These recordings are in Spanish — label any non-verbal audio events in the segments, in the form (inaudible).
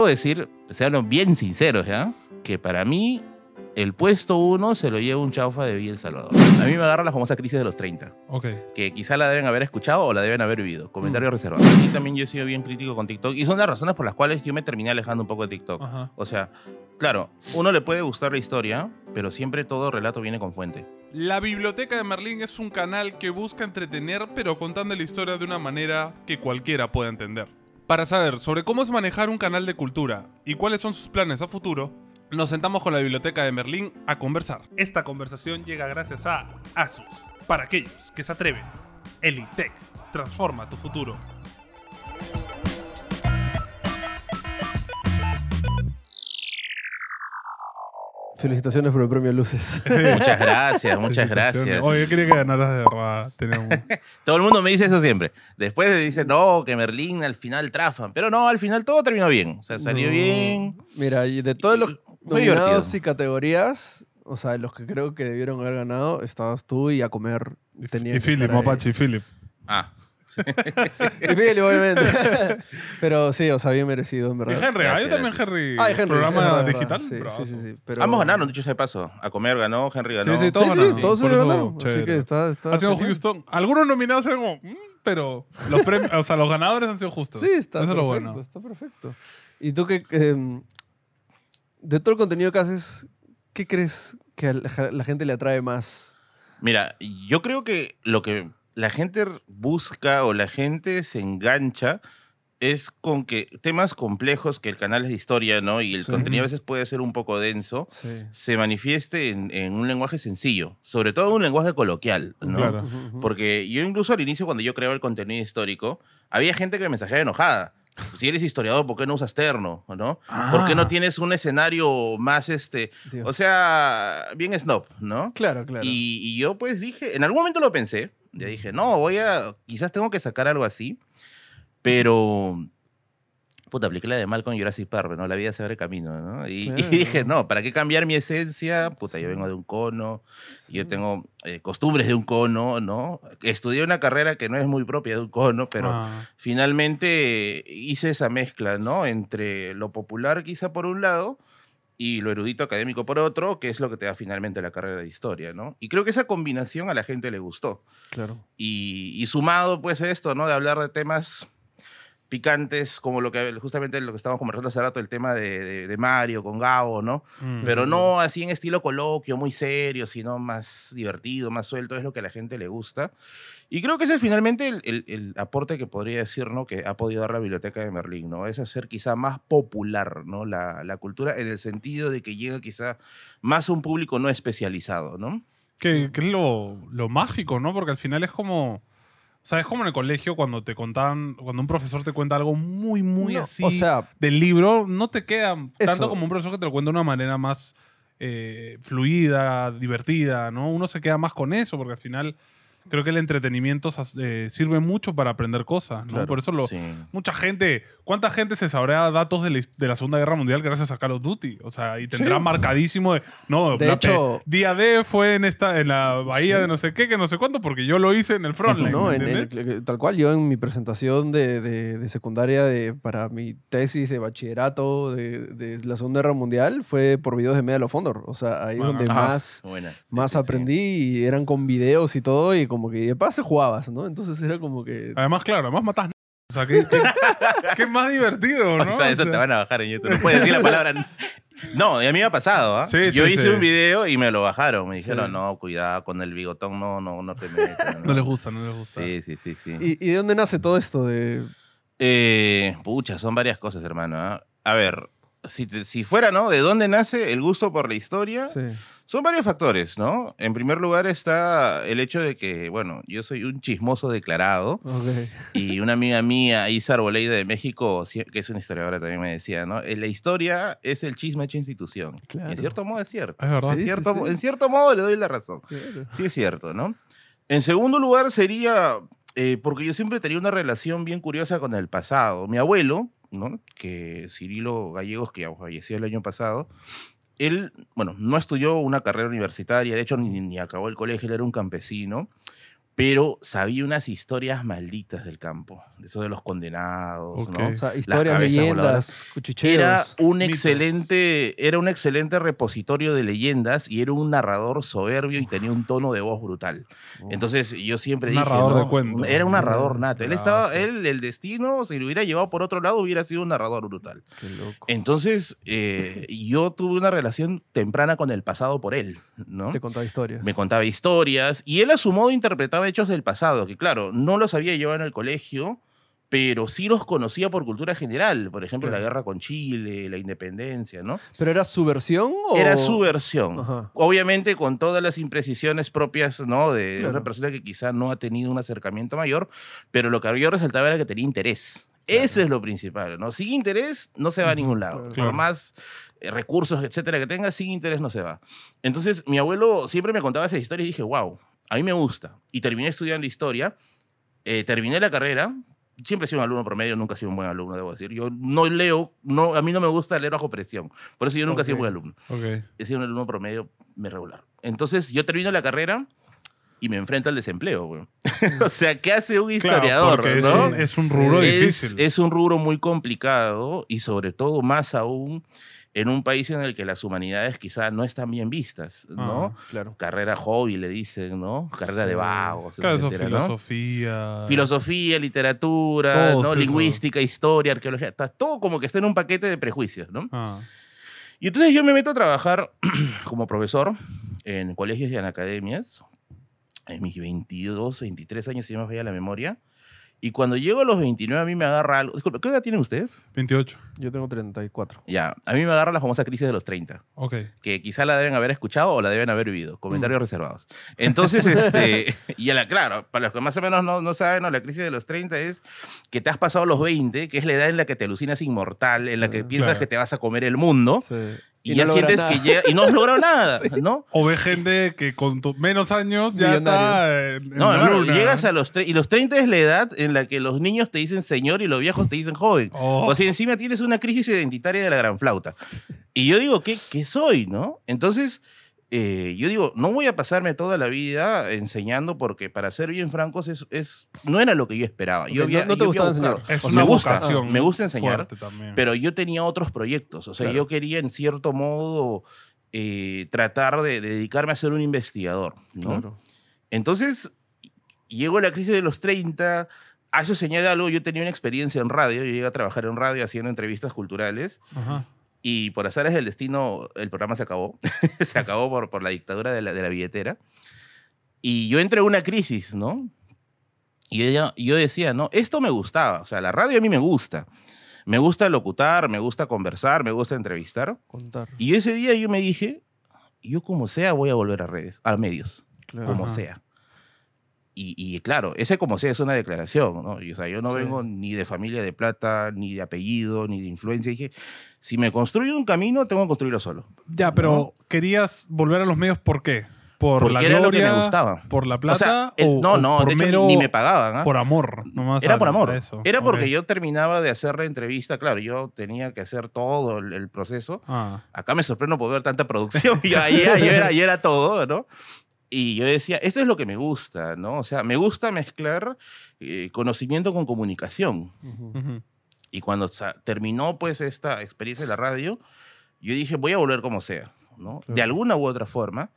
puedo decir, sean bien sinceros, ¿ya? Que para mí el puesto uno se lo lleva un chaufa de Villa El Salvador. A mí me agarra la famosa crisis de los 30, Ok. que quizá la deben haber escuchado o la deben haber vivido. Comentario Mm. reservado. Y también yo he sido bien crítico con TikTok y son las razones por las cuales yo me terminé alejando un poco de TikTok. Ajá. O sea, claro, uno le puede gustar la historia, pero siempre todo relato viene con fuente. La Biblioteca de Merlín es un canal que busca entretener, pero contando la historia de una manera que cualquiera pueda entender. Para saber sobre cómo es manejar un canal de cultura y cuáles son sus planes a futuro, nos sentamos con la Biblioteca de Merlín a conversar. Esta conversación llega gracias a Asus, para aquellos que se atreven. Elitech, transforma tu futuro. Felicitaciones por el premio Luces. (laughs) Muchas gracias, muchas gracias. Oye, yo quería que ganaras de verdad. Un- (laughs) Todo el mundo me dice eso siempre. Después dice, no, que Merlín al final trafan. Pero no, al final todo terminó bien. O sea, salió No. bien. Mira, y de todos los Fue nominados divertido. y categorías, o sea, los que creo que debieron haber ganado, estabas tú y a comer y que Philip. Mapache, y Philip. Ah, (laughs) Y Philip, obviamente. Pero sí, o sea, bien merecido, en Y verdad. Henry, ah, yo Gracias, también. Henry. Ah, y Henry, Programa verdad, digital. Sí, sí, sí, sí, pero- ambos ganaron, dicho sea de paso. A comer ganó, Henry ganó. Sí, sí, todos Sí, sí, ganaron. todos Por se eso, ganaron. Así que está, está Ha sido. Houston. Algunos nominados eran como, "Mm", pero los premios, o sea, los ganadores han sido justos. Sí, está Eso es lo bueno. está perfecto. ¿Y tú qué, em, de todo el contenido que haces, qué crees que a la gente le atrae más? Mira, yo creo que lo que la gente busca o la gente se engancha es con que temas complejos, que el canal es de historia, ¿no? Y el Sí. contenido a veces puede ser un poco denso, Sí. se manifieste en, en un lenguaje sencillo, sobre todo un lenguaje coloquial, ¿no? Claro. Porque yo incluso al inicio, cuando yo creaba el contenido histórico, había gente que me mensajeaba enojada. Si eres historiador, ¿por qué no usas terno? ¿no? ¿Por qué no Ah. tienes un escenario más, este, Dios. o sea, bien snob, ¿no? claro, claro. Y, y yo pues dije, en algún momento lo pensé, ya dije, no, voy a, quizás tengo que sacar algo así, pero, puta, apliqué la de Malcolm Jurassic Park, ¿no? La vida se abre camino, ¿no? Y, y dije, no, ¿para qué cambiar mi esencia? Puta, yo vengo de un cono, yo Sí. tengo eh, costumbres de un cono, ¿no? Estudié una carrera que no es muy propia de un cono, pero Ah, finalmente hice esa mezcla, ¿no? Entre lo popular quizá por un lado y lo erudito académico por otro, que es lo que te da finalmente la carrera de historia, ¿no? Y creo que esa combinación a la gente le gustó. Claro. Y, y sumado pues a esto, ¿no? De hablar de temas picantes, como lo que justamente lo que estábamos conversando hace rato, el tema de, de- de Mario con Gabo, ¿no? mm. Pero no así en estilo coloquio, muy serio, sino más divertido, más suelto, es lo que a la gente le gusta. Y creo que ese es finalmente el, el- el aporte que podría decir, ¿no? Que ha podido dar la Biblioteca de Merlín, ¿no? Es hacer quizá más popular, ¿no? La, la cultura en el sentido de que llega quizá más a un público no especializado, ¿no? Que, que es lo, lo mágico, ¿no? Porque al final es como. O sea, es como en el colegio cuando te contaban. Cuando un profesor te cuenta algo muy, muy No, así. o sea, del libro, no te queda tanto Eso. como un profesor que te lo cuenta de una manera más eh, fluida, divertida, ¿no? Uno se queda más con eso porque al final creo que el entretenimiento eh, sirve mucho para aprender cosas, ¿no? Claro, Por eso lo, Sí. mucha gente, ¿cuánta gente se sabrá datos de la, his- de la Segunda Guerra Mundial gracias a Call of Duty? O sea, y tendrá Sí. marcadísimo de, no, De hecho- día D fue en esta en la bahía de no sé qué, que no sé cuánto, porque yo lo hice en el frontline. No, ¿me en- el- tal cual yo en mi presentación de, de- de secundaria de, para mi tesis de bachillerato de, de la Segunda Guerra Mundial fue por videos de Medal of Honor. O sea, ahí es Ajá. donde Ajá, más, buena. Más sí, sí. aprendí y eran con videos y todo y como que y de paso jugabas, ¿no? Entonces era como que... Además, claro, además matas n- o sea, que, que- (laughs) más divertido, ¿no? O sea, eso O sea, te van a bajar en YouTube. No puedes decir la palabra. No, y a mí me ha pasado, ¿ah? Sí, Yo sí, hice sí. un video y me lo bajaron. Me dijeron, Sí. no, cuidado con el bigotón, no, no, no te metas. (laughs) No les gusta, no les gusta. Sí, sí, sí, sí. ¿Y, y de dónde nace todo esto de...? Eh, pucha, son varias cosas, hermano. ¿ah? A ver, si, te- si fuera, ¿no? ¿De dónde nace el gusto por la historia? Sí. Son varios factores, ¿no? En primer lugar está el hecho de que, bueno, yo soy un chismoso declarado Ok. y una amiga mía, Isa Arboleida de México, que es una historiadora, también me decía, ¿no? Eh, La historia es el chisme hecho institución. Claro. En cierto modo es cierto. Es verdad. En Sí, cierto, sí, sí. en cierto modo le doy la razón. Claro. Sí es cierto, ¿no? En segundo lugar sería, eh, porque yo siempre tenía una relación bien curiosa con el pasado. Mi abuelo, ¿no? Que Cirilo Gallegos, que falleció el año pasado, él, bueno, no estudió una carrera universitaria, de hecho ni, ni acabó el colegio, él era un campesino, pero sabía unas historias malditas del campo, eso de los condenados, Ok. ¿no? O sea, historias, leyendas, cuchicheos. Era un mitos. excelente, era un excelente repositorio de leyendas y era un narrador soberbio y tenía un tono de voz brutal. Entonces yo siempre dije, Narrador de cuentos. era un narrador nato. Él estaba, él el destino si lo hubiera llevado por otro lado hubiera sido un narrador brutal. Qué loco. Entonces eh, (laughs) yo tuve una relación temprana con el pasado por él, ¿no? Te contaba historias. me contaba historias y él a su modo interpretaba hechos del pasado, que claro, no los había llevado en el colegio, pero sí los conocía por cultura general, por ejemplo, la Claro. guerra con Chile, la independencia, ¿no? ¿Pero era su versión o...? Era su versión. Ajá. Obviamente con todas las imprecisiones propias, ¿no? De Claro. una persona que quizá no ha tenido un acercamiento mayor, pero lo que yo resaltaba era que tenía interés. Eso es lo principal, ¿no? Sin interés no se va a ningún lado. Claro. Claro. Por más eh, recursos, etcétera, que tenga, sin interés no se va. Entonces, mi abuelo siempre me contaba esas historias y dije, wow, a mí me gusta. Y terminé estudiando historia, eh, terminé la carrera. Siempre he sido un alumno promedio, nunca he sido un buen alumno, debo decir. Yo no leo, no, a mí no me gusta leer bajo presión. Por eso yo nunca he sido Ok. buen alumno Ok. he sido un alumno promedio me regular. Entonces yo termino la carrera y me enfrento al desempleo, güey. (laughs) o sea, ¿qué hace un Claro, historiador? es, ¿no? un, es un rubro es, difícil. es un rubro muy complicado y sobre todo más aún en un país en el que las humanidades quizá no están bien vistas, ¿no? Ah. Claro. Carrera hobby, le dicen, ¿no? Carrera de Sí. vagos, Claro, eso, etcétera, ¿no? filosofía. Filosofía, literatura, ¿no? lingüística, historia, arqueología, está todo como que está en un paquete de prejuicios, ¿no? Ah, Y entonces yo me meto a trabajar (clears throat) como profesor en colegios y en academias, en mis 22, 23 años, si no me falla la memoria. Y cuando llego a los 29, a mí me agarra algo. Disculpe, ¿qué edad tienen ustedes? 28. Yo tengo 34. Ya, a mí me agarra la famosa crisis de los 30, Ok. que quizá la deben haber escuchado o la deben haber vivido. Comentarios reservados. Entonces, (laughs) este, y a la, claro, para los que más o menos no, no saben, ¿no? la crisis de los 30 es que te has pasado los 20, que es la edad en la que te alucinas inmortal, en la que piensas Claro. que te vas a comer el mundo. Sí. Y, no ya logras sientes nada. que llega y no has logrado nada, (laughs) ¿no? O ve gente que con menos años ya está en, en No, la hermano, luna. llegas a los tre- y los 30 es la edad en la que los niños te dicen señor y los viejos te dicen joven. Oh, O sea, encima tienes una crisis identitaria de la gran flauta. Y yo digo, ¿qué, qué soy, no? Entonces, eh, yo digo, no voy a pasarme toda la vida enseñando porque, para ser bien francos, es, es, no era lo que yo esperaba. Yo había- no- no te yo gustaba enseñar. es una me gusta, me gusta enseñar, pero yo tenía otros proyectos. O sea, Claro. yo quería, en cierto modo, eh, tratar de, de dedicarme a ser un investigador. ¿no? Claro. Entonces, llegó la crisis de los 30. A eso se añade algo. Yo tenía una experiencia en radio. Yo llegué a trabajar en radio haciendo entrevistas culturales. Ajá. Y por azares del destino, el programa se acabó. (laughs) se acabó por, por la dictadura de la, de la billetera. Y yo entré en una crisis, ¿no? Y ella, yo decía, no, esto me gustaba. O sea, la radio a mí me gusta. Me gusta locutar, me gusta conversar, me gusta entrevistar. Contar. Y ese día yo me dije, yo como sea voy a volver a redes, a medios Claro. como Ajá. sea. Y, y claro, ese como sea es una declaración, ¿no? Y, o sea, yo no Sí. vengo ni de familia de plata, ni de apellido, ni de influencia. Dije, si me construyo un camino, tengo que construirlo solo. Ya, pero querías volver a los medios ¿por qué? ¿Por Porque la era lo que gloria? me gustaba. ¿por la o plata? sea, el- o- no, o no, por de hecho, ni- mero- ni, me pagaban. ¿ah? Por amor, nomás. Era por amor. eso. Era porque yo terminaba de hacer la entrevista. Claro, yo tenía que hacer todo el, el proceso. Ah, Acá me sorprendo por ver tanta producción. (laughs) Ayer, ayer era, ayer era todo, ¿no? Y yo decía, esto es lo que me gusta, ¿no? O sea, me gusta mezclar eh, conocimiento con comunicación. Y cuando terminó, pues, esta experiencia de la radio, yo dije, voy a volver como sea, ¿no? De alguna u otra forma.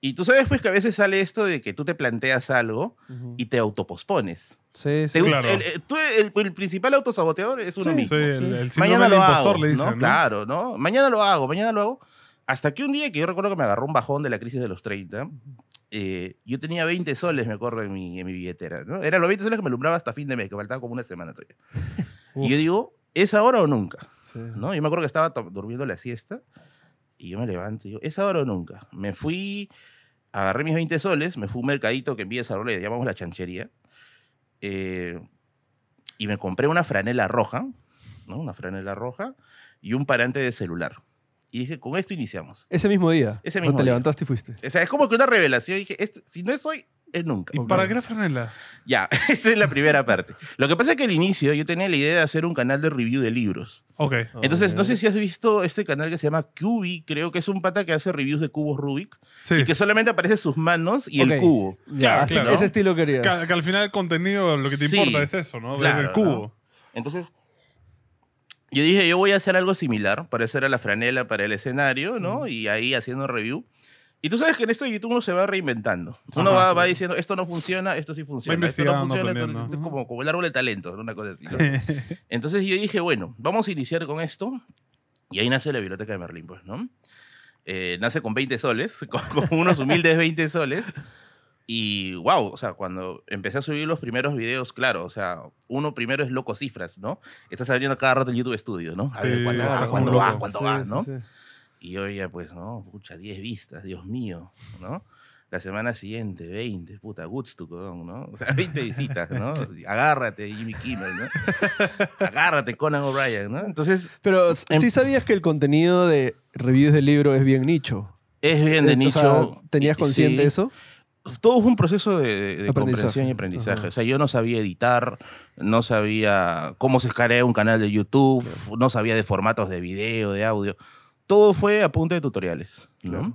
Y tú sabes, pues, que a veces sale esto de que tú te planteas algo y te autopospones. Sí, sí. Te- Claro. el, el- tú- el- el principal autosaboteador es uno Sí, mismo. Sí, el, sí. el síndrome Mañana del lo impostor hago, le dicen, ¿no? ¿no? Claro, ¿no? Mañana lo hago, mañana lo hago. Hasta que un día que yo recuerdo que me agarró un bajón de la crisis de los 30, eh, yo tenía 20 soles, me acuerdo, en mi, en mi billetera. ¿no? Eran los 20 soles que me alumbraba hasta fin de mes, que faltaba como una semana todavía. (laughs) Y yo digo, ¿es ahora o nunca? Sí. ¿no? Yo me acuerdo que estaba durmiendo la siesta y yo me levanto y digo, ¿es ahora o nunca? Me fui, agarré mis 20 soles, me fui a un mercadito que en Villa Desarrollo le llamamos la chanchería, eh, y me compré una franela roja, ¿no? Una franela roja y un parante de celular. Y dije, con esto iniciamos. Ese mismo día. Ese ¿o mismo te día. levantaste y fuiste. O sea, es como que una revelación. Dije, "Este- si no es hoy, es nunca. ¿Y para qué la franela? Ya, (laughs) esa es la primera parte. Lo que pasa es que al inicio yo tenía la idea de hacer un canal de review de libros. Ok. Entonces, no Ok. sé si has visto este canal que se llama Cubi, creo que es un pata que hace reviews de cubos Rubik Sí. y que solamente aparece sus manos y el Ok. cubo. Ya, Claro, así- claro. ese estilo querías. Que, que al final el contenido, lo que te Sí, importa es eso, ¿no? Ver claro, el cubo. Entonces, yo dije, yo voy a hacer algo similar, parecer a la franela para el escenario, ¿no? Y ahí haciendo review. Y tú sabes que en esto de YouTube uno se va reinventando. Uno Ajá, va, va diciendo, esto no funciona, esto sí funciona. Esto no funciona, esto- es como, como el árbol de talento, una cosa así. ¿no? (laughs) Entonces yo dije, bueno, vamos a iniciar con esto. Y ahí nace la biblioteca de Merlín, pues, ¿no? Eh, nace con 20 soles, (laughs) con, con unos humildes 20 soles. Y wow, o sea, cuando empecé a subir los primeros videos, claro, o sea, uno primero es loco cifras, ¿no? Estás abriendo cada rato el YouTube Studio, ¿no? A ver Sí, cuánto claro, va, como cuánto loco. va, cuánto Sí, va, sí, ¿no? sí. Y yo ya, pues, no, pucha, 10 vistas, Dios mío, ¿no? La semana siguiente, 20, puta, Woodstock, ¿no? O sea, (laughs) 20 visitas, ¿no? Agárrate, Jimmy Kimmel, ¿no? Agárrate, Conan O'Brien, ¿no? Entonces, Pero Em- sí sabías que el contenido de reviews de libro es bien nicho. es bien de Eh, o sea, nicho. ¿Tenías consciente sí. eso? Todo fue un proceso de, de- comprensión y aprendizaje. Ajá. O sea, yo no sabía editar, no sabía cómo se escarea un canal de YouTube, no sabía de formatos de video, de audio. Todo fue a punta de tutoriales, ¿no? Claro.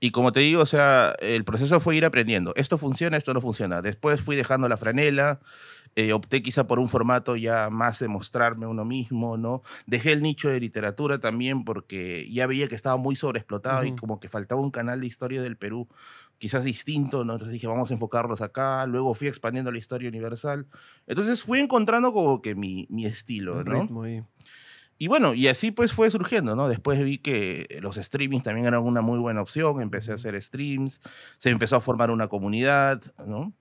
Y como te digo, o sea, el proceso fue ir aprendiendo. Esto funciona, esto no funciona. Después fui dejando la franela, eh, opté quizá por un formato ya más de mostrarme uno mismo, ¿no? Dejé el nicho de literatura también porque ya veía que estaba muy sobreexplotado y Ujú. como que faltaba un canal de historia del Perú quizás distinto, ¿no? Entonces dije, vamos a enfocarlos acá. Luego fui expandiendo la historia universal. Entonces fui encontrando como que mi, mi estilo, El ¿no? ritmo ahí. Y bueno, y así pues fue surgiendo, ¿no? Después vi que los streamings también eran una muy buena opción, empecé a hacer streams, se empezó a formar una comunidad, ¿no?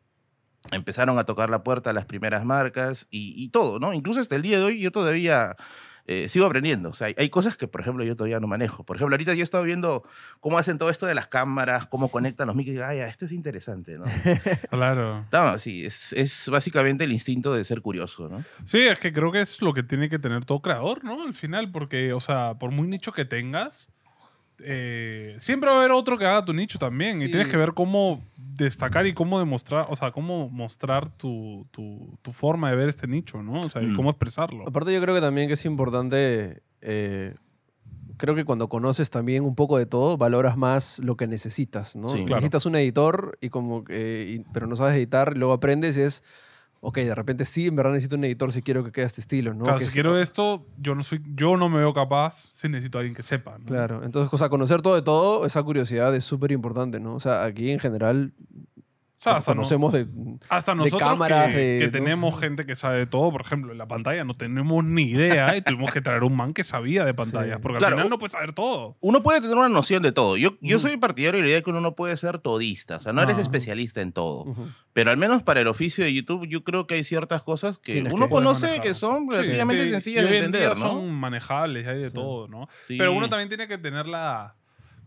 Empezaron a tocar la puerta las primeras marcas y, y todo, ¿no? Incluso hasta el día de hoy yo todavía eh, sigo aprendiendo. O sea, hay, hay cosas que, por ejemplo, yo todavía no manejo. Por ejemplo, ahorita yo he estado viendo cómo hacen todo esto de las cámaras, cómo conectan los micros. Ay, esto es interesante, ¿no? (laughs) Claro. no, sí, es, es básicamente el instinto de ser curioso, ¿no? Sí, es que creo que es lo que tiene que tener todo creador, ¿no? Al final, porque, o sea, por muy nicho que tengas, eh, siempre va a haber otro que haga tu nicho también. Y tienes que ver cómo destacar y cómo demostrar, o sea, cómo mostrar tu, tu, tu forma de ver este nicho, ¿no? O sea, y Mm. cómo expresarlo. Aparte yo creo que también que es importante, eh, creo que cuando conoces también un poco de todo, valoras más lo que necesitas, ¿no? Sí. Claro. Necesitas un editor, y como que, y- pero no sabes editar, y luego aprendes y es, ok, de repente sí, en verdad necesito un editor si quiero que quede este estilo, ¿no? Claro, Que si es- quiero esto, yo no soy, yo no me veo capaz, si necesito a alguien que sepa, ¿no? Claro, entonces, o sea, conocer todo de todo, esa curiosidad es súper importante, ¿no? O sea, aquí en general O sea, hasta, no- conocemos de... hasta de nosotros cámaras, que, de- que ¿no? tenemos gente que sabe de todo, por ejemplo, en la pantalla no tenemos ni idea y tuvimos que traer un man que sabía de (laughs) pantallas, Sí. porque Claro. al final no puedes saber todo. uno puede tener una noción de todo. Yo, yo soy partidario de la idea de que uno no puede ser todista, o sea, no eres Ajá. especialista en todo. Ujú. Pero al menos para el oficio de YouTube, yo creo que hay ciertas cosas que Tienes uno que conoce manejar. que son Sí, relativamente que- sencillas de en entender, ¿no? son manejables, hay de Sí. todo, ¿no? Sí. Pero uno también tiene que tener la,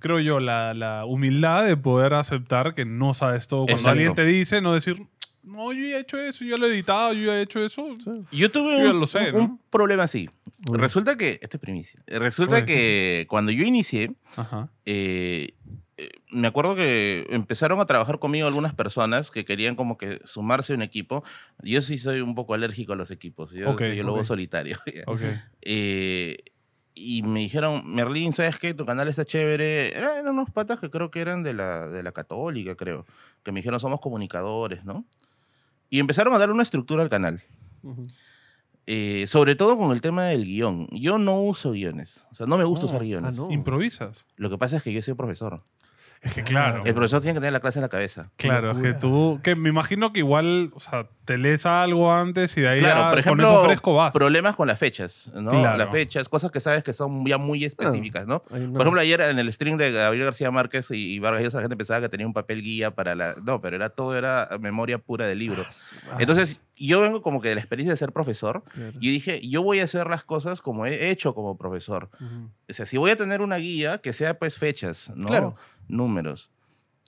creo yo, la, la humildad de poder aceptar que no sabes todo. Cuando Exacto. alguien te dice, no decir, no, yo ya he hecho eso, yo ya lo he editado, yo ya he hecho eso. Yo tuve Yo un, lo sé, un- un ¿no? problema así. Uy. Resulta que, este es primicia, resulta Uy. que cuando yo inicié, Ajá. eh, eh, me acuerdo que empezaron a trabajar conmigo algunas personas que querían como que sumarse a un equipo. Yo sí soy un poco alérgico a los equipos, yo Ok, soy el lobo solitario. (laughs) Ok. Eh, y me dijeron, Merlín, ¿sabes qué? Tu canal está chévere. Eran, unos patas que creo que eran de la, de la católica, creo. Que me dijeron, somos comunicadores, ¿no? Y empezaron a dar una estructura al canal. Ujú. Eh, sobre todo con el tema del guion. Yo no uso guiones. O sea, no me gusta No. usar Ah, guiones. no. Improvisas. Lo que pasa es que yo soy profesor. Es que claro. El profesor tiene que tener la clase en la cabeza. Claro, es que tú, que me imagino que igual, o sea, te lees algo antes y de ahí Claro, ya por ejemplo, con eso fresco vas. problemas con las fechas, ¿no? Claro. Las fechas, cosas que sabes que son ya muy específicas, ¿no? Por ejemplo, ayer en el stream de Gabriel García Márquez y, Vargas Llosa, la gente pensaba que tenía un papel guía para la... No, pero era todo era memoria pura del libro. Ah, Entonces, yo vengo como que de la experiencia de ser profesor claro. y dije, yo voy a hacer las cosas como he hecho como profesor. Ujú. O sea, si voy a tener una guía, que sea pues fechas, ¿no? Claro. Números.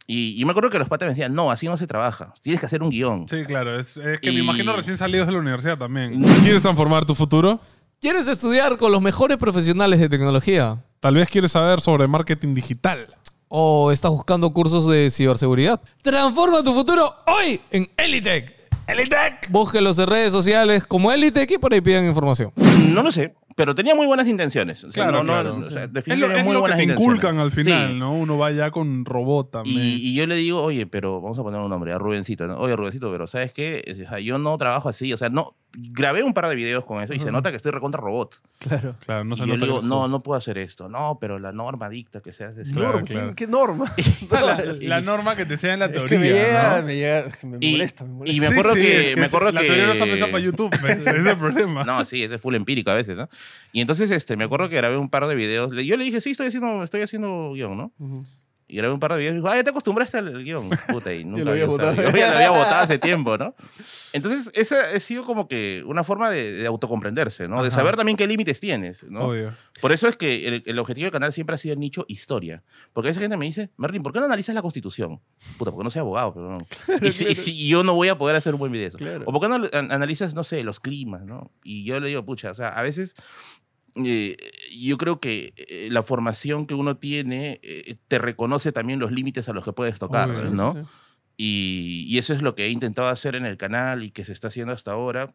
Y, y me acuerdo que los patas me decían, no, así no se trabaja. Tienes que hacer un guion. Sí, claro. Es, es que me imagino recién salidos de la universidad también. (laughs) ¿Quieres transformar tu futuro? ¿Quieres estudiar con los mejores profesionales de tecnología? Tal vez quieres saber sobre marketing digital. ¿O estás buscando cursos de ciberseguridad? Transforma tu futuro hoy en Elitec. Elitec. Búsquelos en redes sociales como Elitec y por ahí pidan información. No lo sé, pero tenía muy buenas intenciones. O sea, Claro, no, no, claro. o sea, Es lo, definitivamente es muy lo que buenas te intenciones. inculcan al final, Sí. ¿no? Uno va ya con robot también. Y, y yo le digo, oye, pero vamos a poner un nombre, a Rubencito, ¿no? Oye, Rubencito, pero ¿sabes qué? Es- o sea, yo no trabajo así, o sea, no, grabé un par de videos con eso y se nota que estoy recontra robot. Claro. claro, no y se yo nota le que digo, no, no puedo hacer esto. No, pero la norma dicta que se hace así. Claro, Norma, claro. ¿qué, qué norma? (laughs) (laughs) O sea, la, (laughs) la norma que te sea en la Es teoría. que me llega, ¿no? me llega, me Y- molesta, me molesta. y me Sí, acuerdo sí, que- es me es- acuerdo la teoría no está que- pensada para YouTube, ese es el problema. No, sí, ese es full empírico a veces, ¿no? Y entonces este, me acuerdo que grabé un par de videos. Yo le dije, sí, estoy haciendo, estoy haciendo guion, ¿no? Ujú. Y grabé un par de videos y dijo, ah, ya te acostumbraste al guion. Puta, y nunca lo había botado. guion. Ya lo había botado hace tiempo, ¿no? Entonces, esa ha sido como que una forma de, de autocomprenderse, ¿no? De Ajá. saber también qué límites tienes, ¿no? Obvio. Por eso es que el, el objetivo del canal siempre ha sido el nicho historia. Porque a veces gente me dice, Merlin, ¿por qué no analizas la Constitución? Puta, porque no soy abogado. Pero no. (laughs) y, si, y si yo no voy a poder hacer un buen video de eso. Claro. O por qué no an- analizas, no sé, los climas, ¿no? Y yo le digo, pucha, o sea, a veces eh, yo creo que eh, la formación que uno tiene eh, te reconoce también los límites a los que puedes tocar, Obvio. ¿no? Sí. Y, y eso es lo que he intentado hacer en el canal y que se está haciendo hasta ahora.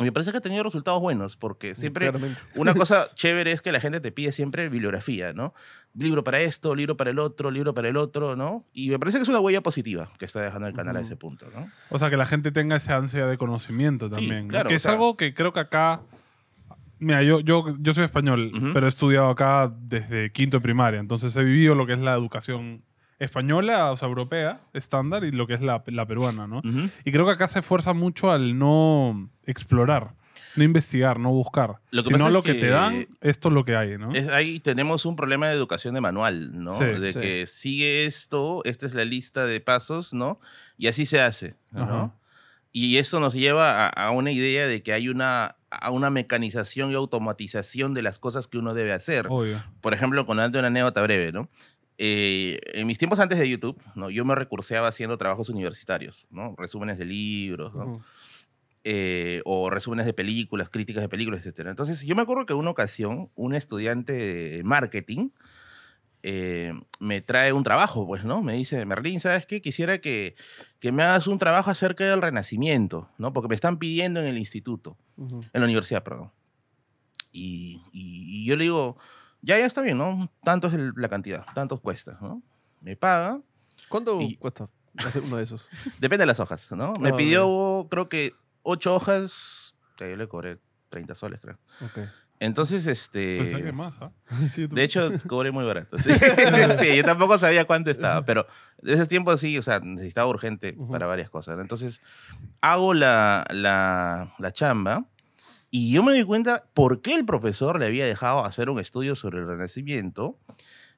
Me parece que ha tenido resultados buenos, porque siempre Claramente. una cosa (laughs) chévere es que la gente te pide siempre bibliografía, ¿no? Libro para esto, libro para el otro, libro para el otro, ¿no? Y me parece que es una huella positiva que está dejando el canal a Ujú. ese punto, ¿no? O sea, que la gente tenga esa ansia de conocimiento Sí, también. ¿no? claro, que o es sea- algo que creo que acá. Mira, yo, yo, yo soy español, Ujú. pero he estudiado acá desde quinto de primaria. Entonces he vivido lo que es la educación española, o sea, europea, estándar, y lo que es la, la peruana, ¿no? Y creo que acá se esfuerza mucho al no explorar, no investigar, no buscar. Lo que sino lo que, que te dan, esto es lo que hay, ¿no? Es- ahí tenemos un problema de educación de manual, ¿no? Sí, de sí. que sigue esto, esta es la lista de pasos, ¿no? Y así se hace, ¿no? Ajá. Y eso nos lleva a, a una idea de que hay una, a una mecanización y automatización de las cosas que uno debe hacer. Obvio. por ejemplo, con una anécdota breve, ¿no? Eh, en mis tiempos antes de YouTube, ¿no? yo me recurseaba haciendo trabajos universitarios, ¿no? Resúmenes de libros, ¿no? Ujú. Eh, o resúmenes de películas, críticas de películas, etc. Entonces, yo me acuerdo que una ocasión, un estudiante de marketing eh, me trae un trabajo, pues, ¿no? Me dice, Merlín, ¿sabes qué? Quisiera que, que me hagas un trabajo acerca del Renacimiento, ¿no? Porque me están pidiendo en el instituto Ujú. en la universidad, perdón. Y, y- y yo le digo, ya, ya está bien, ¿no? Tanto es el- la cantidad, tanto cuesta, ¿no? Me paga, ¿Cuánto Y- cuesta hacer uno de esos? (laughs) depende de las hojas, ¿no? Me Ah, pidió, creo que, ocho hojas, que yo le cobré 30 soles, creo. Ok. Entonces, Pensé que este... más, ¿ah? (laughs) Sí, tú- De hecho, cobré muy barato. Sí. (laughs) Sí, yo tampoco sabía cuánto estaba, pero de esos tiempos sí, o sea, necesitaba urgente Ujú. para varias cosas. Entonces, hago la, la, la chamba y yo me doy cuenta por qué el profesor le había dejado hacer un estudio sobre el Renacimiento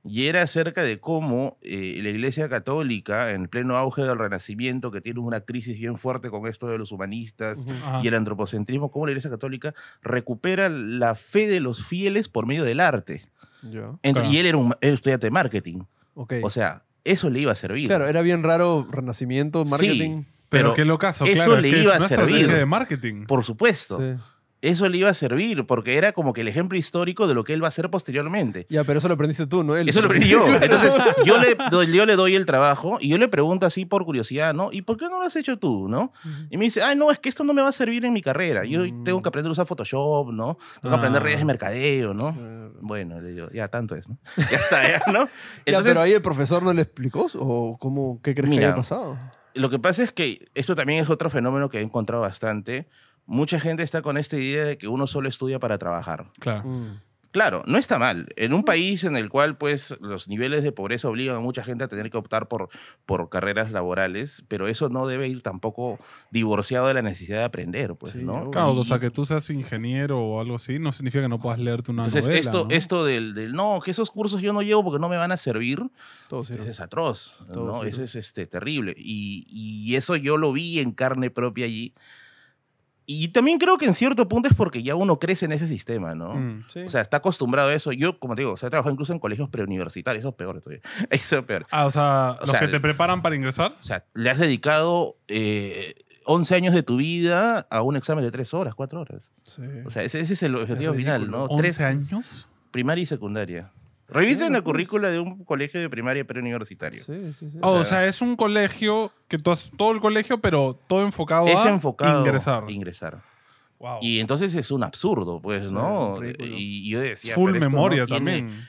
y era acerca de cómo eh, la Iglesia Católica, en pleno auge del Renacimiento, que tiene una crisis bien fuerte con esto de los humanistas Ujú. Ajá. y el antropocentrismo, cómo la Iglesia Católica recupera la fe de los fieles por medio del arte. Ya. Ent- Claro. Y él era un era estudiante de marketing. Ok. O sea, eso le iba a servir. claro, era bien raro renacimiento, marketing. Pero, pero qué locazo, eso claro. le que iba es a una servir. de marketing. Por supuesto. Sí. Eso le iba a servir porque era como que el ejemplo histórico de lo que él va a hacer posteriormente. Ya, pero eso lo aprendiste tú, ¿no? Él. Eso lo aprendí yo. (laughs) Entonces, yo le, doy- yo le doy el trabajo y yo le pregunto así por curiosidad, ¿no? ¿Y por qué no lo has hecho tú, no? Y me dice, ay, no, es que esto no me va a servir en mi carrera. Yo Mm. tengo que aprender a usar Photoshop, ¿no? Tengo que aprender Ah. redes de mercadeo, ¿no? Claro. Bueno, le digo, ya tanto es, ¿no? Ya está, ya, ¿no? (laughs) Ya, Entonces, pero ahí el profesor no le explicó o cómo, qué crees que Mira, haya pasado. Lo que pasa es que esto también es otro fenómeno que he encontrado bastante. Mucha gente está con esta idea de que uno solo estudia para trabajar. Claro. Mm. Claro, no está mal. En un país en el cual pues los niveles de pobreza obligan a mucha gente a tener que optar por, por carreras laborales, pero eso no debe ir tampoco divorciado de la necesidad de aprender, pues, Sí, ¿no? Claro, Y- o sea, que tú seas ingeniero o algo así, no significa que no puedas leerte una entonces novela, esto, ¿no? esto del, del, no, que esos cursos yo no llevo porque no me van a servir, Todo ese es atroz, Todo ¿no? Ese es este, terrible. Y, y eso yo lo vi en carne propia allí. Y también creo que en cierto punto es porque ya uno crece en ese sistema, ¿no? Mm. Sí. O sea, está acostumbrado a eso. Yo, como te digo, o sea, he trabajado incluso en colegios preuniversitarios. Eso es peor todavía. (laughs) Eso es peor. Ah, o sea, O los sea, que te preparan para ingresar. O sea, le has dedicado eh, 11 años de tu vida a un examen de 3 horas, 4 horas. Sí. O sea, ese, ese es el objetivo final, ¿no? 11 Tres, años. primaria y secundaria. Revisen la pues. currícula de un colegio de primaria preuniversitario. Sí, sí, sí. Oh, o sea- sea, es un colegio que tú has, todo el colegio, pero todo enfocado Es a enfocado ingresar. a ingresar. Wow. Y entonces es un absurdo, pues, ¿no? Y, y yo decía, Full pero esto no memoria tiene- también.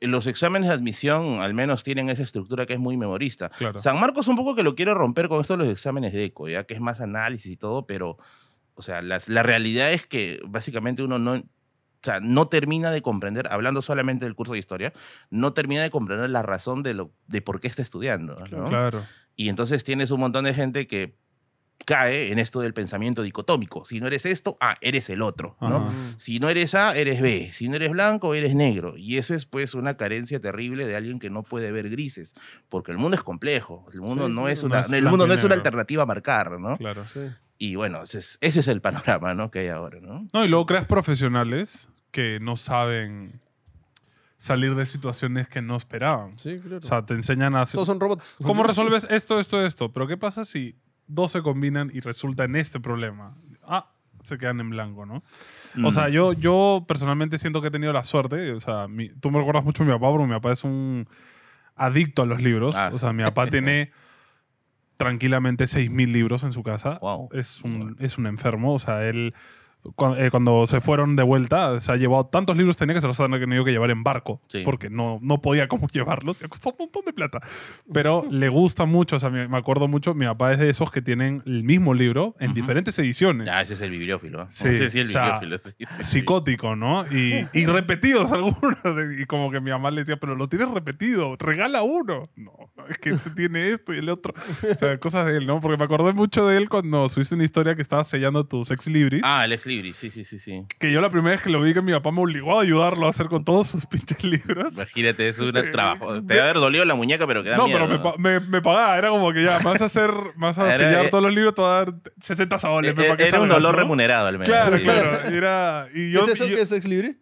Los exámenes de admisión al menos tienen esa estructura que es muy memorista. Claro. San Marcos un poco que lo quiero romper con esto de los exámenes de ECO, ya que es más análisis y todo, pero, o sea, las- la realidad es que básicamente uno no, o sea, no termina de comprender, hablando solamente del curso de historia, no termina de comprender la razón de, lo, de por qué está estudiando, ¿no? Claro. Y entonces tienes un montón de gente que cae en esto del pensamiento dicotómico. Si no eres esto, ah, eres el otro, ¿no? Ajá. Si no eres A, eres B. Si no eres blanco, eres negro. Y eso es pues una carencia terrible de alguien que no puede ver grises, porque el mundo es complejo. El mundo Sí, no es no una, es el mundo no es una alternativa a marcar, ¿no? Claro. Sí. Y bueno, ese es, ese es el panorama, ¿no? Que hay ahora, ¿no? No, y luego creas profesionales que no saben salir de situaciones que no esperaban. Sí, claro. O sea, te enseñan a... Todos son robots. ¿Cómo resuelves esto, esto, esto? Pero ¿qué pasa si dos se combinan y resulta en este problema? Ah, se quedan en blanco, ¿no? O sea, Mm. yo, yo personalmente siento que he tenido la suerte. O sea, mi- tú me recuerdas mucho a mi papá, porque mi papá es un adicto a los libros. Ah. O sea, mi papá tiene (laughs) tranquilamente 6.000 libros en su casa. Wow. Es, un, es un enfermo. O sea, él cu- eh, cuando se fueron de vuelta, se ha llevado tantos libros tenía que se los han tenido que llevar en barco. Sí. Porque no, no podía como (laughs) llevarlos. Y ha costado un montón de plata. Pero le gusta mucho. O sea, me, acuerdo mucho. Mi papá es de esos que tienen el mismo libro en Ujú. diferentes ediciones. Ah, ese es el bibliófilo. ¿eh? Sí, ese sí, el o sea, bibliófilo. sí, sí, psicótico, ¿no? Y, (laughs) y repetidos (laughs) algunos. Y como que mi mamá le decía, pero lo tienes repetido, regala uno. No, no, es que este tiene esto y el otro. O sea, cosas de él, ¿no? Porque me acordé mucho de él cuando subiste una historia que estabas sellando tus ex libris. Ah, el ex libris, sí, sí, sí, sí. Que yo la primera vez que lo vi, que mi papá me obligó a ayudarlo a hacer con todos sus pinches libros. Imagínate, es un (laughs) trabajo. Te va a haber dolido la muñeca, pero queda No, miedo. pero me, pa- me, me pagaba. Era como que ya, vas a hacer, vas a sellar eh, todos los libros, te voy a dar 60 soles. Eh, Era un dolor ¿no? remunerado al menos. Claro, sí. claro. Era, y yo, ¿Es eso y yo- que es ex libre?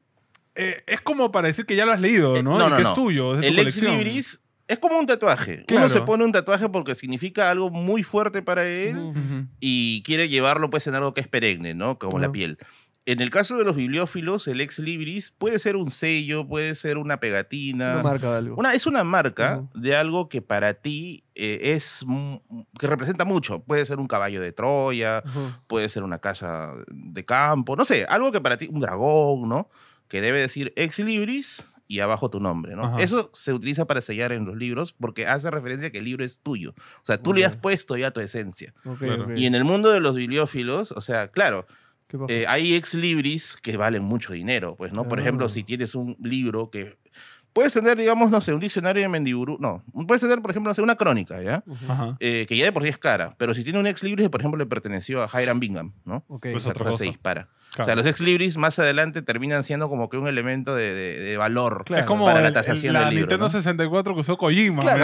eh, es como para decir que ya lo has leído, Eh, ¿no? no, y no, que no. es tuyo, es de tu El ex libris es como un tatuaje. Claro. Uno se pone un tatuaje porque significa algo muy fuerte para él Ujú. Ujú. y quiere llevarlo pues en algo que es perenne, ¿no? Como la Ajá. piel. En el caso de los bibliófilos, el ex libris puede ser un sello, puede ser una pegatina. Una marca de algo. Una- es una marca Ujú. de algo que para ti eh, es que representa mucho. Puede ser un caballo de Troya, puede ser una casa de campo, no sé, algo que para ti, un dragón, ¿no? Que debe decir ex libris y abajo tu nombre, ¿no? Ajá. Eso se utiliza para sellar en los libros porque hace referencia a que el libro es tuyo. O sea, tú le has puesto ya tu esencia. Claro. Y en el mundo de los bibliófilos, o sea, claro, eh, hay ex libris que valen mucho dinero, pues, ¿no? Por ejemplo, si tienes un libro que... Puedes tener, digamos, no sé, un diccionario de Mendiburu... No, puedes tener, por ejemplo, no sé, una crónica, ¿ya? Ujú. Ajá. Eh, que ya de por sí es cara, pero si tiene un ex libris, por ejemplo, le perteneció a Hiram Bingham, ¿no? Ok. Pues Esa otra cosa se dispara. O Claro. sea, los ex libris más adelante terminan siendo como que un elemento de, de- de valor Claro. es como para la el- tasación el- la del libro. Nintendo ¿no? 64 que usó Kojima. Claro.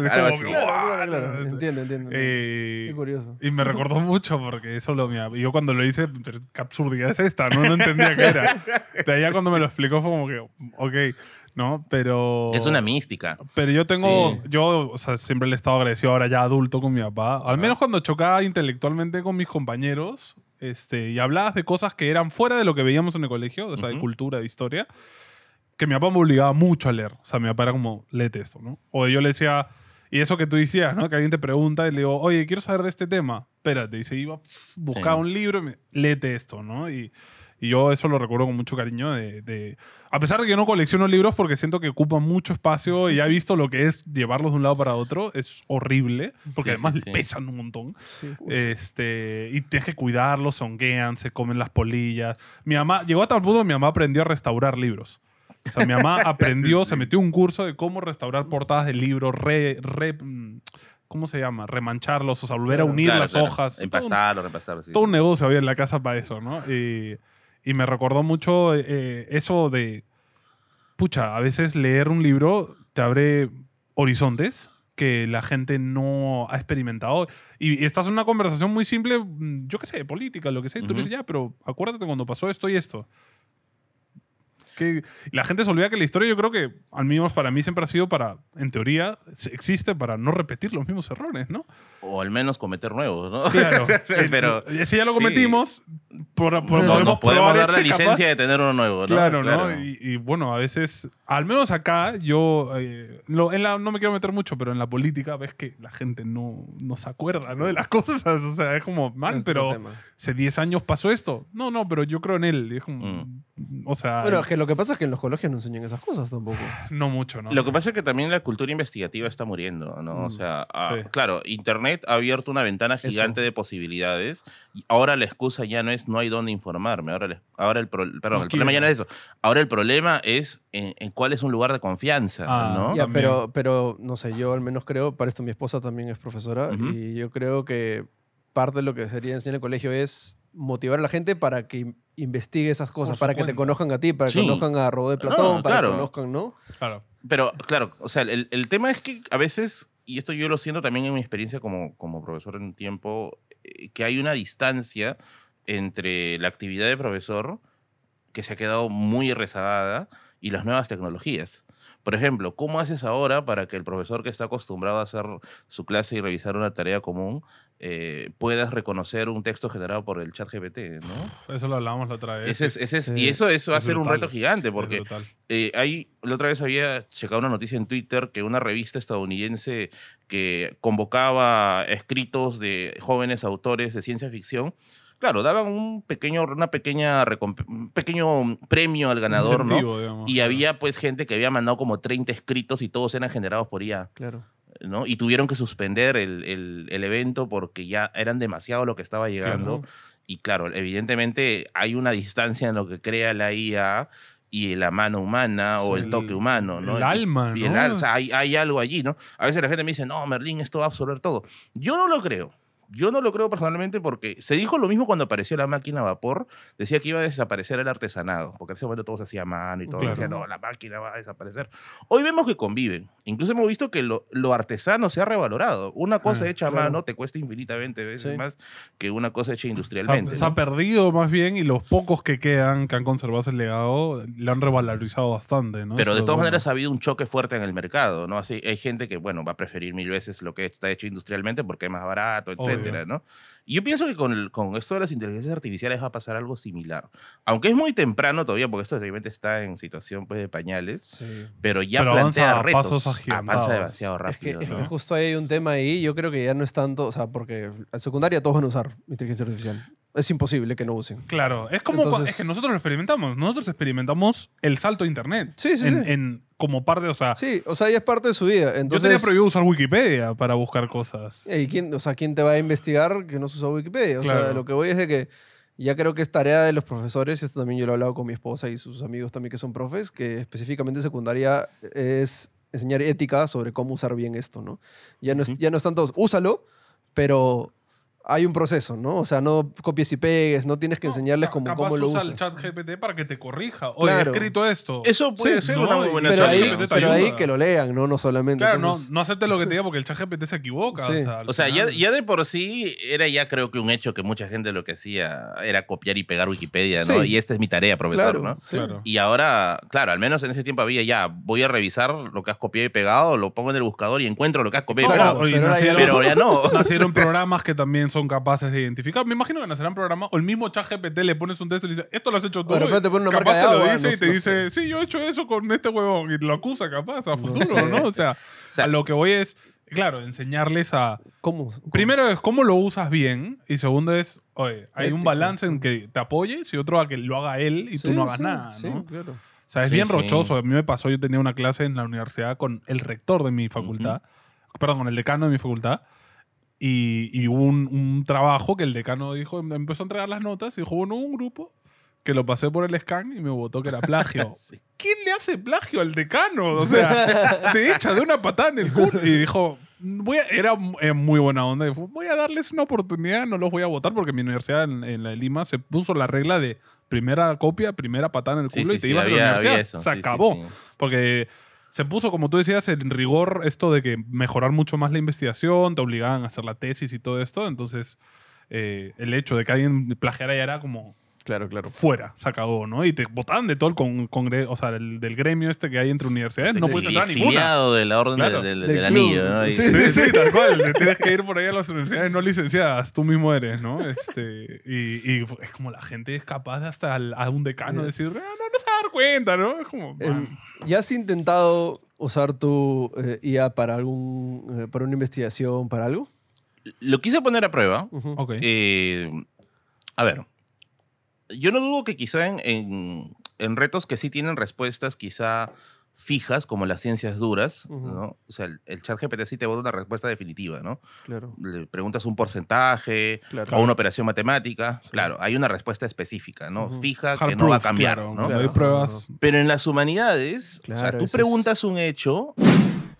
¿me Ah, Claro. Entiendo, entiendo. Eh, Qué curioso. y me recordó (laughs) mucho porque eso lo mira, Yo cuando lo hice, qué absurdidad es esta, no, no entendía qué era. (laughs) De allá cuando me lo explicó fue como que, ok, ¿no? Pero... Es una mística. Pero yo tengo, Sí. yo, o sea, siempre le he estado agradecido ahora ya adulto con mi papá. Al menos cuando chocaba intelectualmente con mis compañeros este, y hablabas de cosas que eran fuera de lo que veíamos en el colegio, o sea, de Ujú. cultura, de historia, que mi papá me obligaba mucho a leer. O sea, mi papá era como, léete esto, ¿no? O yo le decía, y eso que tú decías, ¿no? Que alguien te pregunta y le digo, oye, quiero saber de este tema. Espérate, y se iba, buscaba Sí. un libro y me, léete esto, ¿no? Y, y yo eso lo recuerdo con mucho cariño. De, de- a pesar de que yo no colecciono libros porque siento que ocupan mucho espacio y ya he visto lo que es llevarlos de un lado para otro, es horrible. Porque Sí, además sí, sí. pesan un montón. Sí. Este, y tienes que cuidarlos, songuean, se comen las polillas. Mi mamá, llegó a tal punto que mi mamá aprendió a restaurar libros. O sea, mi mamá (laughs) aprendió, se metió un curso de cómo restaurar portadas de libros, re, re- mm, ¿cómo se llama? Remancharlos, o sea, volver a unir Claro, las claro. hojas. Todo un- Empastarlo, repastarlo. sí, todo un negocio había en la casa para eso, ¿no? Y, y me recordó mucho eh, eso de, pucha, a veces leer un libro te abre horizontes que la gente no ha experimentado. Y, y estás en una conversación muy simple, mm, yo qué sé, política, lo que sea, y tú le Ujú. dices, ya, pero acuérdate cuando pasó esto y esto. Que la gente se olvida que la historia yo creo que, al menos para mí, siempre ha sido para, en teoría, existe para no repetir los mismos errores, ¿no? O al menos cometer nuevos, ¿no? Claro. (laughs) Pero- Eh, si ya lo sí. cometimos, por, por- No, podemos nos podemos dar la este, capaz. licencia de tener uno nuevo, ¿no? Claro, ¿no? Y, y, bueno, a veces, al menos acá, yo, eh, lo- en la- no me quiero meter mucho, pero en la política ves que la gente no, no se acuerda, ¿no? De las (laughs) cosas, o sea, es como, man, Es pero hace 10 años pasó esto. No, no, pero yo creo en él. Es como, o sea, Bueno, es que lo que pasa es que en los colegios no enseñan esas cosas tampoco. no mucho, ¿no? Lo que pasa es que también la cultura investigativa está muriendo, ¿no? O Mm, sea, ah, sí. claro, Internet ha abierto una ventana Eso. gigante de posibilidades y ahora la excusa ya no es no hay dónde informarme, ahora, el- ahora el, pro- perdón, No el problema ya no es eso, ahora el problema es en, en cuál es un lugar de confianza, Ah, ¿no? Ya, pero, pero no sé, yo al menos creo, para esto mi esposa también es profesora y yo creo que parte de lo que sería enseñar en el colegio es motivar a la gente para que investigue esas cosas, para que te conozcan a ti, para que Sí. conozcan a Robó de Platón, No, para claro. que conozcan, ¿no? Claro. Pero claro, o sea, el, el tema es que a veces, y esto yo lo siento también en mi experiencia como, como profesor en un tiempo, eh, que hay una distancia entre la actividad de profesor, que se ha quedado muy rezagada, y las nuevas tecnologías. Por ejemplo, ¿cómo haces ahora para que el profesor que está acostumbrado a hacer su clase y revisar una tarea común eh, puedas reconocer un texto generado por el chat GPT? ¿no? Eso lo hablábamos la otra vez. Ese es, ese es- sí, y eso, eso va a es ser un reto gigante, porque eh, hay, la otra vez había checado una noticia en Twitter que una revista estadounidense que convocaba escritos de jóvenes autores de ciencia ficción, claro, daban un pequeño, una pequeña un pequeño premio al ganador, ¿no? Incentivo, digamos. Y había pues gente que había mandado como 30 escritos y todos eran generados por IA, Claro. ¿no? Y tuvieron que suspender el, el- el evento porque ya eran demasiado lo que estaba llegando. Claro. Y claro, evidentemente hay una distancia en lo que crea la IA y la mano humana o Sí, el toque el- humano, ¿no? el Y- alma, y el ¿no? al- o sea, hay, hay algo allí, ¿no? A veces la gente me dice, no, Merlín, esto va a absorber todo. Yo no lo creo. Yo no lo creo personalmente porque se dijo lo mismo cuando apareció la máquina a vapor. Decía que iba a desaparecer el artesanado, porque en ese momento todo se hacía a mano y todo. Claro. Decía, no, la máquina va a desaparecer. Hoy vemos que conviven. Incluso hemos visto que lo, lo artesano se ha revalorado. Una cosa Ah, hecha a mano te cuesta infinitamente veces Sí. más que una cosa hecha Se ha, industrialmente. se ha perdido más bien y los pocos que quedan, que han conservado ese legado, lo han revalorizado bastante, ¿no? Pero Eso de todas bueno. maneras ha habido un choque fuerte en el mercado, ¿no? Así, hay gente que, bueno, va a preferir mil veces lo que está hecho industrialmente porque es más barato, Obvio. Etcétera, ¿no? Y yo pienso que con, el- con esto de las inteligencias artificiales va a pasar algo similar. Aunque es muy temprano todavía, porque esto obviamente está en situación pues, de pañales, Sí. pero ya Pero plantea avanza a retos. pasos avanza demasiado Es que, rápido. es que ¿no? justo ahí hay un tema ahí, yo creo que ya no es tanto, o sea, porque en secundaria todos van a usar inteligencia artificial. Es imposible que no usen. Claro, es como Entonces- es que nosotros lo experimentamos. Nosotros experimentamos el salto a internet. Sí, sí, en, sí. en- como parte, o sea, Sí, o sea, ya es parte de su vida. yo Entonces, tenía prohibido usar Wikipedia para buscar cosas. ¿Y quién, o sea, quién te va a investigar que no se usa Wikipedia? O sea, Claro. lo que voy es de que ya creo que es tarea de los profesores, y esto también yo lo he hablado con mi esposa y sus amigos también que son profes, que específicamente en secundaria es enseñar ética sobre cómo usar bien esto, ¿no? Ya no es, Ujú. ya no es tanto, úsalo, pero hay un proceso, ¿no? O sea, no copies y pegues, no tienes que No, enseñarles cómo, capaz cómo lo usa usas. el chat GPT para que te corrija. Oye, Claro. he escrito esto. Eso puede Sí, ser ¿no? una muy buena Pero ahí, pero ahí que lo lean, ¿no? No solamente. Claro, entonces- no, no aceptes lo que te diga (laughs) porque el chat GPT se equivoca. Sí. O sea, al O sea, ya, de por sí era ya creo que un hecho que mucha gente lo que hacía era copiar y pegar Wikipedia, ¿no? Sí. Y esta es mi tarea, profesor, Claro, ¿no? sí. Claro. Y ahora, claro, al menos en ese tiempo había ya, voy a revisar lo que has copiado y pegado, lo pongo en el buscador y encuentro lo que has copiado y pegado. Oye, pero nacieron, Pero ya no. (laughs) nacieron programas que también son capaces de identificar. Me imagino que nacerán programas, o el mismo chat GPT le pones un texto y le dice, esto lo has hecho tú. De repente te pone una capaz marca de te lo agua, dice no- y te no dice, sé. sí, yo he hecho eso con este huevón. Y lo acusa capaz a futuro, sé. ¿no? O sea, O sea, a lo que voy es, claro, enseñarles a... ¿Cómo? cómo? Primero es cómo lo usas bien y segundo es, oye, hay un balance en que te apoyes y otro a que lo haga él y tú no hagas sí, nada, sí, ¿no? claro. O sea, es Sí, bien sí. rochoso. A mí me pasó, yo tenía una clase en la universidad con el rector de mi facultad, perdón, con el decano de mi facultad, y, y hubo un, un trabajo que el decano dijo, em- empezó a entregar las notas y dijo, bueno, un grupo que lo pasé por el scan y me votó que era plagio. (laughs) Sí. ¿Quién le hace plagio al decano? O sea, (laughs) te echa de una patada en el culo. Y dijo, voy a- era eh, muy buena onda. Dijo, voy a darles una oportunidad, no los voy a votar porque mi universidad en, en la de Lima se puso la regla de primera copia, primera patada en el culo sí, y te sí, ibas de la había- universidad. había eso, se acabó. Porque se puso, como tú decías, en rigor esto de que mejorar mucho más la investigación, te obligaban a hacer la tesis y todo esto. Entonces, eh, el hecho de que alguien plagiara ya era como Claro, claro. fuera, se acabó, ¿no? Y te botaban de todo el con- congre- o sea, del, del gremio este que hay entre universidades. No puedes entrar a ninguna. de la orden Claro. del, anillo, ¿no? Y- Sí, Sí, sí, (laughs) tal cual. Tienes que ir por ahí a las universidades no licenciadas. Tú mismo eres, ¿no? Este, y, y es como la gente es capaz de hasta al- a un decano decir, "Ah, no, no se va a dar cuenta, ¿no? Es como. ¿Ya has intentado usar tu eh, IA para, algún, eh, para una investigación, para algo? Lo quise poner a prueba. Ujú. ok. Eh, a ver, yo no dudo que quizá en, en- en retos que sí tienen respuestas quizá fijas, como las ciencias duras. ¿no? O sea, el, el chat GPT sí te da una respuesta definitiva, ¿no? Claro, Le preguntas un porcentaje claro. o una operación matemática, claro, hay una respuesta específica, ¿no? Fija Hard que no va a cambiar, claro, ¿no? Claro. hay pruebas. Pero en las humanidades, o sea, Claro, tú preguntas es- un hecho,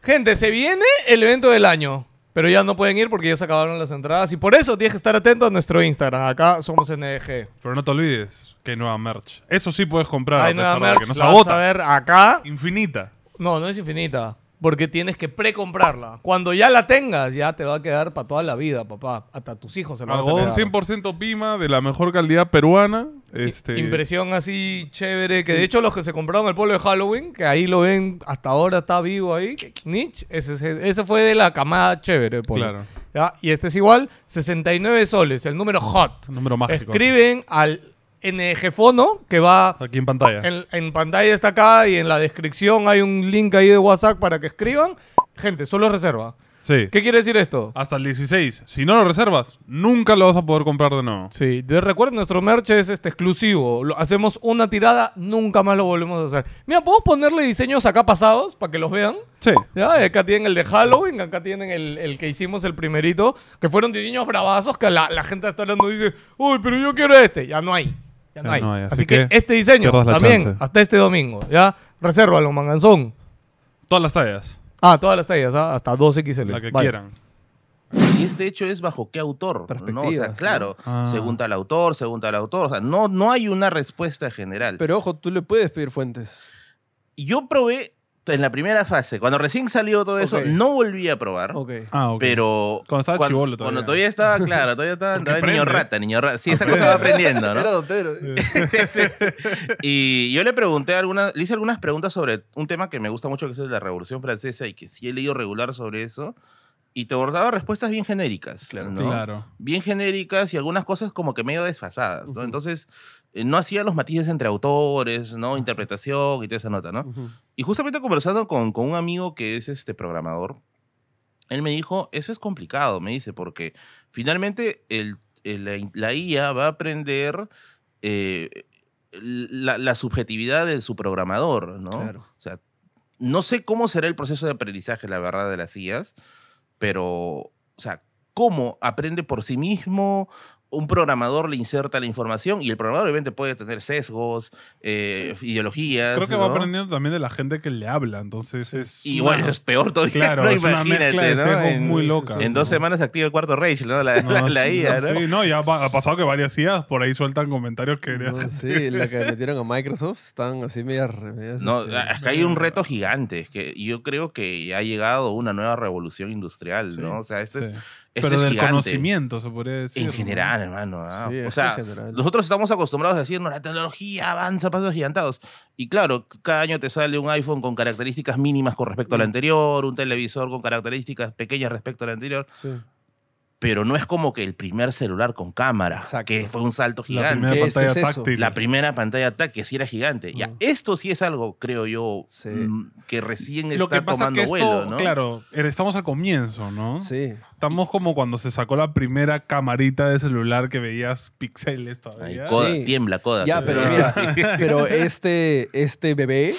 Gente, se viene el evento del año. Pero ya no pueden ir porque ya se acabaron las entradas. Y por eso tienes que estar atento a nuestro Instagram. Acá somos NG. Pero no te olvides que hay nueva merch. Eso sí puedes comprar Hay a nueva pesar de merch. que no se la vas a ver acá. Infinita. No, no es infinita. Porque tienes que precomprarla. Cuando ya la tengas, ya te va a quedar para toda la vida, papá. Hasta tus hijos se la van a Algodón heredar. 100% Pima de la mejor calidad peruana. Este, Impresión así chévere. Que de hecho, los que se compraron el polo de Halloween, que ahí lo ven, hasta ahora está vivo ahí. Nietzsche, ese, fue de la camada chévere. de polos. Claro. ¿Ya? Y este es igual, 69 soles, el número hot. número mágico. Escriben al NG Fono, que va Aquí en pantalla. en, en pantalla está acá y en la descripción hay un link ahí de WhatsApp para que escriban. Gente, solo reserva. Sí. ¿Qué quiere decir esto? Hasta el 16. Si no lo reservas, nunca lo vas a poder comprar de nuevo. Sí, de recuerden, nuestro merch es este exclusivo. Lo- hacemos una tirada, nunca más lo volvemos a hacer. Mira, podemos ponerle diseños acá pasados para que los vean. Sí. ¿Ya? Acá tienen el de Halloween, acá tienen el, el que hicimos el primerito, que fueron diseños bravazos que la, la gente está hablando y dice, uy, pero yo quiero este. Ya no hay. Ya no Ya hay. no hay, así así, que, que este diseño también, chance. hasta este domingo. ¿Ya? Resérvalo, manganzón. Todas las tallas. Ah, todas las tallas, ¿ah? hasta 2XL. La que Vale. quieran. y este hecho es bajo qué autor, ¿no? O sea, claro, ¿no? Ah. según tal autor, según tal autor, o sea, no, no hay una respuesta general. Pero ojo, tú le puedes pedir fuentes. yo probé en la primera fase, cuando recién salió todo eso, Ok. no volví a probar. Ok. Ah, ok. Pero Cuando estaba chibolo todavía. Cuando todavía estaba, claro, todavía estaba, estaba niño rata, niño rata. Sí, esa cosa va aprendiendo, Era ¿no? dontero. (laughs) Y yo le pregunté algunas, le hice algunas preguntas sobre un tema que me gusta mucho, que es la Revolución Francesa, y que sí he leído regular sobre eso. Y te abordaba respuestas bien genéricas. Claro. ¿no? Claro. Bien genéricas y algunas cosas como que medio desfasadas, ¿no? Ujú. Entonces, eh, no hacía los matices entre autores, ¿no? Interpretación y toda esa nota, ¿no? Ujú. Y justamente conversando con, con un amigo que es este programador, él me dijo, eso es complicado, me dice, porque finalmente el, el- la, la IA va a aprender eh, la, la subjetividad de su programador, ¿no? Claro. O sea, no sé cómo será el proceso de aprendizaje, la verdad, de las IAs, pero, o sea, cómo aprende por sí mismo, un programador le inserta la información y el programador obviamente puede tener sesgos, eh, ideologías. Creo que va aprendiendo también de la gente que le habla. Entonces es. Y una- bueno, es peor todavía. Claro, ¿no? es una Imagínate, mezcla de ¿no? sesgos En, muy loca. en dos semanas se activa el cuarto Rage, ¿no? La, (laughs) la- la sí, IA, ¿no? Sí, no, ya ha ha pasado que varias IAs por ahí sueltan comentarios que. No, (laughs) sí, la que metieron a Microsoft están así medias. medias, No, este, es que hay un reto gigante, es que yo creo que ha llegado una nueva revolución industrial, Sí, ¿no? O sea, esto sí. es, esto Pero es del gigante. conocimiento, se podría decir. En ¿no? general, hermano. ¿ah? Sí, o sea, nosotros estamos acostumbrados a decir, no, la tecnología avanza a pasos gigantados. Y claro, cada año te sale un iPhone con características mínimas con respecto al Mm. anterior, un televisor con características pequeñas respecto al anterior, Sí. pero no es como que el primer celular con cámara, Exacto. que fue un salto La gigante. primera Que esto pantalla es eso. táctil. La primera pantalla táctil que sí era gigante. Ya, Mm. esto sí es algo, creo yo, Sí. mm, que recién Lo está que pasa es tomando que esto, vuelo, ¿no? claro, eh, estamos al comienzo, ¿no? Sí. Estamos como cuando se sacó la primera camarita de celular que veías píxeles todavía. coda, Sí. tiembla, coda. Ya, pero mira, (laughs) pero este, este bebé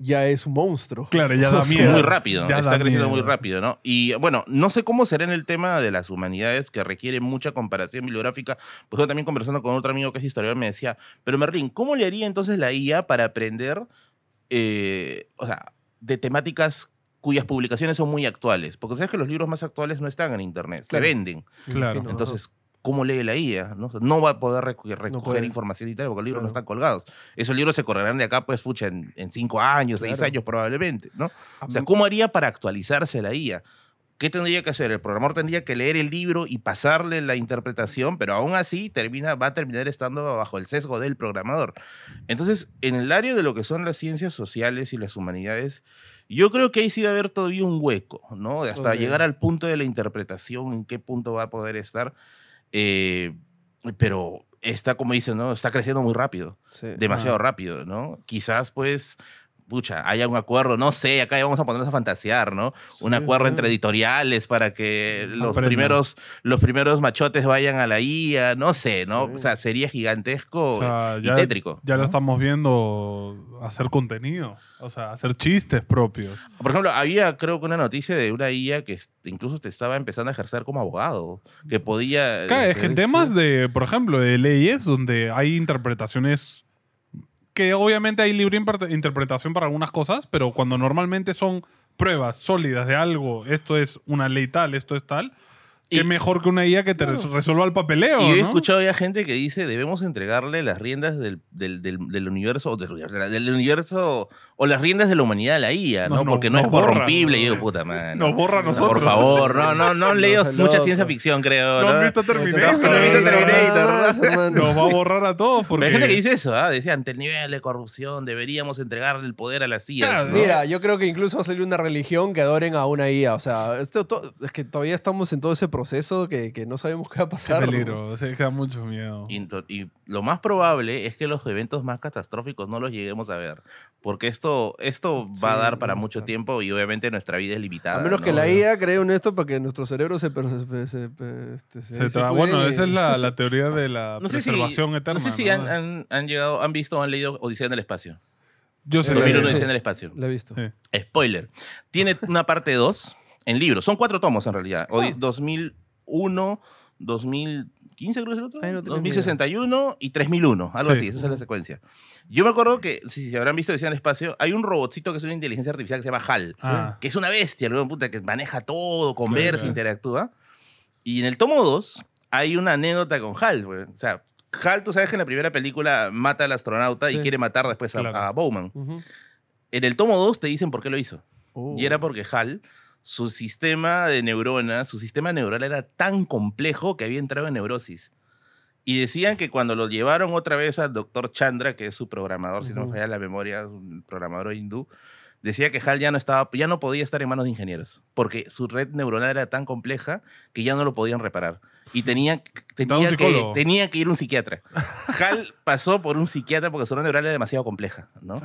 ya es un monstruo. Claro, ya da miedo. muy rápido, Ya está creciendo miedo. muy rápido, ¿no? Y bueno, no sé cómo será en el tema de las humanidades que requiere mucha comparación bibliográfica. Pues yo también conversando con otro amigo que es historiador me decía, pero Merlín, ¿cómo le haría entonces la IA para aprender, eh, o sea, de temáticas cuyas publicaciones son muy actuales? Porque sabes que los libros más actuales no están en internet, Claro. se venden. Claro. Entonces, ¿cómo lee la IA? No, O sea, no va a poder recu- recoger puede. información y tal, porque los libros no Claro. están colgados. Esos libros se correrán de acá, pues, pucha, en, en cinco años, seis Claro. años probablemente, ¿no? O sea, ¿cómo haría para actualizarse la IA? ¿qué tendría que hacer? El programador tendría que leer el libro y pasarle la interpretación, pero aún así termina, va a terminar estando bajo el sesgo del programador. Entonces, en el área de lo que son las ciencias sociales y las humanidades, yo creo que ahí sí va a haber todavía un hueco, ¿no? Hasta Ok. llegar al punto de la interpretación, en qué punto va a poder estar. eh, pero está, como dicen, ¿no? Está creciendo muy rápido Sí. demasiado Ah. rápido, ¿no? Quizás, pues, pucha, haya un acuerdo, no sé, acá ya vamos a ponernos a fantasear, ¿no? un acuerdo sí. entre editoriales para que los primeros, los primeros machotes vayan a la IA, no sé, ¿no? Sí. O sea, sería gigantesco O sea, y ya, tétrico. ya lo estamos viendo hacer contenido, o sea, hacer chistes propios. Por ejemplo, había creo que una noticia de una IA que incluso te estaba empezando a ejercer como abogado, que podía... Claro, es que en sí. temas de, por ejemplo, de leyes donde hay interpretaciones que obviamente hay libre interpretación para algunas cosas, pero cuando normalmente son pruebas sólidas de algo, esto es una ley tal, esto es tal, qué Y- mejor que una IA que te res- resuelva el papeleo, Y yo he ¿no? escuchado ya gente que dice debemos entregarle las riendas del, del, del, del universo, o del, del universo, o las riendas de la humanidad a la IA, ¿no? Porque no es borra. corrompible. Y yo, puta madre. Nos borra a nosotros. Por favor, no, no, no (laughs) han leído mucha loco. ciencia ficción, creo. No han ¿no? visto No, no, Terminator. no. Nos va a borrar a todos porque... Hay gente que dice eso, ¿ah? Decía, ante el nivel de corrupción deberíamos entregarle el poder a las ¿no? Mira, yo creo que incluso va a salir una religión que adoren a una IA. O sea, esto to- es que todavía estamos en todo ese proceso que, que no sabemos qué va a Qué pasar. peligro, se da mucho miedo. Y, y lo más probable es que los eventos más catastróficos no los lleguemos a ver. Porque esto, esto va a Sí, dar para mucho tiempo y obviamente nuestra vida es limitada. A menos que ¿no? la IA cree en esto para que nuestro cerebro se... se, se- se- este, se- Se bueno, esa es la, la teoría de la (laughs) No sé si, preservación eterna. no sé si ¿no? han, han- han llegado, han visto o han leído Odisea en el espacio. Yo sé lo 2001 que- Odisea en el espacio. La he visto. Sí. Spoiler. Tiene una parte 2 en libro. Son cuatro tomos en realidad. Odi- 2001, 2015 creo que es el otro. Ay, no tengo 2061 y 3001. Algo Sí. así. Esa es la secuencia. Yo me acuerdo que, si, si habrán visto Odisea en el espacio, hay un robotcito que es una inteligencia artificial que se llama HAL. Ah. Que es una bestia, luego puta, que maneja todo, conversa, Claro. interactúa. Y en el tomo 2 hay una anécdota con HAL. güey. O sea, HAL, tú sabes que en la primera película mata al astronauta y Sí. quiere matar después a, Claro. a Bowman. Ujú. En el tomo 2 te dicen por qué lo hizo. Oh. Y era porque HAL, su sistema de neuronas, su sistema neural era tan complejo que había entrado en neurosis. Y decían que cuando lo llevaron otra vez al doctor Chandra, que es su programador, si no me falla la memoria, un programador hindú, decía que HAL ya no, estaba, ya no podía estar en manos de ingenieros, porque su red neuronal era tan compleja que ya no lo podían reparar. Y tenía, tenía, que, tenía que ir un psiquiatra. (laughs) HAL pasó por un psiquiatra porque su red neural era demasiado compleja, ¿no?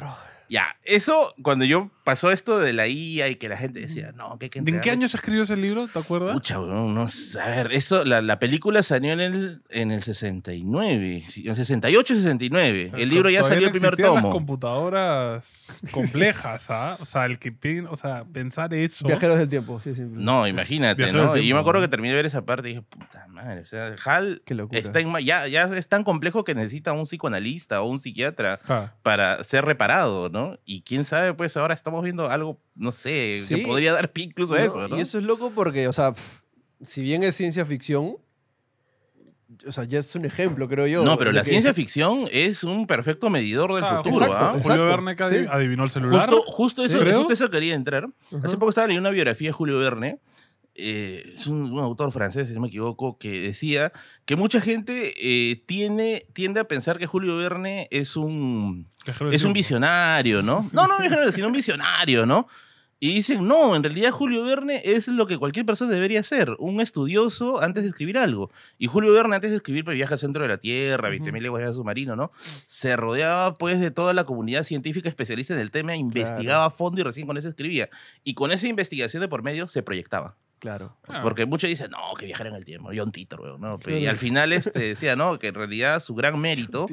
Ya, eso, cuando yo pasó esto de la IA y que la gente decía, no, que hay que ¿En qué año se escribió ese libro? ¿Te acuerdas? Pucha, weón, no sé. A ver, eso, la, la película salió en el, en el 69, sí, en el 68, 69. O sea, el libro ya salió no el primer tomo. las computadoras (laughs) complejas, ¿ah? O sea, el que o sea, pensar eso. Viajeros del tiempo, sí, simple. No, imagínate, ¿no? Y yo me acuerdo ¿no? que terminé de ver esa parte y dije, puta madre, o sea, HAL está en ya, ya es tan complejo que necesita un psicoanalista o un psiquiatra Ah, para ser reparado, ¿no? Y quién sabe, pues ahora estamos viendo algo, no sé, Sí. que podría dar pie incluso a No, eso, ¿no? Y eso es loco porque, o sea, si bien es ciencia ficción, o sea, ya es un ejemplo, creo yo. No, pero la que- ciencia ficción es un perfecto medidor del ah, futuro, exacto, ¿ah? Julio Verne sí. adivinó el celular. Justo, justo, Sí, eso, creo. justo eso quería entrar. Hace poco estaba leyendo una biografía de Julio Verne. Eh, es un, un autor francés, si no me equivoco, que decía que mucha gente eh, tiene, tiende a pensar que Julio Verne es un, es un visionario, ¿no? (laughs) No, no, visionario, sino un visionario, ¿no? Y dicen, no, en realidad Julio Verne es lo que cualquier persona debería ser, un estudioso antes de escribir algo. Y Julio Verne antes de escribir pues, Viaje al centro de la Tierra, Viste Ujú. mil leguas de submarino, ¿no? Se rodeaba pues de toda la comunidad científica especialista en el tema, investigaba a fondo y recién con eso escribía. Y con esa investigación de por medio se proyectaba. Claro. Ah, Porque muchos dicen, no, que viajar en el tiempo, John Titor, weón, ¿no? Y al final (laughs) este, decía, no, que en realidad su gran (laughs) mérito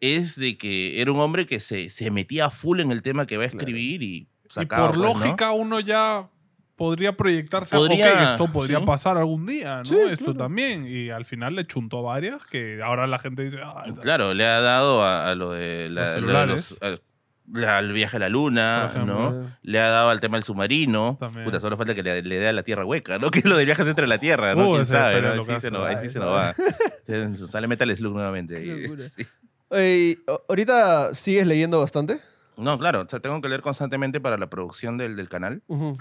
es de que era un hombre que se, se metía a full en el tema que va a escribir y y sacaba. por pues, ¿no? lógica uno ya podría proyectarse, Podría, ok, esto podría sí. pasar algún día, ¿no? Sí, esto claro. también. Y al final le chuntó a varias que ahora la gente dice, ah, Claro, le ha dado a, a lo de, la- Los lo de celulares. los- a- al viaje a la luna, ejemplo. ¿no? Le ha dado al tema del submarino. También. Puta, solo falta que le, le dé a la Tierra hueca, ¿no? (laughs) Que es lo del viaje entre la Tierra, ¿no? Uh, ¿Quién sabe? ¿no? Ahí sí se nos, ahí sí se nos va. (laughs) Se- Sale Metal Slug nuevamente. (laughs) Sí. Oye, ¿y ¿Ahorita sigues leyendo bastante? No, claro, o sea, tengo que leer constantemente para la producción del, del canal. Ujú.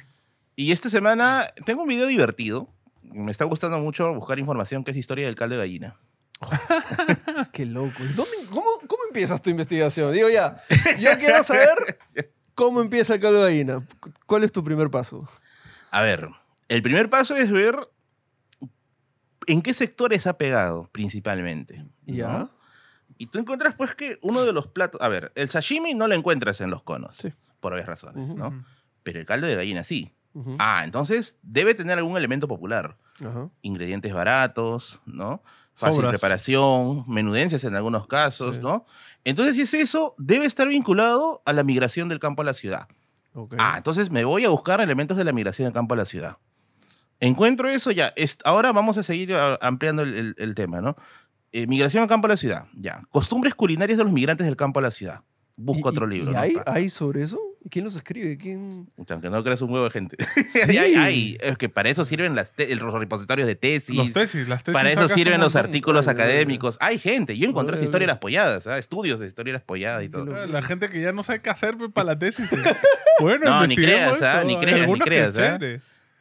Y esta semana tengo un video divertido. Me está gustando mucho buscar información que es historia del caldo de gallina. Qué loco. ¿Y dónde- cómo, cómo empiezas tu investigación? Digo ya, yo quiero saber cómo empieza el caldo de gallina. ¿Cuál es tu primer paso? A ver, el primer paso es ver en qué sectores ha pegado principalmente. ¿no? ¿Ya? Y tú encuentras pues que uno de los platos... A ver, el sashimi no lo encuentras en los conos, Sí. por obvias razones. ¿no? Pero el caldo de gallina sí. Ah, entonces debe tener algún elemento popular. Ingredientes baratos, ¿no? Fácil Sobras. preparación, menudencias en algunos casos, Sí. ¿no? Entonces, si es eso, debe estar vinculado a la migración del campo a la ciudad. Ah, entonces me voy a buscar elementos de la migración del campo a la ciudad. Encuentro eso ya. ahora vamos a seguir ampliando el, el- el tema, ¿no? Eh, migración del campo a la ciudad, ya. Costumbres culinarias de los migrantes del campo a la ciudad. Busco ¿Y- otro libro. ¿Y ¿no? hay, hay sobre eso? ¿Y ¿Quién los escribe? ¿Quién? Pucha, Aunque no creas un huevo de gente. (laughs) Sí. hay, hay. Es que para eso sirven las te- los repositorios de tesis. Los tesis, las tesis. para eso sirven los montón. artículos Ay, ay, ay. académicos. Hay gente. Yo encontré esa Ay, historia de ay. las polladas, ¿ah? estudios de historia de las polladas y todo. La gente que ya no sabe qué hacer pues, para la tesis. (laughs) Bueno, No, ni creas, esto. Ni creas, ni creas, ¿ah?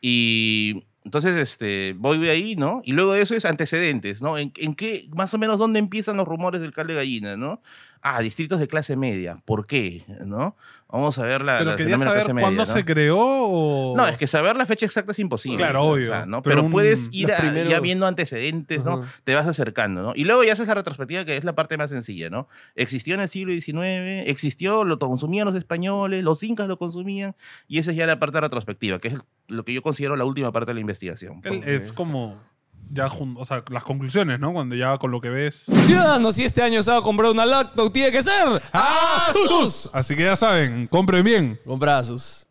Y entonces este, voy ahí, ¿no? Y luego de eso es antecedentes, ¿no? ¿En, en qué, más o menos, dónde empiezan los rumores del caldo de gallina, ¿no? Ah, distritos de clase media. ¿Por qué? ¿No? Vamos a ver la, Pero la quería fenómeno saber clase media, cuándo ¿no? se creó o... No, es que saber la fecha exacta es imposible. Claro, o obvio, sea, ¿no? pero Pero, un- puedes ir ya viendo antecedentes, ¿no? Ajá. Te vas acercando, ¿no? Y luego ya haces la retrospectiva, que es la parte más sencilla, ¿no? Existió en el siglo XIX, existió, lo consumían los españoles, los incas lo consumían, y esa es ya la parte retrospectiva, que es lo que yo considero la última parte de la investigación. Es como... Ya, o sea, las conclusiones, ¿no? Cuando ya con lo que ves... Ciudadanos, si este año se va a comprar una laptop, tiene que ser ASUS. Así que ya saben, compren bien. Compra ASUS.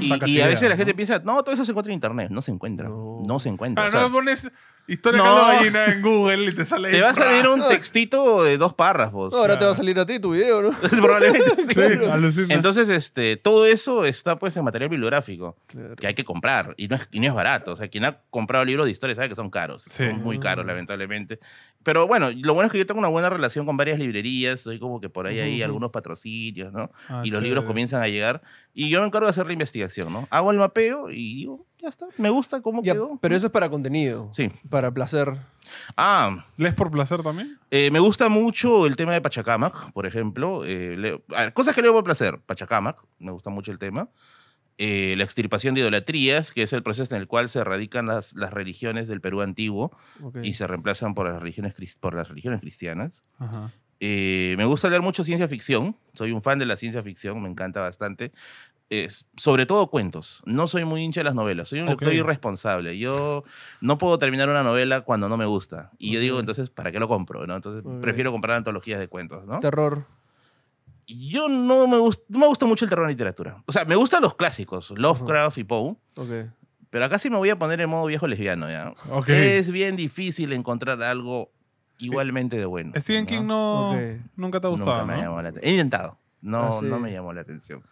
Y, Sacas y a veces la gente piensa, no, todo eso se encuentra en internet. No se encuentra. No. No, se encuentra. Ah, o sea, no pones historia No. gallina en Google y te sale te va a salir un No. textito de dos párrafos. No, ahora te va a Claro. salir a ti tu video, ¿no? (laughs) Probablemente (laughs) sí. Sí, alucina. Entonces, este, todo eso está pues en material bibliográfico Claro. que hay que comprar y no, es, y no es barato. O sea, quien ha comprado libros de historia sabe que son caros. Sí. Son muy caros, lamentablemente. Pero bueno, lo bueno es que yo tengo una buena relación con varias librerías. Soy como que por ahí hay Ujú. algunos patrocinios, ¿no? Ah, y los libros comienzan a llegar. Y yo me encargo de hacer la investigación, ¿no? Hago el mapeo y digo, ya está, me gusta cómo Ya, quedó. pero eso es para contenido. Sí. Para placer. Ah, ¿Lees por placer también? eh, me gusta mucho el tema de Pachacamac, por ejemplo. Eh, leo- a ver, cosas que leo por placer. Pachacamac, me gusta mucho el tema. Eh, la extirpación de idolatrías, que es el proceso en el cual se erradican las, las religiones del Perú antiguo Ok. y se reemplazan por las religiones, cris- por las religiones cristianas. Ajá. Eh, me gusta leer mucho ciencia ficción. Soy un fan de la ciencia ficción, me encanta bastante. Es, sobre todo cuentos. No soy muy hincha de las novelas. Soy un Ok. lector irresponsable. Yo no puedo terminar una novela cuando no me gusta. Y yo digo, entonces, ¿para qué lo compro? ¿no? Entonces, prefiero comprar antologías de cuentos. ¿no? Terror. Yo no me, gust- no me gusta mucho el terror en literatura. O sea, me gustan los clásicos, Lovecraft y Poe. Ok. Pero acá sí me voy a poner en modo viejo lesbiano, ¿ya? Ok. Es bien difícil encontrar algo igualmente de bueno. Stephen ¿no? King no... Nunca te ha Nunca gustado, me ¿no? llamó la atención. He intentado. No, Ah, sí. no me llamó la atención.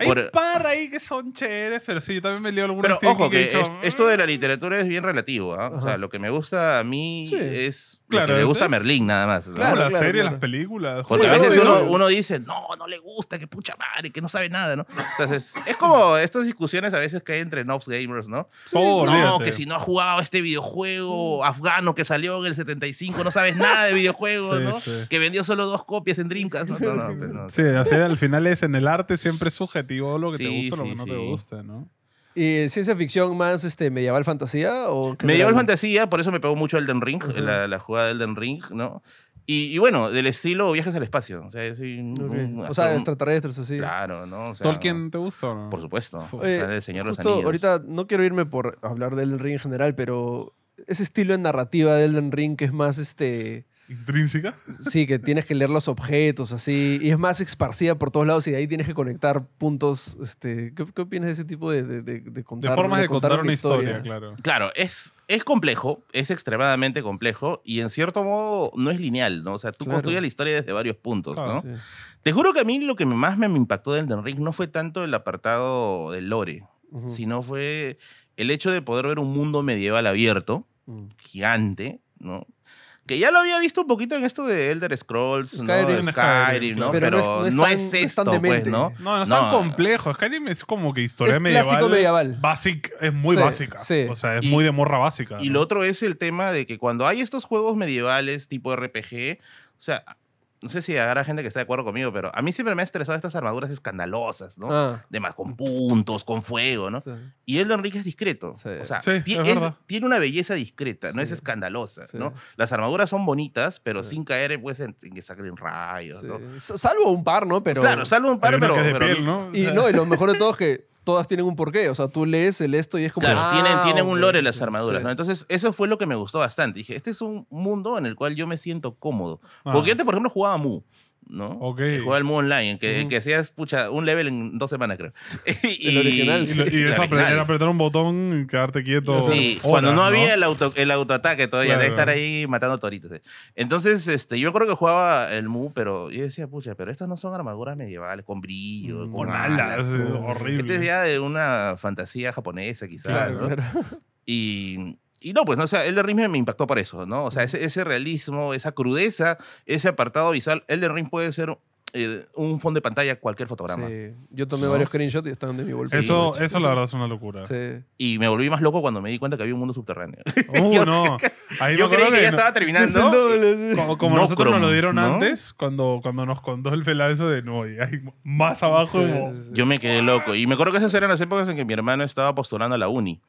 Hay Por- un par ahí que son chéveres, pero sí, yo también me leo algunos Pero ojo, que he dicho, es- esto de la literatura es bien relativo. ¿ah? O sea, lo que me gusta a mí Sí. es Claro, lo que me gusta es- Merlín nada más. ¿no? Claro, la claro, serie, claro. las películas. Porque Sí, a veces uno, dice, no, no le gusta, que pucha madre, que no sabe nada, ¿no? Entonces, es como estas discusiones a veces que hay entre nobs gamers, ¿no? Todo, no, olvídate. que si no has jugado este videojuego afgano que salió en el 75, no sabes nada de videojuegos, Sí, ¿no? sí. Que vendió solo dos copias en Dreamcast. No, no, no, pues no. Sí, así al final es en el arte siempre lo que te Sí, gusta o lo sí, que no te sí. gusta, ¿no? ¿Y ciencia ficción más este, medieval fantasía? O Me llevó general? el fantasía, por eso me pegó mucho Elden Ring, la, la jugada de Elden Ring, ¿no? Y, y bueno, del estilo viajes al espacio. O sea, un- un- O extraterrestres así. Claro, ¿no? O sea, ¿Tolkien te gusta o no? Por supuesto. O sea, el Señor de los Anillos. ahorita no quiero irme por hablar de Elden Ring en general, pero ese estilo de narrativa de Elden Ring que es más este ¿Intrínseca? sí que tienes que leer los objetos así y es más esparcida por todos lados y de ahí tienes que conectar puntos este ¿qué, qué opinas de ese tipo de, de, de- de contar De formas de contar una historia, claro. Claro, es, es complejo, es extremadamente complejo y en cierto modo no es lineal, ¿no? O sea, tú Claro. construyes la historia desde varios puntos, Claro, ¿no? Sí. Te juro que a mí lo que más me impactó del Elden Ring no fue tanto el apartado del lore, sino fue el hecho de poder ver un mundo medieval abierto, Mm. gigante, ¿no? Que ya lo había visto un poquito en esto de Elder Scrolls, Skyrim. ¿no? Skyrim, ¿no? Pero, Pero no es- no no es, es tan- no es esto, tan pues. ¿no? No, no es tan complejo. Skyrim es como que historia Es medieval. clásico medieval. Basic, es muy Sí, básica. sí. O sea, es Y- muy de morra básica. Y ¿no? lo otro es el tema de que cuando hay estos juegos medievales tipo RPG, o sea, no sé si habrá gente que está de acuerdo conmigo, pero a mí siempre me ha estresado estas armaduras escandalosas, ¿no? Ah, De más, con puntos, con fuego, ¿no? sí. Y Elden Ring es discreto. Sí. O sea, Sí, ti- es es- verdad. tiene una belleza discreta, no es escandalosa, Sí. ¿no? Las armaduras son bonitas, pero Sí. sin caer pues, en, en que saquen rayos, Sí. ¿no? Salvo un par, ¿no? Pero, Claro, salvo un par, pero... que es de pero- piel, ¿no? O Y sea, no, y lo mejor de todo es que todas tienen un porqué. O sea, tú lees el esto y es como. Claro, ah, tienen, tienen un lore las armaduras, sí. ¿no? Entonces, eso fue lo que me gustó bastante. Dije, este es un mundo en el cual yo me siento cómodo. Ah. Porque antes, por ejemplo, jugaba Mu, ¿no? Ok. Que Jugaba el Mu Online, que, en Ujú. que hacías, pucha, un level en dos semanas, creo. (laughs) y, (laughs) El original, Y, sí. lo- y el es apre- original. era apretar un botón y quedarte quieto. Sí, horas, cuando no, había el, auto, el autoataque todavía, de Claro. estar ahí matando toritos. eh. Entonces, este, yo creo que jugaba el Mu, pero yo decía, pucha, pero estas no son armaduras medievales, con brillo, Mm. con, alas, ¿no? horrible. Este es ya de una fantasía japonesa, quizás. Claro, ¿no? claro. Y, y no, pues, no, o sea, Elden Ring me, me impactó por eso, ¿no? O sea, ese, ese realismo, esa crudeza, ese apartado visual. Elden Ring puede ser eh, un fondo de pantalla cualquier fotograma. Sí. Yo tomé ¿No? varios screenshots y están de mi bolsillo. Eso, eso la verdad es una locura. Sí. Y me volví más loco cuando me di cuenta que había un mundo subterráneo. (laughs) Uh, Yo- no. Ahí Yo creí que ya no- estaba terminando. doble, sí. Como, como No nosotros nos lo dieron ¿no? antes, cuando, cuando nos contó el Fela eso de no, y hay más abajo. Sí, como- sí, sí. Yo me quedé loco. Y me acuerdo que esas eran las épocas en que mi hermano estaba postulando a la uni.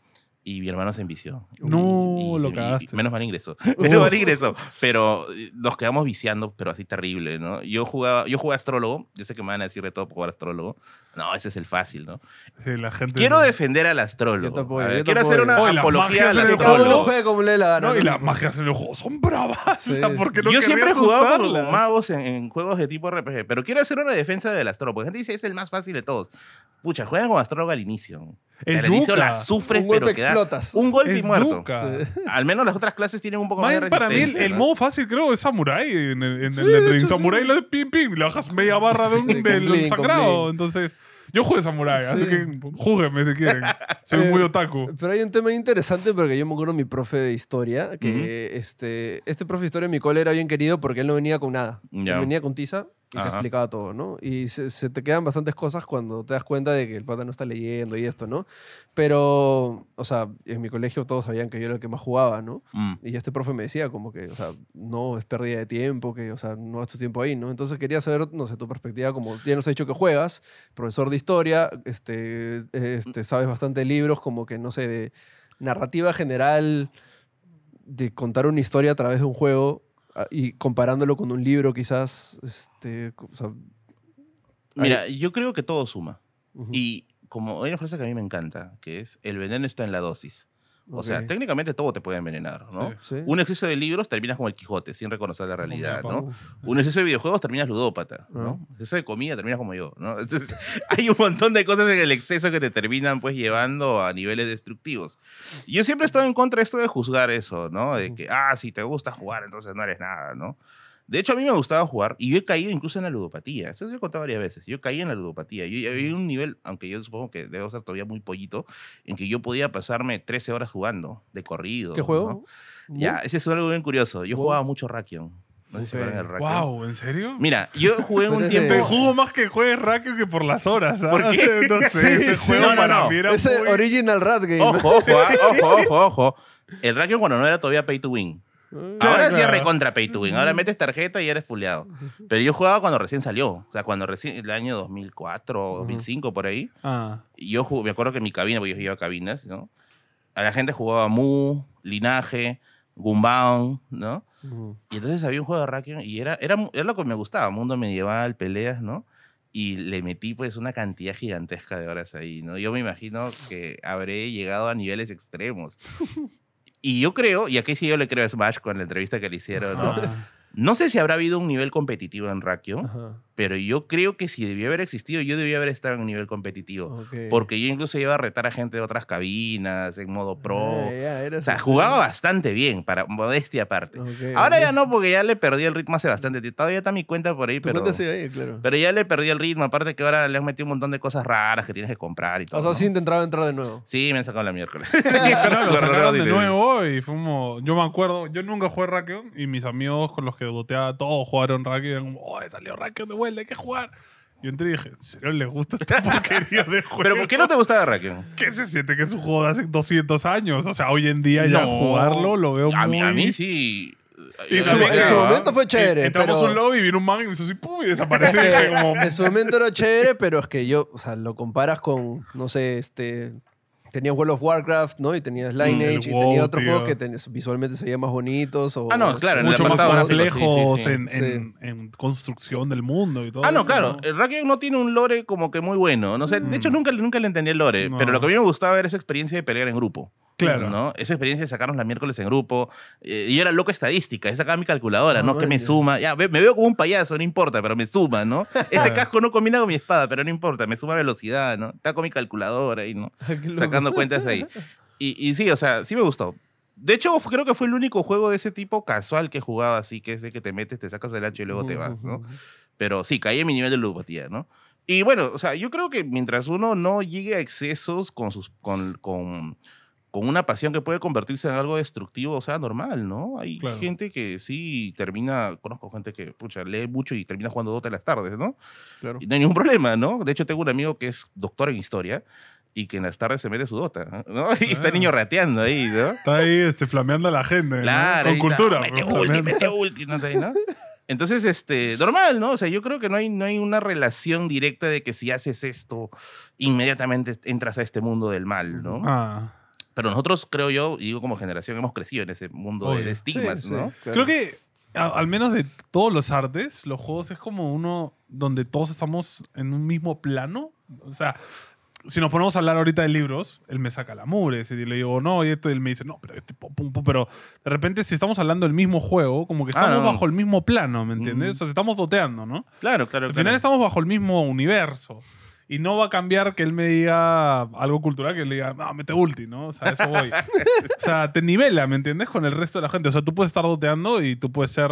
Y mi hermano se envició. No, Y- lo y- cagaste. menos mal ingresó. (laughs) Menos mal ingresó. Pero eh, nos quedamos viciando, pero así terrible, ¿no? Yo jugaba, yo jugué astrólogo. Yo sé que me van a decir de todo por jugar astrólogo. No, ese es el fácil, ¿no? Sí, la gente. Quiero defender al astrólogo. Yo te apoyo, A ver, yo te quiero hacer una Oye, apología al astrólogo. como le dé la gana. No, y las magias en el juego son bravas. Sí. o (laughs) sea, ¿por qué no yo siempre he jugado con magos en, en juegos de tipo RPG, pero quiero hacer una defensa del astrólogo. Porque la gente dice es el más fácil de todos. Pucha, juegan con astrólogo al inicio. Al inicio la sufres, pero queda explotas. un golpe y Es muerto. yuca. Sí. Al menos las otras clases tienen un poco más de para mí el, el modo fácil creo es Samurai en, el- en Sí, el de Elden Ring. hecho, sí. Samurai le pim pim, le bajas media barra de un, Sí, del sagrado. Entonces, yo jugué Samurai, así Sí. que júguenme si quieren. Soy Eh, muy otaku. Pero hay un tema interesante porque yo me acuerdo de mi profe de historia, que este, este profe de historia en mi cole era bien querido porque él no venía con nada. Ya. Él venía con tiza y te Ajá. explicaba todo, ¿no? Y se, se te quedan bastantes cosas cuando te das cuenta de que el pata no está leyendo y esto, ¿no? Pero, o sea, en mi colegio todos sabían que yo era el que más jugaba, ¿no? Mm. Y este profe me decía como que, o sea, no es pérdida de tiempo, que, o sea, no es tu tiempo ahí, ¿no? Entonces quería saber, no sé, tu perspectiva, como ya nos ha dicho que juegas, profesor de historia, este, este, sabes bastante de libros, como que, no sé, de narrativa general, de contar una historia a través de un juego y comparándolo con un libro quizás, este, o sea, Mira, yo creo que todo suma. Y como hay una frase que a mí me encanta, que es el veneno está en la dosis. O sea, técnicamente todo te puede envenenar, ¿no? Sí. Sí. Un exceso de libros terminas como el Quijote, sin reconocer la realidad, ¿no? Un exceso de videojuegos terminas ludópata, ¿no? Un exceso de comida terminas como yo, ¿no? Entonces, (laughs) hay un montón de cosas en el exceso que te terminan pues llevando a niveles destructivos. Yo siempre he estado en contra de esto de juzgar eso, ¿no? De que, ah, si te gusta jugar, entonces no eres nada, ¿no? De hecho, a mí me gustaba jugar y yo he caído incluso en la ludopatía. Eso lo he contado varias veces. Yo caí en la ludopatía. Yo había un nivel, aunque yo supongo que debo ser todavía muy pollito, en que yo podía pasarme 13 horas jugando de corrido. ¿Qué ¿no? juego? Ya, ese es algo bien curioso. Yo Wow. jugaba mucho Rakion. No sé si Ok. juegan el Rakion. Wow, ¿en serio? Mira, yo jugué (laughs) un tiempo. Te jugo más que juegues Rackio que por las horas. ¿sabes? ¿Por qué? (laughs) No sé, Sí, ese sí. juego No, no, para no. mí era Ese muy... Original Rat Game. Ojo, ojo, ah, ojo, (laughs) ojo, ojo. El Rakion cuando no era todavía pay to win. Claro, Ahora sí es recontra pay to win. Ahora metes tarjeta y eres fuleado. Pero yo jugaba cuando recién salió. O sea, cuando recién, el año 2004 o 2005, por ahí. Ah, Y yo jugué, me acuerdo que en mi cabina, porque yo iba a cabinas, ¿no? A la gente jugaba Mu, Linaje, Gunbound, ¿no? Y entonces había un juego de Rakion y era, era, era lo que me gustaba, mundo medieval, peleas, ¿no? Y le metí pues una cantidad gigantesca de horas ahí, ¿no? Yo me imagino que habré llegado a niveles extremos. (laughs) Y yo creo, y aquí sí yo le creo a Smash con la entrevista que le hicieron, ¿no? No sé si habrá habido un nivel competitivo en Rakio, Ajá. pero yo creo que si debió haber existido, yo debía haber estado en un nivel competitivo. Porque yo incluso iba a retar a gente de otras cabinas, en modo pro. Ah, O sea, jugaba bastante bien, para modestia aparte. Ahora ya no, porque ya le perdí el ritmo hace bastante tiempo. Todavía está mi cuenta por ahí, Tu pero, ahí, claro. pero ya le perdí el ritmo. Aparte que ahora le han metido un montón de cosas raras que tienes que comprar y todo. O sea, ¿no? sí intentaba entrar de nuevo. Sí, me han sacado la miércoles. Claro, (laughs) lo sacaron de nuevo y fuimos. Yo me acuerdo, yo nunca jugué Rakion y mis amigos con los que doteaba todos jugaron Rakion. y eran como, oh, salió Rakion de vuelta, hay que jugar. Yo entré y dije, ¿en serio les gusta esta (laughs) porquería de juego? pero ¿por qué no te gustaba Rakion? ¿Qué se siente que es un juego de hace 200 años? O sea, hoy en día ya No. jugarlo lo veo a muy... Mí, a mí sí. Y Yo en su- en su momento fue chévere, Entramos pero- un lobby y vino un man y me hizo así, pum, y desapareció. (laughs) como, en su momento era chévere, pero es que yo, o sea, lo comparas con, no sé, este. Tenías World of Warcraft, ¿no? Y tenías Mm, Lineage y WoW, tenía otros tío. juegos que ten- visualmente se veían más bonitos. O, Ah, no, claro, en el mucho más gráfico, sí, sí, complejos sí. En, Sí. en- en construcción del mundo y todo Ah, no, eso, claro. El Rakion no tiene un lore como que muy bueno. No sé, de hecho, nunca, nunca le entendí el lore. No. Pero lo que a mí me gustaba era esa experiencia de pelear en grupo. Claro. ¿no? Esa experiencia de sacarnos la miércoles en grupo. Eh, yo era loco estadística. Sacaba mi calculadora, ¿no? Que me suma. Ya, me veo como un payaso, no importa, pero me suma, ¿no? (laughs) Este casco no combina con mi espada, pero no importa. Me suma velocidad, ¿no? Está con mi calculadora ahí, ¿no? (laughs) Sacando cuentas ahí. Y, y sí, o sea, sí me gustó. De hecho, creo que fue el único juego de ese tipo casual que jugaba así, que es de que te metes, te sacas el hacha y luego te vas, ¿no? Pero sí, caí en mi nivel de ludopatía, ¿no? Y bueno, o sea, yo creo que mientras uno no llegue a excesos con, sus, con, con, con una pasión que puede convertirse en algo destructivo, o sea, normal, ¿no? Hay Claro. gente que sí termina, conozco gente que, pucha, lee mucho y termina jugando Dota en las tardes, ¿no? Claro. Y no hay ningún problema, ¿no? De hecho, tengo un amigo que es doctor en historia y que en las tardes se mete su Dota, ¿no? (laughs) Y está el Ah. niño rateando ahí, ¿no? Está ahí este, flameando a la gente. ¿no? Claro, Con cultura. mete ulti, mete ulti, ¿no? ¿no? Entonces, este, normal, ¿no? O sea, yo creo que no hay, no hay una relación directa de que si haces esto, inmediatamente entras a este mundo del mal, ¿no? Ah. Pero nosotros, creo yo, y digo como generación, hemos crecido en ese mundo de- Obvio. de estigmas, Sí, sí, ¿no? claro. Creo que a- al menos de todos los artes, los juegos es como uno donde todos estamos en un mismo plano. O sea, si nos ponemos a hablar ahorita de libros, él me saca la mugre. Si le digo, no, y esto, él me dice, no, pero este, pum, pum, pum", pero de repente si estamos hablando del mismo juego, como que Ah, estamos no. bajo el mismo plano, ¿me entiendes? Mm. O sea, estamos doteando, ¿no? Claro, claro, Al claro. final estamos bajo el mismo universo. Y no va a cambiar que él me diga algo cultural, que él diga, no, mete ulti, ¿no? O sea, a eso voy. (laughs) o sea, te nivela, ¿me entiendes? Con el resto de la gente. O sea, tú puedes estar doteando y tú puedes ser,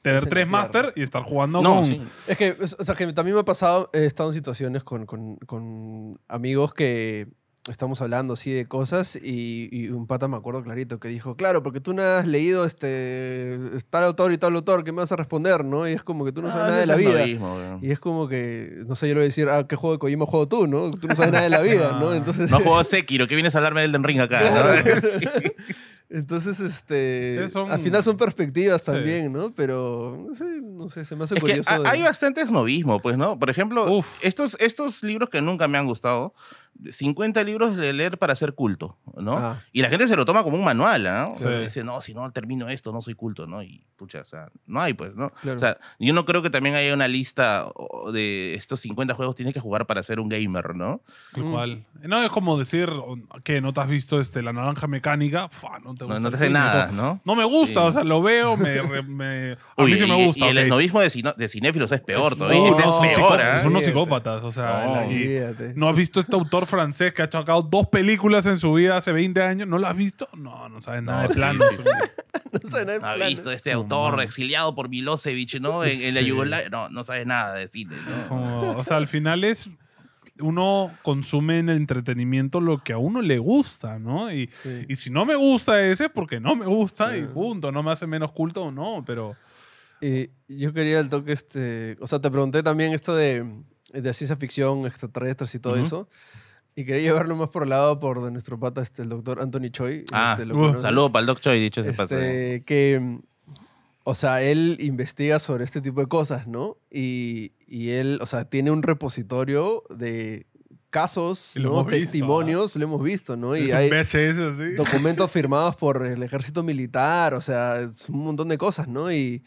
tener tres máster y estar jugando No, con... sí. Es que, o sea, que también me ha pasado, he estado en situaciones con, con- con amigos que estamos hablando así de cosas y, y un pata me acuerdo clarito que dijo, claro, porque tú no has leído este tal autor y tal autor, ¿qué me vas a responder? ¿no? Y es como que tú no sabes Ah, nada de la vida. novismo. Y es como que, no sé, yo le voy a decir, ah, ¿qué juego de Kojima juego tú, no? Tú no sabes nada de la vida, ¿no? (laughs) Ah. Entonces, No jugó Sekiro, ¿qué vienes a hablarme del Den Ring acá? Claro. ¿no? (laughs) Sí. (laughs) entonces este, Es un- al final son perspectivas Sí. también, ¿no? Pero, no sé, no sé, se me hace Es que curioso. de- hay bastantes novismo, pues, ¿no? Por ejemplo, Uf. estos, estos libros que nunca me han gustado, 50 libros de leer para ser culto, ¿no? Ah. Y la gente se lo toma como un manual, ¿no? O sea, Sí. Dice, no, si no termino esto, no soy culto, ¿no? Y, pucha, o sea, no hay, pues, ¿no? Claro. O sea, yo no creo que también haya una lista de estos 50 juegos tienes que jugar para ser un gamer, ¿no? Tal Mm. cual. No es como decir que no te has visto este, la naranja mecánica. Fua, no te gusta no te hace nada, ¿no? No me gusta, Sí. o sea, lo veo, me, a (laughs) mí sí me gusta. Y, el esnovismo de, de cinéfilos es peor Es- todavía. no, es peor, ¿ah? Son unos psicópatas, o sea, No. ¿No has visto este autor francés que ha sacado dos películas en su vida hace 20 años? ¿No lo has visto? No, no sabes nada No, de sí, plano. sí, sí. (laughs) No sabe nada de No ha planos. visto este No, autor exiliado por Milosevic, ¿no? En, en la. Yugoslavia. No, no sabes nada de cine, ¿no? Como, o sea, al final es. Uno consume en el entretenimiento lo que a uno le gusta, ¿no? Y, Sí. y si no me gusta ese, es porque no me gusta Sí. y punto. No me hace menos culto o no, pero. Y yo quería el toque, este, o sea, te pregunté también esto de, de ciencia ficción, extraterrestres y todo eso. Y quería llevarlo más por el lado por de nuestro pata, este, el doctor Anthony Choi. Ah, este, ¿lo uh? Saludo para el Doc Choi, dicho ese paso. Este, que, mm, o sea, él investiga sobre este tipo de cosas, ¿no? Y, y él, o sea, tiene un repositorio de casos, lo ¿no? hemos visto, testimonios, lo hemos visto, ¿no? Y hay VHS así. documentos (laughs) firmados por el ejército militar, o sea, es un montón de cosas, ¿no? Y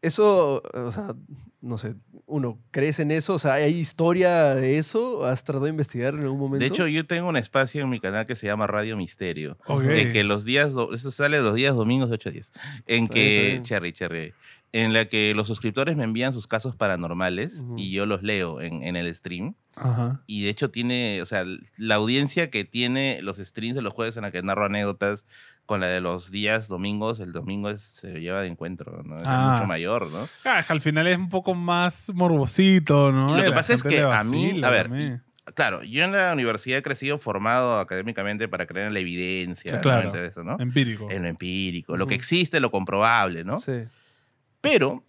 eso, o sea, no sé, uno, ¿crees en eso? O sea, ¿hay historia de eso? ¿Has tratado de investigar en algún momento? De hecho, yo tengo un espacio en mi canal que se llama Radio Misterio. Ok. En que los días, eso sale los días domingos de 8 a 10. En Está bien, que, bien. cherry, cherry. en la que los suscriptores me envían sus casos paranormales y yo los leo en, en el stream. Ajá. Y de hecho tiene, o sea, la audiencia que tiene los streams de los jueves en la que narro anécdotas con la de los días domingos, el domingo es- se lleva de encuentro, ¿no? Es Ah. mucho mayor, ¿no? Ah, al final es un poco más morbosito, ¿no? Lo que la pasa es que a mí- a ver. Claro, yo en la universidad he crecido formado académicamente para creer en la evidencia, Claro. En eso, ¿no? Empírico. En lo empírico, lo que existe, lo comprobable, ¿no? Sí. Pero,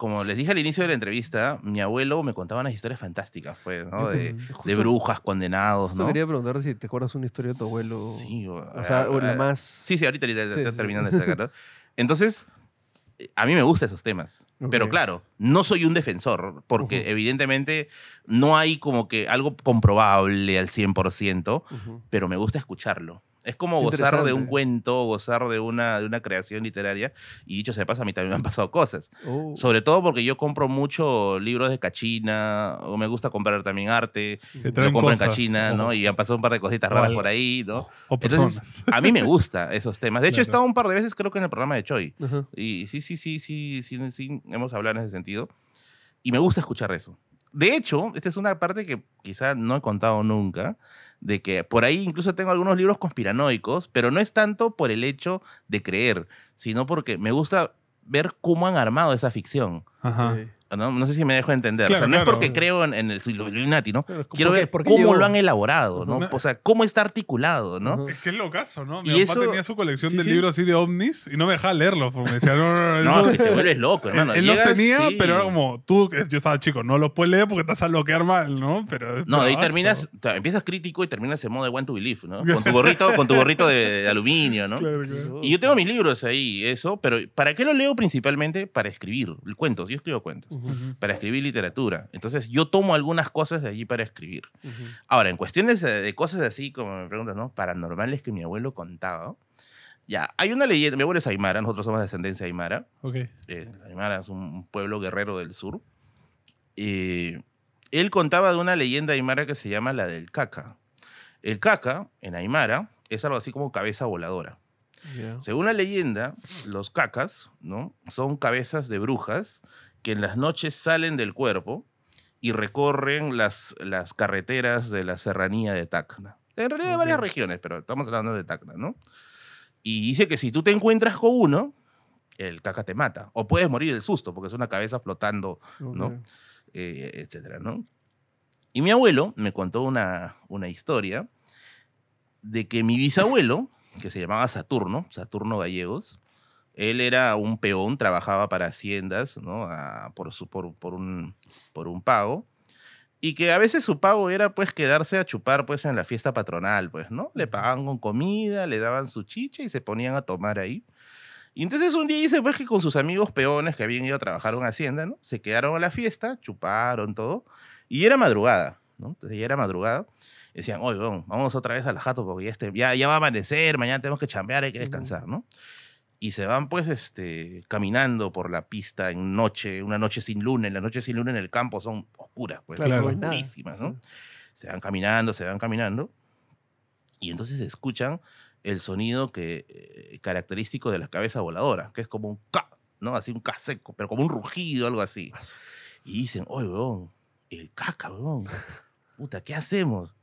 como les dije al inicio de la entrevista, mi abuelo me contaba unas historias fantásticas, pues, ¿no? De, brujas condenados, ¿no? quería preguntar si te acuerdas una historia de tu abuelo. Sí, o, O sea, o la más. Sí, sí, ahorita, ahorita Sí, está sí. terminando de sacar, ¿no? (laughs) Entonces, a mí me gustan esos temas. Pero claro, no soy un defensor, porque evidentemente no hay como que algo comprobable al 100%, Ujú. pero me gusta escucharlo. Es como Es gozar de un cuento, gozar de una, de una creación literaria. Y dicho sea de paso, a mí también me han pasado cosas. Oh, Sobre todo porque yo compro mucho libros de cachina, o me gusta comprar también arte. Traen compro en cosas, cachina, ¿no? Y han pasado un par de cositas raras al- por ahí, ¿no? O personas. Entonces, a mí me gusta (laughs) esos temas. De hecho, he Claro. estado un par de veces, creo que en el programa de Choi. Ajá. Y sí, sí, sí, sí, sí, sí, hemos hablado en ese sentido. Y me gusta escuchar eso. De hecho, esta es una parte que quizá no he contado nunca, de que por ahí incluso tengo algunos libros conspiranoicos, pero no es tanto por el hecho de creer, sino porque me gusta ver cómo han armado esa ficción. Ajá. No, no sé si me dejo entender. Claro, o sea, no claro. es porque creo en, en el Illuminati, ¿no? Claro, Quiero ¿por qué- ver cómo lo han elaborado, ¿no? O sea, cómo está articulado, ¿no? Es que es locazo, ¿no? Mi Y papá eso- tenía su colección sí, de sí. libros así de ovnis y no me dejaba leerlos porque me decía, no, no, no, No, eso- es que te vuelves loco, hermano. él, él los tenía, sí. pero era como, tú, que yo estaba chico, no los puedes leer porque te vas a bloquear mal, ¿no? Pero No, ahí terminas, o sea, empiezas crítico y terminas en modo de One to Believe, ¿no? Con tu (laughs) gorrito, con tu gorrito de, de aluminio, ¿no? Claro, claro. Y yo tengo mis libros ahí, eso, pero ¿para qué lo leo principalmente? Para escribir cuentos, yo escribo cuentos, Ujú. para escribir literatura. Entonces yo tomo algunas cosas de allí para escribir. ujú. Ahora, en cuestiones de, cosas así, como me preguntas, ¿no? Paranormales que mi abuelo contaba. Ya, hay una leyenda, mi abuelo es Aymara, nosotros somos de ascendencia Aymara. Ok. eh, Aymara es un pueblo guerrero del sur. Eh, él contaba de una leyenda aymara que se llama la del caca. El caca, en Aymara, es algo así como cabeza voladora. Ya. Según la leyenda, los cacas ¿no? son cabezas de brujas que en las noches salen del cuerpo y recorren las, las carreteras de la serranía de Tacna. En realidad de varias regiones, pero estamos hablando de Tacna, ¿no? Y dice que si tú te encuentras con uno, el caca te mata. O puedes morir del susto, porque es una cabeza flotando, ¿no? Eh, etcétera, ¿no? Y mi abuelo me contó una, una historia de que mi bisabuelo, que se llamaba Saturno, Saturno Gallegos, él era un peón, trabajaba para haciendas, ¿no? A- por, su, por, por un, por un pago. Y que a veces su pago era pues quedarse a chupar pues en la fiesta patronal, pues, ¿no? Le pagaban con comida, le daban su chicha y se ponían a tomar ahí. Y entonces un día dice pues que con sus amigos peones que habían ido a trabajar una hacienda, ¿no? Se quedaron a la fiesta, chuparon todo, y era madrugada, ¿no? Entonces ya era madrugada. Decían, oye, vamos otra vez a la jato porque ya, este, ya, ya va a amanecer, mañana tenemos que chambear, hay que descansar, ¿no? Y se van pues este, caminando por la pista en noche, una noche sin luna. En la noche sin luna en el campo son oscuras, pues, Claro, Claro. no. Sí. Se van caminando, se van caminando. Y entonces escuchan el sonido que, eh, característico de la cabeza voladora, que es como un ca, ¿no? Así un ca seco, pero como un rugido, algo así. Y dicen, oye, weón, el caca, weón. Puta, ¿qué hacemos?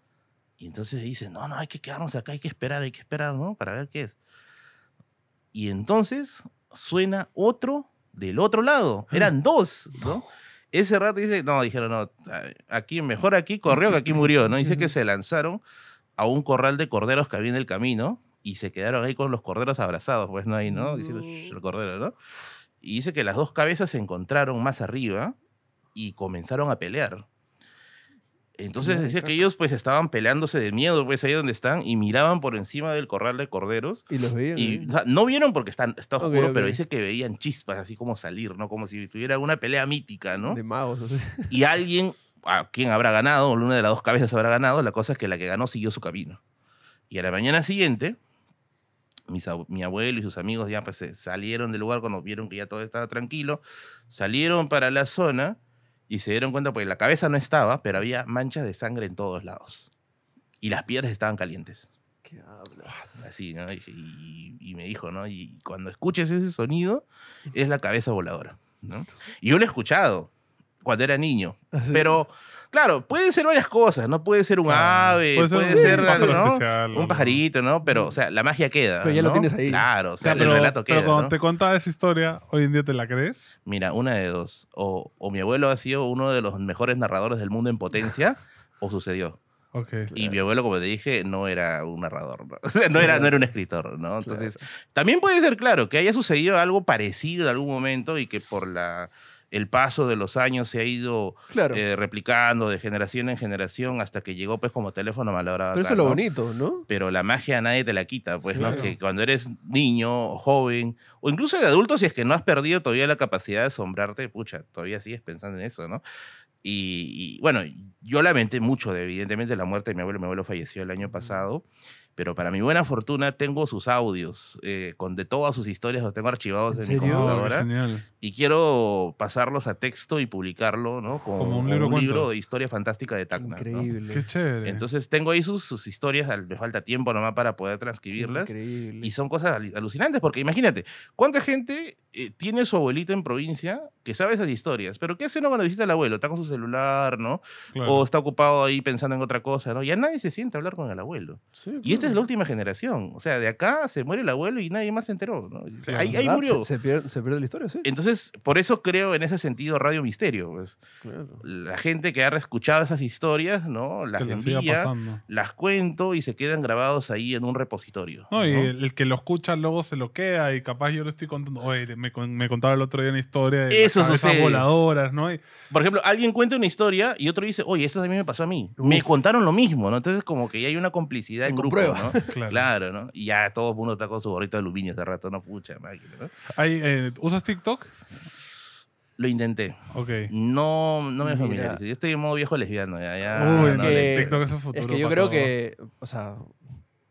Y entonces dicen, no, no, hay que quedarnos acá, hay que esperar, hay que esperar, ¿no? Para ver qué es. Y entonces suena otro del otro lado. Eran dos, ¿no? Ese rato dice, no, dijeron, no, aquí, mejor aquí corrió que aquí murió, ¿no? Dice que se lanzaron a un corral de corderos que había en el camino y se quedaron ahí con los corderos abrazados, pues no ahí, ¿no? "Shh", el cordero, ¿no? Y dice que las dos cabezas se encontraron más arriba y comenzaron a pelear. Entonces decía que ellos pues estaban peleándose de miedo, pues ahí donde están, y miraban por encima del corral de corderos. Y los veían. Y o sea, no vieron porque están, está Ok, oscuro, pero ok. dice que veían chispas, así como salir, ¿no? Como si tuviera una pelea mítica, ¿no? De magos. así. Y alguien, a quien habrá ganado, o una de las dos cabezas habrá ganado, la cosa es que la que ganó siguió su camino. Y a la mañana siguiente, mis mi abuelo y sus amigos ya pues salieron del lugar cuando vieron que ya todo estaba tranquilo, salieron para la zona y se dieron cuenta, pues la cabeza no estaba, pero había manchas de sangre en todos lados. Y las piedras estaban calientes. ¿Qué hablas? Así, ¿no? Y, y- y me dijo, ¿no? Y cuando escuches ese sonido, es la cabeza voladora. ¿no? Y yo lo he escuchado cuando era niño. Ah, sí. Pero, claro, pueden ser varias cosas, ¿no? Puede ser un ave, puede ser puede un ser, pájaro ¿no? especial, un pajarito, ¿no? Pero, o sea, la magia queda. Pero ya lo tienes ahí. Claro, o sea, pero, el relato pero queda. cuando ¿no? te contaba esa historia, hoy en día te la crees. Mira, una de dos. O, o mi abuelo ha sido uno de los mejores narradores del mundo en potencia, (laughs) o sucedió. Ok. Y mi abuelo, como te dije, no era un narrador, ¿no? (laughs) O sea, no, era, no era un escritor, ¿no? Entonces, también puede ser, claro, que haya sucedido algo parecido en algún momento y que por la, el paso de los años se ha ido Claro. eh, replicando de generación en generación hasta que llegó pues como teléfono malogrado. Pero eso es lo ¿no? bonito, ¿no? Pero la magia nadie te la quita, pues, ¿no? Claro. Que cuando eres niño, joven, o incluso de adulto, si es que no has perdido todavía la capacidad de asombrarte, pucha, todavía sigues pensando en eso, ¿no? Y, y, bueno, yo lamenté mucho, de, evidentemente, la muerte de mi abuelo. Mi abuelo falleció el año pasado, pero para mi buena fortuna tengo sus audios eh, con de todas sus historias, los tengo archivados ¿En en, mi computadora genial. y quiero pasarlos a texto y publicarlo, ¿no? Como, Como un como libro un cuento. libro de historia fantástica de Tacna. ¿no? Increíble. Qué chévere. Entonces tengo ahí sus, sus historias, me falta tiempo nomás para poder transcribirlas. Increíble. Y son cosas alu- alucinantes, porque imagínate, ¿cuánta gente eh, tiene su abuelito en provincia que sabe esas historias? Pero ¿qué hace uno cuando visita al abuelo? Está con su celular, ¿no? Claro. O está ocupado ahí pensando en otra cosa, ¿no? Ya nadie se siente a hablar con el abuelo. Sí, Y esta es la última generación. O sea, de acá se muere el abuelo y nadie más se enteró, ¿no? O sea, Claro. ahí, murió. Se, se pierde, se pierde la historia, sí. Entonces, por eso creo en ese sentido Radio Misterio. Pues. Claro. La gente que ha escuchado esas historias, ¿no? Las que envía, las cuento y se quedan grabados ahí en un repositorio. No, y el, el que lo escucha luego se lo queda y capaz yo le estoy contando, oye, me, con- me contaba el otro día una historia de Eso las cabezas sucede. voladoras, ¿no? Y- Por ejemplo, alguien cuenta una historia y otro dice, oye, esto también me pasó a mí. Uf. Me contaron lo mismo, ¿no? Entonces, como que ya hay una complicidad Se en grupo, comprueba. ¿no? (laughs) Claro. Claro, ¿no? Y ya todo el mundo está con su gorrito de aluminio hace rato, no pucha, máquina, ¿no? Hay, eh, ¿Usas TikTok? Lo intenté. Ok. No, no me Mira. familiaricé. Yo estoy en modo viejo lesbiano, ya, ya. Uy, no, le- TikTok es el futuro. Es que yo creo todo. que, o sea,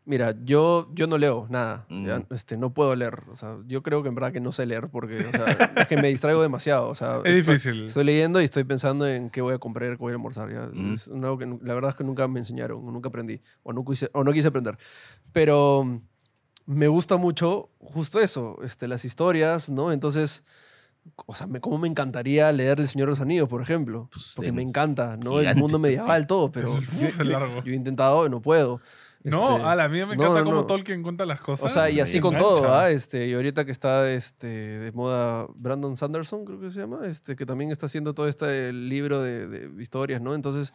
mira, yo, yo no leo nada. ya, Mm. este, no puedo leer. O sea, yo creo que en verdad que no sé leer porque, o sea, (laughs) es que me distraigo demasiado. O sea, Es estoy- difícil. Estoy leyendo y estoy pensando en qué voy a comprar, qué voy a almorzar. Ya. Mm. Es algo que la verdad es que nunca me enseñaron, nunca aprendí, o no quise, o no quise aprender. Pero me gusta mucho justo eso, este, las historias, ¿no? Entonces, o sea, me, cómo me encantaría leer El Señor de los Anillos, por ejemplo. Pues, Porque me encanta, ¿no? El gigante, mundo medieval, todo, pero (laughs) El- yo, yo- yo he intentado y no puedo. No, Este, a la mía me encanta no, cómo no. Tolkien cuenta las cosas. o sea, y así con engancha. todo, ¿ah? Este, y ahorita que está este, de moda Brandon Sanderson, creo que se llama, este, que también está haciendo todo este libro de, de historias, ¿no? Entonces,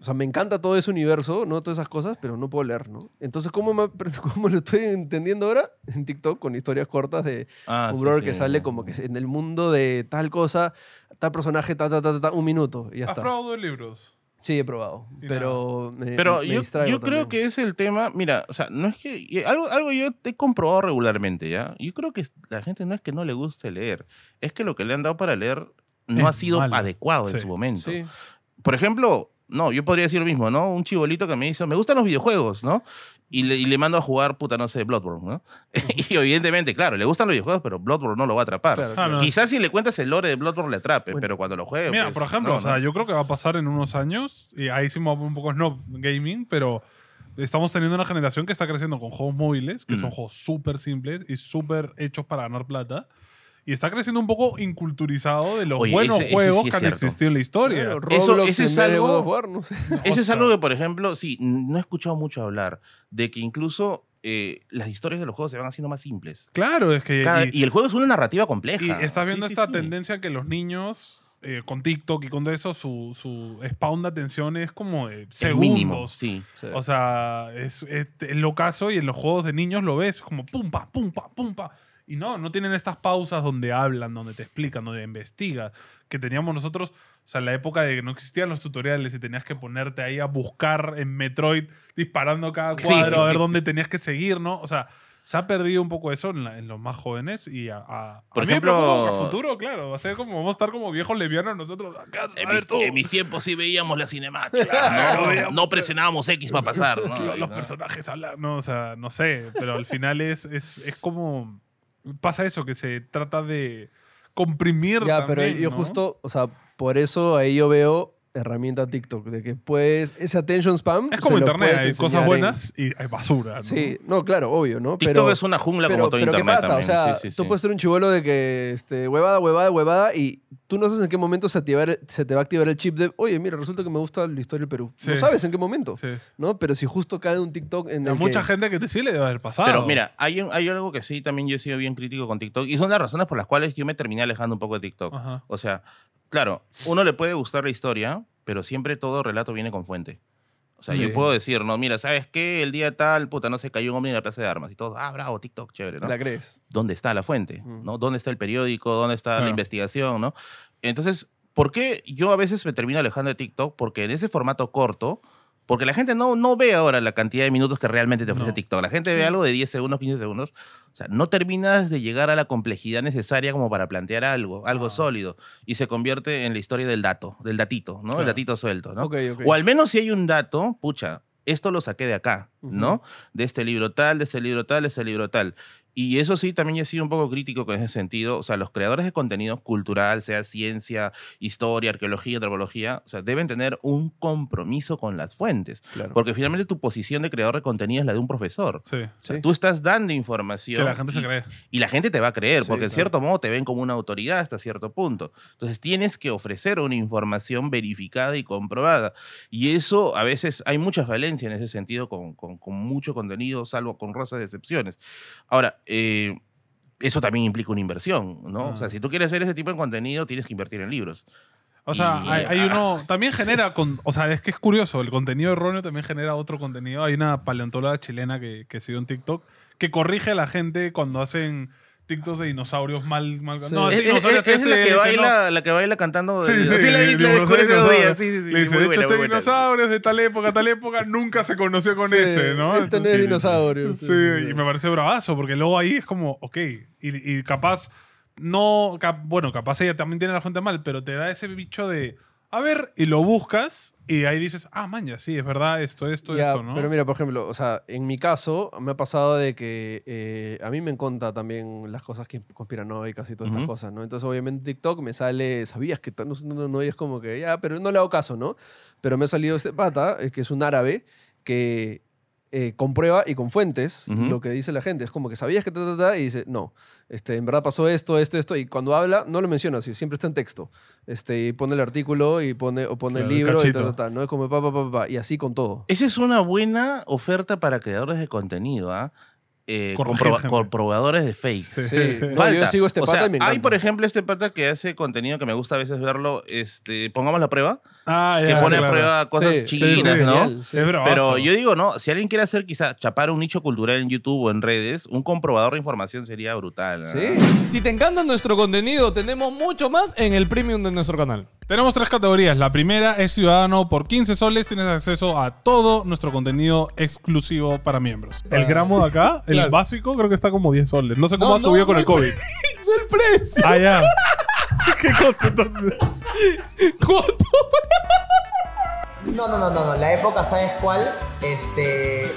o sea, me encanta todo ese universo, ¿no? Todas esas cosas, pero no puedo leer, ¿no? Entonces, ¿cómo, me- (laughs) cómo lo estoy entendiendo ahora? En TikTok, con historias cortas de Ah, un sí, brother sí, que sale como que en el mundo de tal cosa, tal personaje, ta, ta, ta, ta, ta, un minuto, y ya ¿Has está. probado libros? Sí, he probado, pero me, Pero me yo, creo también. que es el tema, mira, o sea, no es que, algo, algo yo he comprobado regularmente, ¿ya? Yo creo que la gente no es que no le guste leer, es que lo que le han dado para leer no Es ha sido malo. adecuado en su momento. Sí, Por ejemplo, no, yo podría decir lo mismo, ¿no? Un chibolito que me dice, me gustan los videojuegos, ¿no? Y le, y le mando a jugar, puta, no sé, Bloodborne, ¿no? (laughs) y evidentemente, claro, le gustan los videojuegos, pero Bloodborne no lo va a atrapar. Claro, no. Quizás si le cuentas el lore de Bloodborne le atrape, Bueno. pero cuando lo juegue. Mira, pues, por ejemplo, no, o sea, ¿no? yo creo que va a pasar en unos años, y ahí sí me un poco snob gaming, pero estamos teniendo una generación que está creciendo con juegos móviles, que son Mm. juegos súper simples y súper hechos para ganar plata. Y está creciendo un poco inculturizado de los Oye, buenos ese- ese juegos sí es que han cierto. existido en la historia. Claro, Eso- Roblox ese es algo- no sé. Ese es sea- algo que, por ejemplo, sí, no he escuchado mucho hablar de que incluso eh, las historias de los juegos se van haciendo más simples. Claro, es que. Cada- y- y, el juego es una narrativa compleja. Y estás viendo Sí, esta sí. tendencia que los niños, eh, con TikTok y con todo eso, su, su spawn de atención es como de Es segundos. mínimo, sí. Sí. O sea, es, es el locazo y en los juegos de niños lo ves como pum, pa, pum, pa, pum, pa. Y no, no tienen estas pausas donde hablan, donde te explican, donde investigan, que teníamos nosotros, o sea, en la época de que no existían los tutoriales y tenías que ponerte ahí a buscar en Metroid disparando cada Sí. cuadro a ver dónde tenías que seguir, ¿no? O sea, se ha perdido un poco eso en, la- en los más jóvenes y a, a, Por a mí ejemplo- a futuro, claro, va a ser como vamos a estar como viejos levianos nosotros. acá, En, mis, en mis tiempos sí veíamos la cinemática. (laughs) Claro, no, veíamos- no presionábamos X para pasar. ¿no? los no. personajes hablan, no, o sea, no sé, pero al final es, es, es como pasa eso, que se trata de comprimir Ya, pero también, yo ¿no? justo, o sea, por eso ahí yo veo herramienta TikTok, de que puedes, ese attention spam. Es como internet, hay cosas en- buenas y hay basura. ¿no? Sí, no, claro, obvio, ¿no? TikTok pero, es una jungla pero, como todo pero ¿qué internet pasa? también. O sea, Sí, sí, tú sí. puedes ser un chivolo de que, este, huevada, huevada, huevada, y tú no sabes en qué momento se, activar- se te va a activar el chip de, oye, mira, resulta que me gusta la historia del Perú. No sabes en qué momento, Sí. ¿no? Pero si justo cae un TikTok en el mucha que... gente que te sí le debe haber pasado. Pero mira, hay, un- hay algo que sí también yo he sido bien crítico con TikTok y son las razones por las cuales yo me terminé alejando un poco de TikTok. Ajá. O sea, claro, uno le puede gustar la historia, pero siempre todo relato viene con fuente. O sea, Sí. yo puedo decir, no, mira, ¿sabes qué? El día tal, puta, no se cayó un hombre en la plaza de armas y todo, ah, bravo, TikTok, chévere, ¿no? ¿La crees? ¿Dónde está la fuente? Mm. ¿no? ¿Dónde está el periódico? ¿Dónde está Claro. la investigación? ¿no? Entonces, ¿por qué yo a veces me termino alejando de TikTok? Porque en ese formato corto, porque la gente no, no ve ahora la cantidad de minutos que realmente te ofrece No. TikTok. La gente ve algo de 10 segundos, 15 segundos. O sea, no terminas de llegar a la complejidad necesaria como para plantear algo, algo Ah. sólido. Y se convierte en la historia del dato, del datito, ¿no? Claro. El datito suelto, ¿no? O al menos si hay un dato, pucha, esto lo saqué de acá. ¿no? De este libro tal, de este libro tal, de este libro tal. Y eso sí, también he sido un poco crítico con ese sentido. O sea, los creadores de contenido cultural, sea ciencia, historia, arqueología, antropología, o sea, deben tener un compromiso con las fuentes. Claro. Porque finalmente tu posición de creador de contenido es la de un profesor. Sí. O sea, Sí. tú estás dando información. Que la gente se y- cree. y la gente te va a creer, Sí, porque en cierto modo te ven como una autoridad hasta cierto punto. Entonces tienes que ofrecer una información verificada y comprobada. Y eso a veces hay mucha falencia en ese sentido con, con- con mucho contenido, salvo con rosas de excepciones. Ahora, eh, eso también implica una inversión, ¿no? O sea, Ah. si tú quieres hacer ese tipo de contenido, tienes que invertir en libros. O sea, Y- hay, hay ah. uno. (laughs) También genera. Con, o sea, es que es curioso. El contenido erróneo también genera otro contenido. Hay una paleontóloga chilena que, que sigo en TikTok que corrige a la gente cuando hacen TikToks de dinosaurios mal. mal Sí. No, Es, este es- este, la, que baila, la que baila cantando. Sí, de- sí, sí, la, de- la días. dinosaurios. Sí, sí, sí. Le dice, muy de hecho, este muy buena. dinosaurio es de tal época, tal época, nunca se conoció con Sí, ese, ¿no? este no es dinosaurio, sí. y me parece bravazo, porque luego ahí es como, ok, y, y capaz, no, cap- bueno, capaz ella también tiene la fuente mal, pero te da ese bicho de, a ver, y lo buscas, y ahí dices, ah, maña, sí, es verdad, esto, esto, Ya, esto, ¿no? Pero mira, por ejemplo, o sea, en mi caso me ha pasado de que eh, a mí me encanta también las cosas que conspiranoicas y todas estas cosas, ¿no? Entonces, obviamente, TikTok me sale, sabías que no, no, no, y es como que ya, pero no le hago caso, ¿no? Pero me ha salido este pata, eh, que es un árabe, que eh, comprueba y con fuentes lo que dice la gente. Es como que sabías que ta, ta, ta, y dice, no, este, en verdad pasó esto, esto, esto, y cuando habla no lo menciona, así, siempre está en texto. Este, y pone el artículo y pone, o pone Claro, el el libro y tal, tal, ¿no? Es como pa, pa, pa, pa, y así con todo. Esa es una buena oferta para creadores de contenido, ¿ah? Eh, Gente. comprobadores de fakes. Sí, no, yo sigo este O pata sea, y me Hay, por ejemplo, este pata que hace contenido que me gusta a veces verlo, este, pongamos la prueba, Ah, que pone sí, a claro. prueba cosas Sí, sí, chinas, sí, ¿no? Pero yo digo, no, si alguien quiere hacer quizá chapar un nicho cultural en YouTube o en redes, un comprobador de información sería brutal. ¿no? Sí. Si te encanta nuestro contenido, tenemos mucho más en el premium de nuestro canal. Tenemos tres categorías. La primera es ciudadano. Por 15 soles tienes acceso a todo nuestro contenido exclusivo para miembros. El gramo de acá, el Claro. básico, creo que está como 10 soles. No sé cómo No, ha subido no, con no el COVID. (laughs) Del precio. Ah, ya. (laughs) ¿Qué cosa entonces? ¿Cuánto? No, no, no, no, no. La época, ¿sabes cuál? Este.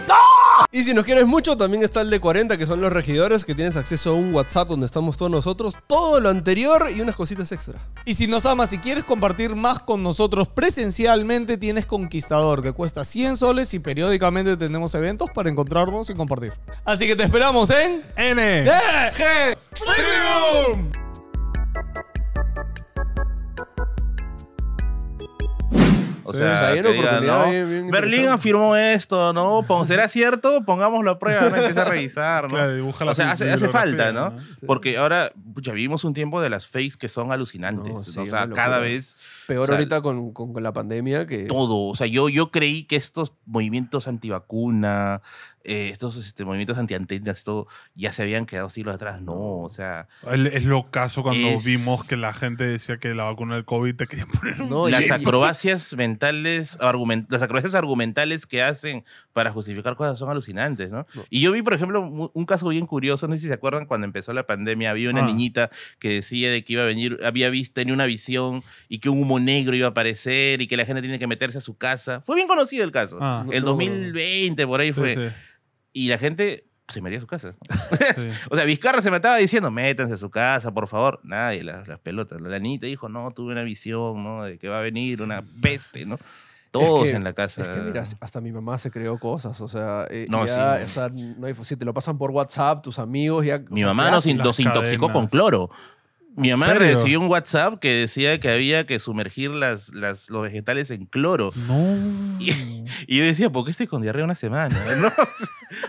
Y si nos quieres mucho, también está el de 40, que son los regidores, que tienes acceso a un WhatsApp donde estamos todos nosotros, todo lo anterior y unas cositas extra. Y si nos amas y quieres compartir más con nosotros presencialmente, tienes Conquistador, que cuesta 100 soles y periódicamente tenemos eventos para encontrarnos y compartir. Así que te esperamos en... N. G. Premium. O sea, o sea, hay una que digan, oportunidad ¿no? bien- bien Berlín afirmó esto, ¿no? ¿Será cierto? Pongámoslo a prueba, ¿no? Empieza a revisar, ¿no? Claro, o sea, hace, falta, ¿no? ¿no? Porque ahora, pucha, vivimos un tiempo de las fakes que son alucinantes. O sea, cada vez Peor O sea, ahorita con, con- con la pandemia que... todo. O sea, yo, yo creí que estos movimientos antivacuna, eh, estos este, movimientos antiantenas, todo, ya se habían quedado siglos atrás. No, o sea, El- Es lo caso cuando Es- vimos que la gente decía que la vacuna del COVID te querían (laughs) poner un... No, y- las acrobacias mentales, argument- las acrobacias argumentales que hacen para justificar cosas son alucinantes, ¿no? No. Y yo vi, por ejemplo, un caso bien curioso, no sé si se acuerdan cuando empezó la pandemia, había una Ah. niñita que decía de que iba a venir, había visto, tenía una visión y que un humo negro iba a aparecer y que la gente tiene que meterse a su casa. Fue bien conocido el caso. Ah. El no, 2020, por ahí Sí, fue. sí. Y la gente se metía a su casa. (laughs) Sí. (laughs) O sea, Vizcarra se me estaba diciendo, métanse a su casa, por favor. Nadie, las, las pelotas. La niña dijo, no, tuve una visión, ¿no? De que va a venir una peste, ¿no? Todos Es que- en la casa. Es que mira, hasta mi mamá se creó cosas, o sea, eh, No, ya, sí. o sea, no hay, si te lo pasan por WhatsApp, tus amigos ya... Mi mamá ¿qué nos, los intoxicó con cloro. Mi ¿En mamá recibió un WhatsApp que decía que había que sumergir las, las, los vegetales en cloro. No. (laughs) Y- Y yo decía, ¿por qué estoy con diarrea una semana? ¿No?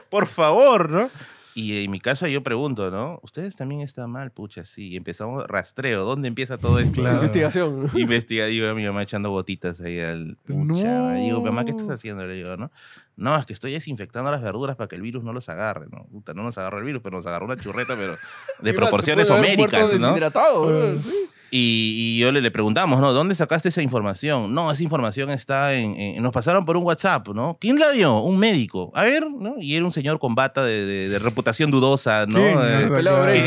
(laughs) Por favor, ¿no? Y en mi casa yo pregunto, ¿no? ¿Ustedes también están mal? Pucha, sí. Y empezamos rastreo. ¿Dónde empieza todo esto? Claro. Investigación. Investiga, digo, mi mamá echando gotitas ahí al... Pucha, No. Digo, mamá, ¿qué estás haciendo? Le digo, ¿no? No, es que estoy desinfectando las verduras para que el virus no los agarre, ¿no? Puta, no nos agarró el virus, pero nos agarró una churreta, pero (laughs) de proporciones homéricas. Y, y yo le, le preguntamos, ¿no? ¿Dónde sacaste esa información? No, esa información está en, en- Nos pasaron por un WhatsApp, ¿no? ¿Quién la dio? Un médico. A ver, ¿no? Y era un señor con bata de, de- de reputación dudosa, ¿no? Eh,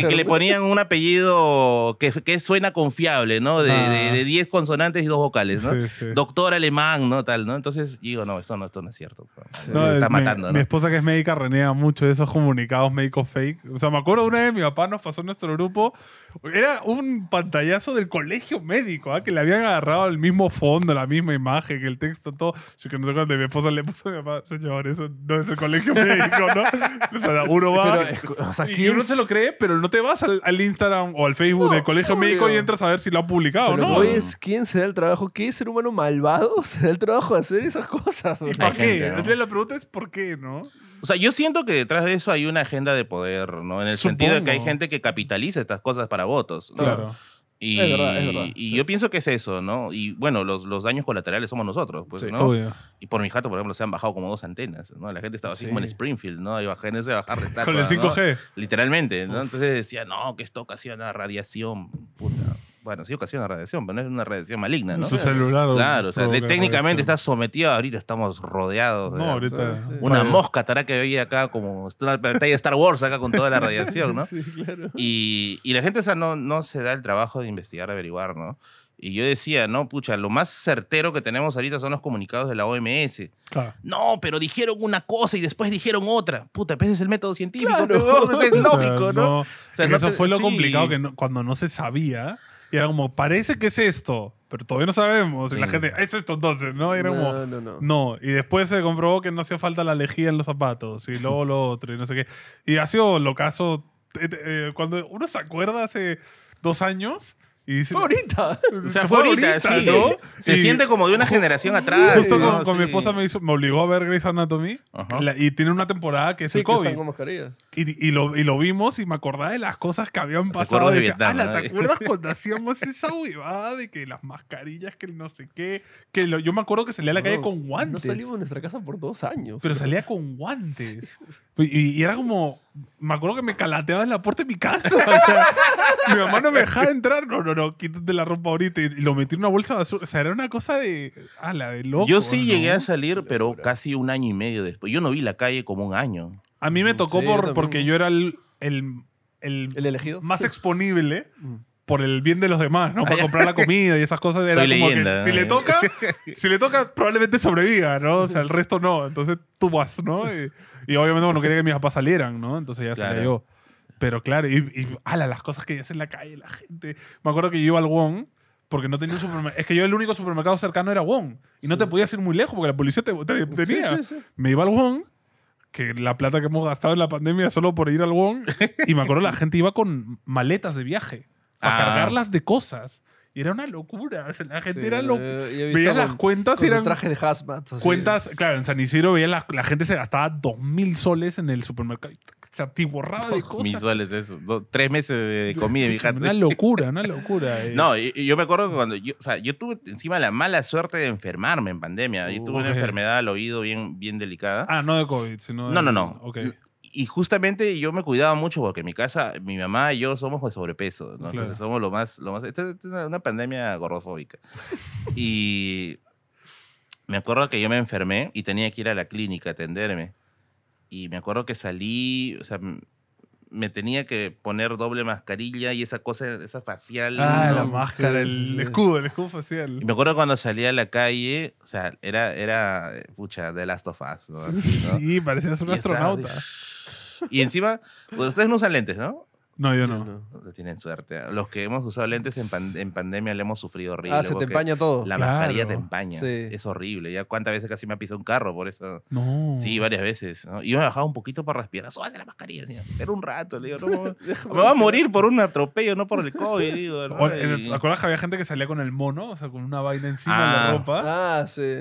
que, le ponían un apellido que, que suena confiable, ¿no? De Ah. de- de 10 consonantes y dos vocales, ¿no? Sí, sí. Doctor alemán, ¿no? Tal, ¿no? Entonces digo, no, esto no, esto no es cierto. Sí. No, está mi- matando, Mi ¿no? esposa que es médica renega mucho de esos comunicados médicos fake. O sea, me acuerdo una vez mi papá nos pasó en nuestro grupo. Era un pantallazo del colegio médico, ¿ah? que le habían agarrado el mismo fondo, la misma imagen, el texto, todo. Así que no sé cuándo mi esposa le puso a mi papá, señor, eso no es el colegio médico, ¿no? (laughs) O sea, uno va. Pero, o sea, y ¿quién uno es- se lo cree, pero no te vas al, al Instagram o al Facebook No, del colegio médico y entras a ver si lo ha publicado, Pero ¿no? es quién se da el trabajo, qué ser humano malvado (laughs) se da el trabajo de hacer esas cosas. para qué? gente, ¿no? Pregunta es ¿por qué, no? O sea, yo siento que detrás de eso hay una agenda de poder, ¿no? En el sentido de que hay gente que capitaliza estas cosas para votos. ¿no? Claro. Y, Es verdad, es verdad, y sí. yo pienso que es eso, ¿no? Y bueno, los, los daños colaterales somos nosotros, pues, Sí. ¿no? Obvio. Y por mi jato, por ejemplo, se han bajado como dos antenas, ¿no? La gente estaba así Sí. como en Springfield, ¿no? Y bajándose a bajar de (laughs) estatua, Con el ¿no? 5G. Literalmente, ¿no? Entonces decía, no, que esto ocasiona radiación. Puta. Bueno, sí ocasiona radiación, pero no es una radiación maligna, ¿no? Tu celular. Claro, o sea, provoca técnicamente radiación. estás sometido, ahorita estamos rodeados de No, ahorita. Una mosca estará que veía acá como una pantalla de Star Wars acá con toda la radiación, ¿no? (laughs) Sí, claro. Y, y la gente, o sea, no, no se da el trabajo de investigar, averiguar, ¿no? Y yo decía, no, pucha, lo más certero que tenemos ahorita son los comunicados de la OMS. Claro. No, pero dijeron una cosa y después dijeron otra. Puta, ese es el método científico. Claro. pero (laughs) es O sea, lógico, ¿no? O sea, es que no eso te- fue lo sí. complicado que no- cuando no se sabía. Y era como, parece que es esto, pero todavía no sabemos. Y la Sí. gente, es esto entonces, ¿no? Y era como, No, no, no. no. Y después se comprobó que no hacía falta la lejía en los zapatos. Y luego lo (laughs) otro, y no sé qué. Y ha sido lo caso. eh, eh, cuando uno se acuerda hace dos años y dice. Fue ahorita. (laughs) O sea, fue ahorita, sí. ¿no? Se Y siente como de una generación atrás. Justo ¿no? con, con mi esposa me, hizo, me obligó a ver Grey's Anatomy. La- y tiene una temporada que es Sí, el que COVID. están con mascarillas. Y, y lo, y lo vimos y me acordaba de las cosas que habían pasado. Y decía, Vietnam, "Ala, ¿te (laughs) acuerdas cuando hacíamos esa huevada de que las mascarillas, que el no sé qué? Que lo- yo me acuerdo que salía a la calle No, con guantes. No salimos de nuestra casa por dos años. Pero salía (laughs) con guantes. Y, y era como. Me acuerdo que me calateaba en la puerta de mi casa. (laughs) o sea, mi mamá no me dejaba entrar. No, no, no, quítate la ropa ahorita. Y, lo metí en una bolsa de basura. O sea, era una cosa de. ala, de loco. Yo sí ¿no? llegué a salir, pero casi un año y medio después. Yo no vi la calle como un año. A mí me tocó Sí, yo por, también. porque yo era el, el, el ¿El elegido? más exponible Mm. por el bien de los demás, ¿no? Para comprar la comida y esas cosas. Era Soy como leyenda, que si ¿no? le toca, (laughs) si le toca, probablemente sobreviva, ¿no? O sea, el resto no. Entonces tú vas, ¿no? Y, y obviamente bueno, quería que mis papás salieran, ¿no? Entonces ya salía Claro. yo. Pero claro, y, y ala, las cosas que hace en la calle la gente. Me acuerdo que yo iba al Wong porque no tenía un supermercado. Es que yo el único supermercado cercano era Wong. Y no Sí. te podías ir muy lejos porque la policía te, te tenía. Sí, sí, sí. Me iba al Wong, que la plata que hemos gastado en la pandemia solo por ir al Wong. (laughs) y me acuerdo la gente iba con maletas de viaje para Ah. cargarlas de cosas. Y era una locura. O sea, la gente Sí, era yo- loca. yo Veía las con- cuentas y eran traje de hazmat. así. cuentas. Claro, en San Isidro veía la, la gente se gastaba dos mil soles en el supermercado. Se atiborraba de cosas. Mis soles, eso. Do- tres meses de comida, mi hija. Una locura, una locura. eh. No, y, y yo me acuerdo que cuando yo, o sea, yo tuve encima la mala suerte de enfermarme en pandemia. Yo Uh, tuve una enfermedad al oído bien, bien delicada. Ah, no de COVID, sino. de- No, no, no. Ok. Y justamente yo me cuidaba mucho porque en mi casa, mi mamá y yo somos de sobrepeso, ¿no? Claro. Entonces somos lo más, lo más, esta es una, pandemia gordofóbica. (laughs) y me acuerdo que yo me enfermé y tenía que ir a la clínica a atenderme. Y me acuerdo que salí, o sea, me tenía que poner doble mascarilla y esa cosa, esa facial. Ah, ¿no? la máscara, Sí, el escudo, el escudo facial. Y me acuerdo cuando salí a la calle, o sea, era, era, pucha, The Last of Us, ¿no? Así, ¿no? (laughs) Sí, parecías un Y estaba astronauta. (laughs) Y encima, pues, ustedes no usan lentes, ¿no? No, yo no. no. Tienen suerte. Los que hemos usado lentes en, pan- en pandemia le hemos sufrido horrible. Ah, se te empaña todo. La Claro. mascarilla te empaña. Sí. Es horrible. Ya cuántas veces casi me ha pisado un carro por eso. No. Sí, varias veces. ¿no? Y yo me bajaba un poquito para respirar. Súbase la mascarilla, señor. Espera un rato. Le digo, no, (laughs) me va a morir por un atropello, no por el COVID. ¿Te acuerdas que había gente que salía con el mono? O sea, con una vaina encima de Ah. la ropa. Ah, sí.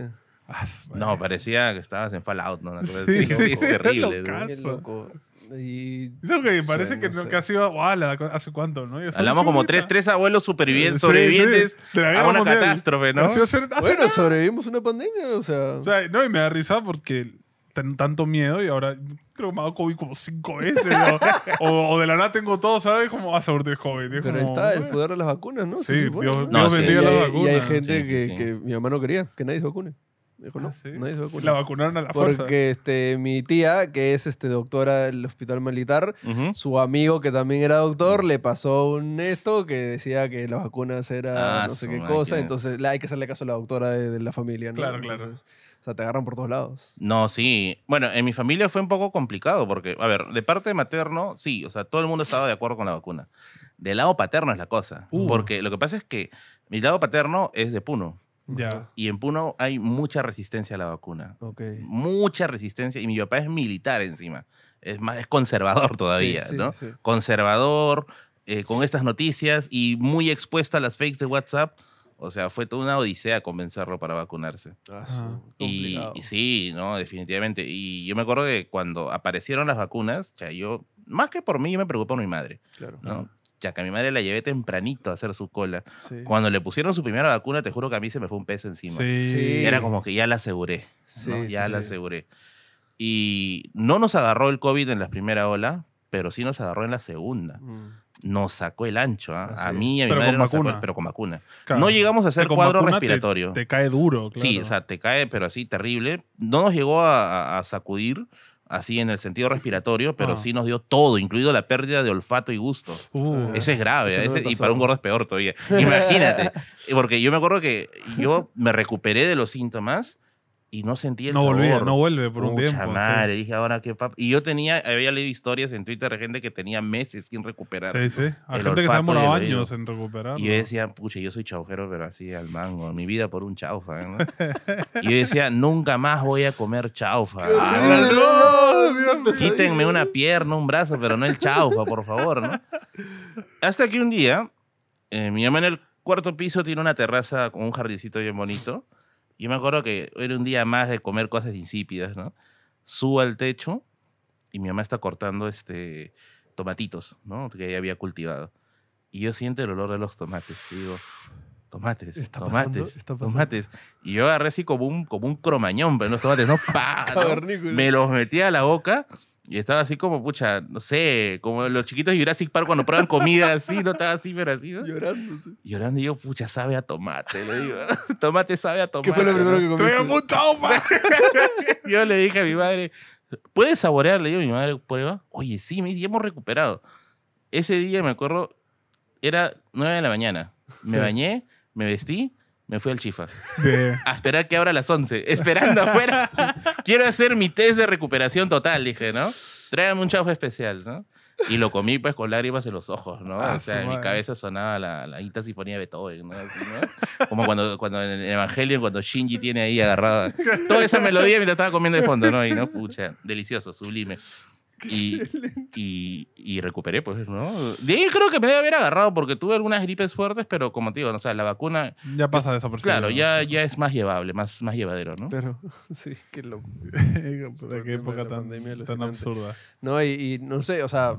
Ah, No, parecía que estabas en Fallout, ¿no? Sí, sí, Sí, es terrible. Qué loco. Y... Eso que Sí, parece que, no no- sé. que ha sido. ¡Wala! ¿Hace cuánto, no? Hablamos como tres, tres abuelos supervivientes, Sí, sobrevivientes sí, a una mundial. catástrofe, ¿no? Hace- hace Bueno, nada. sobrevivimos una pandemia, o sea... O sea, no, y me da risa porque ten tanto miedo y ahora creo que me ha dado COVID como cinco veces. o, (laughs) o- o de la nada tengo todo, ¿sabes? Como a saber de COVID. Y es pero ahí como, está el poder de las vacunas, ¿no? Sí, Dios- Dios Y bendiga hay- las Y hay vacunas. gente Sí, sí, que, sí. que mi mamá no quería, que nadie se vacune. Dijo, no, Ah, sí. nadie se vacune. La vacunaron a la fuerza. Porque este, mi tía, que es este, doctora del hospital militar, Ujú. su amigo que también era doctor le pasó un esto que decía que las vacunas era Ah, no sé qué cosa, entonces la- hay que hacerle caso a la doctora de, de la familia, ¿no? Claro, claro. Entonces, o sea, te agarran por todos lados. No, sí. Bueno, en mi familia fue un poco complicado porque, a ver, de parte materno, sí, o sea, todo el mundo estaba de acuerdo con la vacuna. Del lado paterno es la cosa. Uh. Porque lo que pasa es que mi lado paterno es de Puno. Ya. Y en Puno hay mucha resistencia a la vacuna. Ok. Mucha resistencia. Y mi papá es militar encima. Es más, es conservador todavía, Sí, sí, ¿no? sí. Conservador, eh, con estas noticias y muy expuesto a las fakes de WhatsApp. O sea, fue toda una odisea convencerlo para vacunarse. Ah. Y, y sí, no, definitivamente. Y yo me acuerdo que cuando aparecieron las vacunas, o sea, yo, más que por mí, yo me preocupé por mi madre, Claro. ¿no? Ya que a mi madre la llevé tempranito a hacer su cola. Sí. Cuando le pusieron su primera vacuna, te juro que a mí se me fue un peso encima. Sí. Sí. Era como que ya la aseguré, ¿no? Ya la aseguré. Y no nos agarró el COVID en la primera ola, pero sí nos agarró en la segunda. Mm. Nos sacó el ancho. Ah, A mí y a mi Pero madre nos sacó pero con vacuna. Claro. No llegamos a hacer cuadro vacuna te- respiratorio. Te, cae duro, claro. Sí, o sea, te cae, pero así terrible. No nos llegó a- a sacudir, así en el sentido respiratorio, pero Ah. sí nos dio todo, incluido la pérdida de olfato y gusto. Uh, Eso es grave, Eso ese- y para un gordo es peor todavía. Imagínate. (laughs) Porque yo me acuerdo que yo me recuperé de los síntomas y no sentí el no sabor. volvía, no vuelve por un tiempo. sí. madre, dije ahora qué pap- Y yo tenía, había leído historias en Twitter de gente que tenía meses sin recuperar. Sí, sí. Hay gente que se ha demorado años en recuperar. Y yo decía, pucha, yo soy chaufero, pero así al mango. Mi vida por un chaufa. ¿no? (laughs) y yo decía, nunca más voy a comer chaufa. horrible, no, Dios mío. Quítenme una pierna, un brazo, pero no el chaufa, por favor, ¿no? Hasta que un día, eh, mi mamá en el cuarto piso tiene una terraza con un jardincito bien bonito. Yo me acuerdo que era un día más de comer cosas insípidas, ¿no? Subo al techo y mi mamá está cortando este, tomatitos, ¿no? Que ella había cultivado. Y yo siento el olor de los tomates. Y digo, tomates, Está tomates, está tomates. Y yo agarré así como un, como un cromañón, pero los tomates, ¿no? (laughs) ¡Pah! ¿no? Me los metí a la boca y estaba así como, pucha, no sé, como los chiquitos de Jurassic Park cuando prueban comida así, no estaba así, pero así, ¿no? Llorando. sí. Llorando y yo, pucha, sabe a tomate, le digo. (laughs) tomate sabe a tomate. ¿Qué fue lo primero ¿no? que ¡Trae comiste? mucha chaufa! (laughs) Yo le dije a mi madre, ¿puedes saborear? Le digo a mi madre, prueba. Oye, sí, me dice, hemos recuperado. Ese día, me acuerdo, era 9 de la mañana. Me Sí. bañé, me vestí, me fui al chifa. De- A esperar que abra a las 11. Esperando afuera. Quiero hacer mi test de recuperación total, dije, ¿no? Tráigame un chaufa especial, ¿no? Y lo comí pues con lágrimas en los ojos, ¿no? Ah, o sea, su en mi madre. cabeza sonaba la, la quinta sinfonía de Beethoven, ¿no? Así, ¿no? Como cuando, cuando en el Evangelio, cuando Shinji tiene ahí agarrada toda esa melodía mientras estaba comiendo de fondo, ¿no? Y no, pucha, delicioso, sublime. Y, (laughs) y, y recuperé, pues, ¿no? De ahí creo que me debe haber agarrado porque tuve algunas gripes fuertes, pero como te digo, o sea, la vacuna, ya pasa desapercibido. claro, ya, ya es más llevable, más, más llevadero, ¿no? Pero, (laughs) sí, qué loco. (laughs) Qué época tan, pandemia tan absurda. No, y, y no sé, o sea,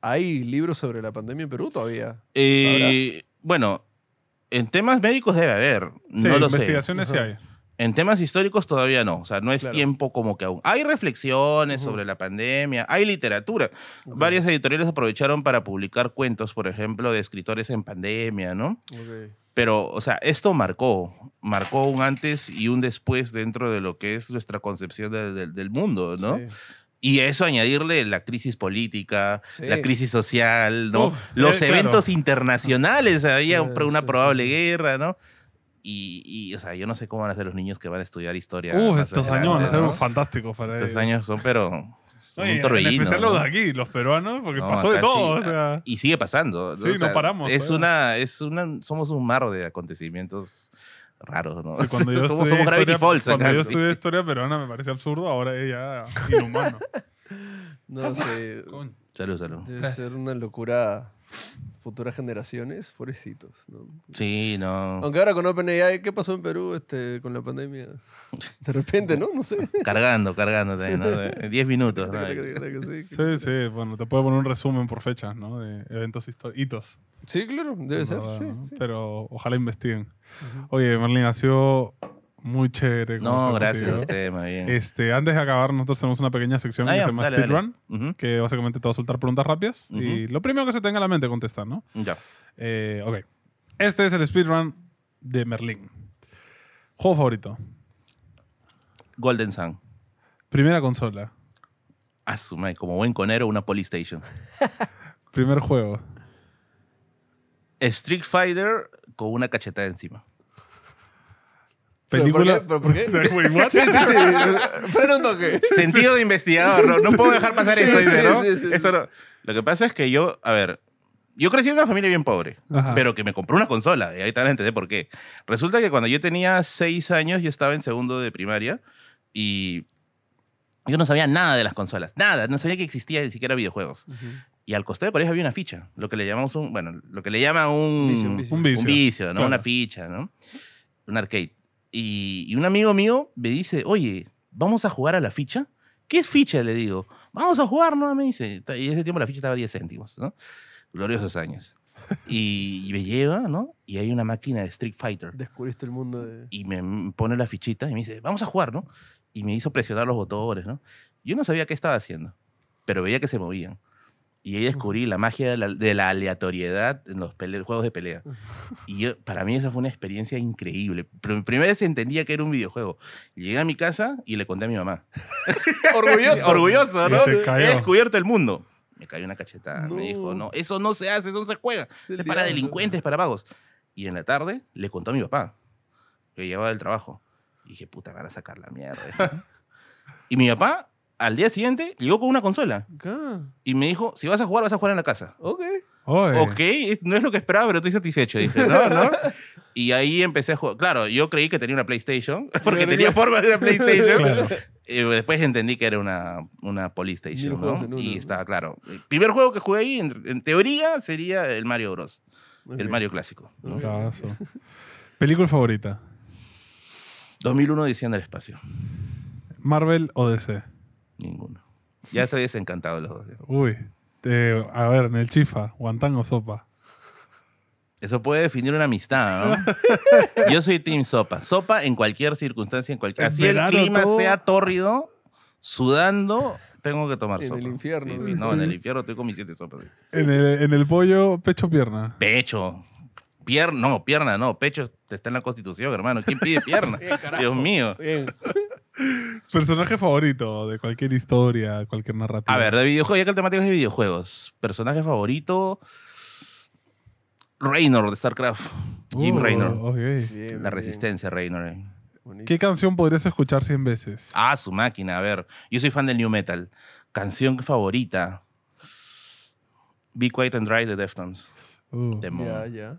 ¿hay libros sobre la pandemia en Perú todavía? Eh, bueno, en temas médicos debe haber, Sí, no lo sé. investigaciones sí hay. En temas históricos todavía no, o sea, no es Claro. tiempo como que aún. Hay reflexiones sobre la pandemia, hay literatura. Ok, Varias editoriales aprovecharon para publicar cuentos, por ejemplo, de escritores en pandemia, ¿no? Pero, o sea, esto marcó, marcó un antes y un después dentro de lo que es nuestra concepción de- de- del mundo, ¿no? Sí. Y a eso añadirle la crisis política, Sí. la crisis social, ¿no? Uf, Los eh, claro. eventos internacionales, había Sí, una probable guerra, ¿no? Y, y, o sea, yo no sé cómo van a ser los niños que van a estudiar historia. Uf, más estos años van a ser ¿no? fantásticos para Estos años son, pero No, un y en torbellino. especial ¿no? los de aquí, los peruanos, porque No, pasó de todo. sí, o sea, Y sigue pasando. Sí, no paramos, Es ¿eh? una, es una, somos un mar de acontecimientos raros, ¿no? sí, (laughs) cuando yo somos, estudié somos Gravity historia- Falls Cuando acá, yo sí. estudié historia peruana me parecía absurdo, ahora es ya inhumano. (laughs) No sé. Salud, salud. Debe ser una locura futuras generaciones, pobrecitos. ¿no? Sí, no. Aunque ahora con OpenAI, ¿qué pasó en Perú este, con la pandemia? De repente, ¿no? No sé. (laughs) Cargando, cargando también, ¿no? 10 minutos. ¿no? sí, Sí, sí, bueno, te puedo poner un resumen por fechas, ¿no? De eventos históricos. Hitos. Sí, claro, debe ser. ¿verdad, Sí, no? sí. Pero ojalá investiguen. Oye, Merlin, ha sido muy chévere. No, gracias a usted, más bien. Este, antes de acabar, nosotros tenemos una pequeña sección Ah, que ya, se llama. Speedrun, que básicamente te va a soltar preguntas rápidas y lo primero que se tenga a la mente contestar, ¿no? Ya. Eh, ok. Este es el speedrun de Merlin. Juego favorito. Golden Sun. Primera consola. Su madre, como buen conero, una Polystation. (laughs) Primer juego. Street Fighter con una cachetada encima. ¿Pero Película. por qué? ¿Pero por qué? (laughs) Wait? Sí, sí, sí. (laughs) Frena un toque. Sentido de investigador, no, no puedo dejar pasar Sí, esto, dice, ¿no? sí, sí, Esto no- Lo que pasa es que yo, a ver, yo crecí en una familia bien pobre, Ajá. pero que me compró una consola, y ahí te van a entender por qué. Resulta que cuando yo tenía seis años, yo estaba en segundo de primaria, y yo no sabía nada de las consolas, nada, no sabía que existía ni siquiera videojuegos. Y al costado del colegio había una ficha, lo que le llamamos un, bueno, lo que le llaman un Vicio, un vicio. Un vicio. un vicio, ¿no? claro. Una ficha, ¿no? Un arcade. Y, y un amigo mío me dice, oye, ¿vamos a jugar a la ficha? ¿Qué es ficha? Le digo, vamos a jugar, ¿no? Me dice. Y ese tiempo la ficha estaba a 10 céntimos, ¿no? Gloriosos años. Y, y me lleva, ¿no? Y hay una máquina de Street Fighter. Descubriste el mundo de... Y me pone la fichita y me dice, vamos a jugar, ¿no? Y me hizo presionar los botones, ¿no? Yo no sabía qué estaba haciendo, pero veía que se movían. Y ahí descubrí la magia de la, de la aleatoriedad en los pele- juegos de pelea. Y yo, para mí esa fue una experiencia increíble. Pero primera vez entendía que era un videojuego. Llegué a mi casa y le conté a mi mamá. (laughs) Orgulloso. (laughs) Orgulloso, ¿no? He descubierto el mundo. Me cayó una cachetada. No. Me dijo, no, eso no se hace, eso no se juega. Del Es para diablo. delincuentes, para vagos. Y en la tarde le contó a mi papá, que llevaba del trabajo. Y dije, puta, van a sacar la mierda. (laughs) y mi papá, al día siguiente, llegó con una consola. Y me dijo, si vas a jugar, vas a jugar en la casa. Ok. Oye. Ok, no es lo que esperaba, pero estoy satisfecho. Dije, no, (laughs) no. Y ahí empecé a jugar. Claro, yo creí que tenía una PlayStation, (laughs) porque tenía forma de una PlayStation. Claro. Y después entendí que era una, una uno, Y estaba claro. El primer juego que jugué ahí, en, en teoría, sería el Mario Bros. El. Mario clásico. ¿no? Caso. Película favorita. 2001 Edición del Espacio. Marvel o DC. Ninguno. Ya estoy desencantado de los dos. Uy. Eh, a ver, en el chifa, guantán o sopa. Eso puede definir una amistad, ¿no? (laughs) Yo soy Team Sopa. Sopa en cualquier circunstancia, en cualquier... En Así el clima todo. sea tórrido, sudando, tengo que tomar En sopa. el infierno, Sí, ¿no? sí, no, en el infierno estoy con mis siete sopas. sí. En el, en el pollo, pecho pierna. Pecho. Pierna, no, pierna no. Pecho está en la constitución, hermano. ¿Quién pide pierna? (laughs) Bien. Dios mío. Bien. Personaje favorito de cualquier historia, cualquier narrativa. A ver, de videojuegos, ya que el temático es de videojuegos. Personaje favorito. Raynor de StarCraft. Jim Uh, Raynor. Bien, La bien. resistencia, Raynor. eh. ¿Qué canción podrías escuchar 100 veces? Ah, su máquina. A ver, yo soy fan del New Metal. Canción favorita. Be Quiet and Dry de Deftones. Uh. Ya, ya.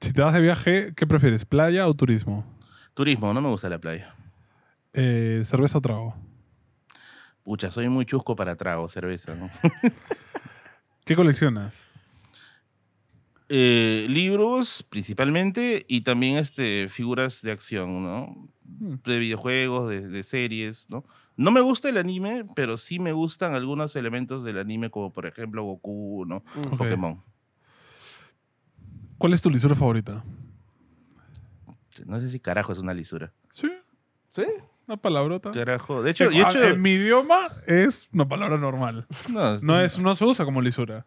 Si te vas de viaje, ¿qué prefieres? ¿Playa o turismo? Turismo, no me gusta la playa. Eh, ¿Cerveza o trago? Pucha, soy muy chusco para trago, cerveza, ¿no? (laughs) ¿Qué coleccionas? Eh, libros, principalmente, y también este, figuras de acción, ¿no? Hmm. De videojuegos, de, de series, ¿no? No me gusta el anime, pero sí me gustan algunos elementos del anime, como por ejemplo Goku, ¿no? Mm. Ok. Pokémon. ¿Cuál es tu lisura favorita? No sé si carajo es una lisura. Sí, ¿Sí? Una palabrota. Carajo. De hecho, En- de hecho En mi idioma es una palabra normal. (laughs) no, No, es, no se usa como lisura.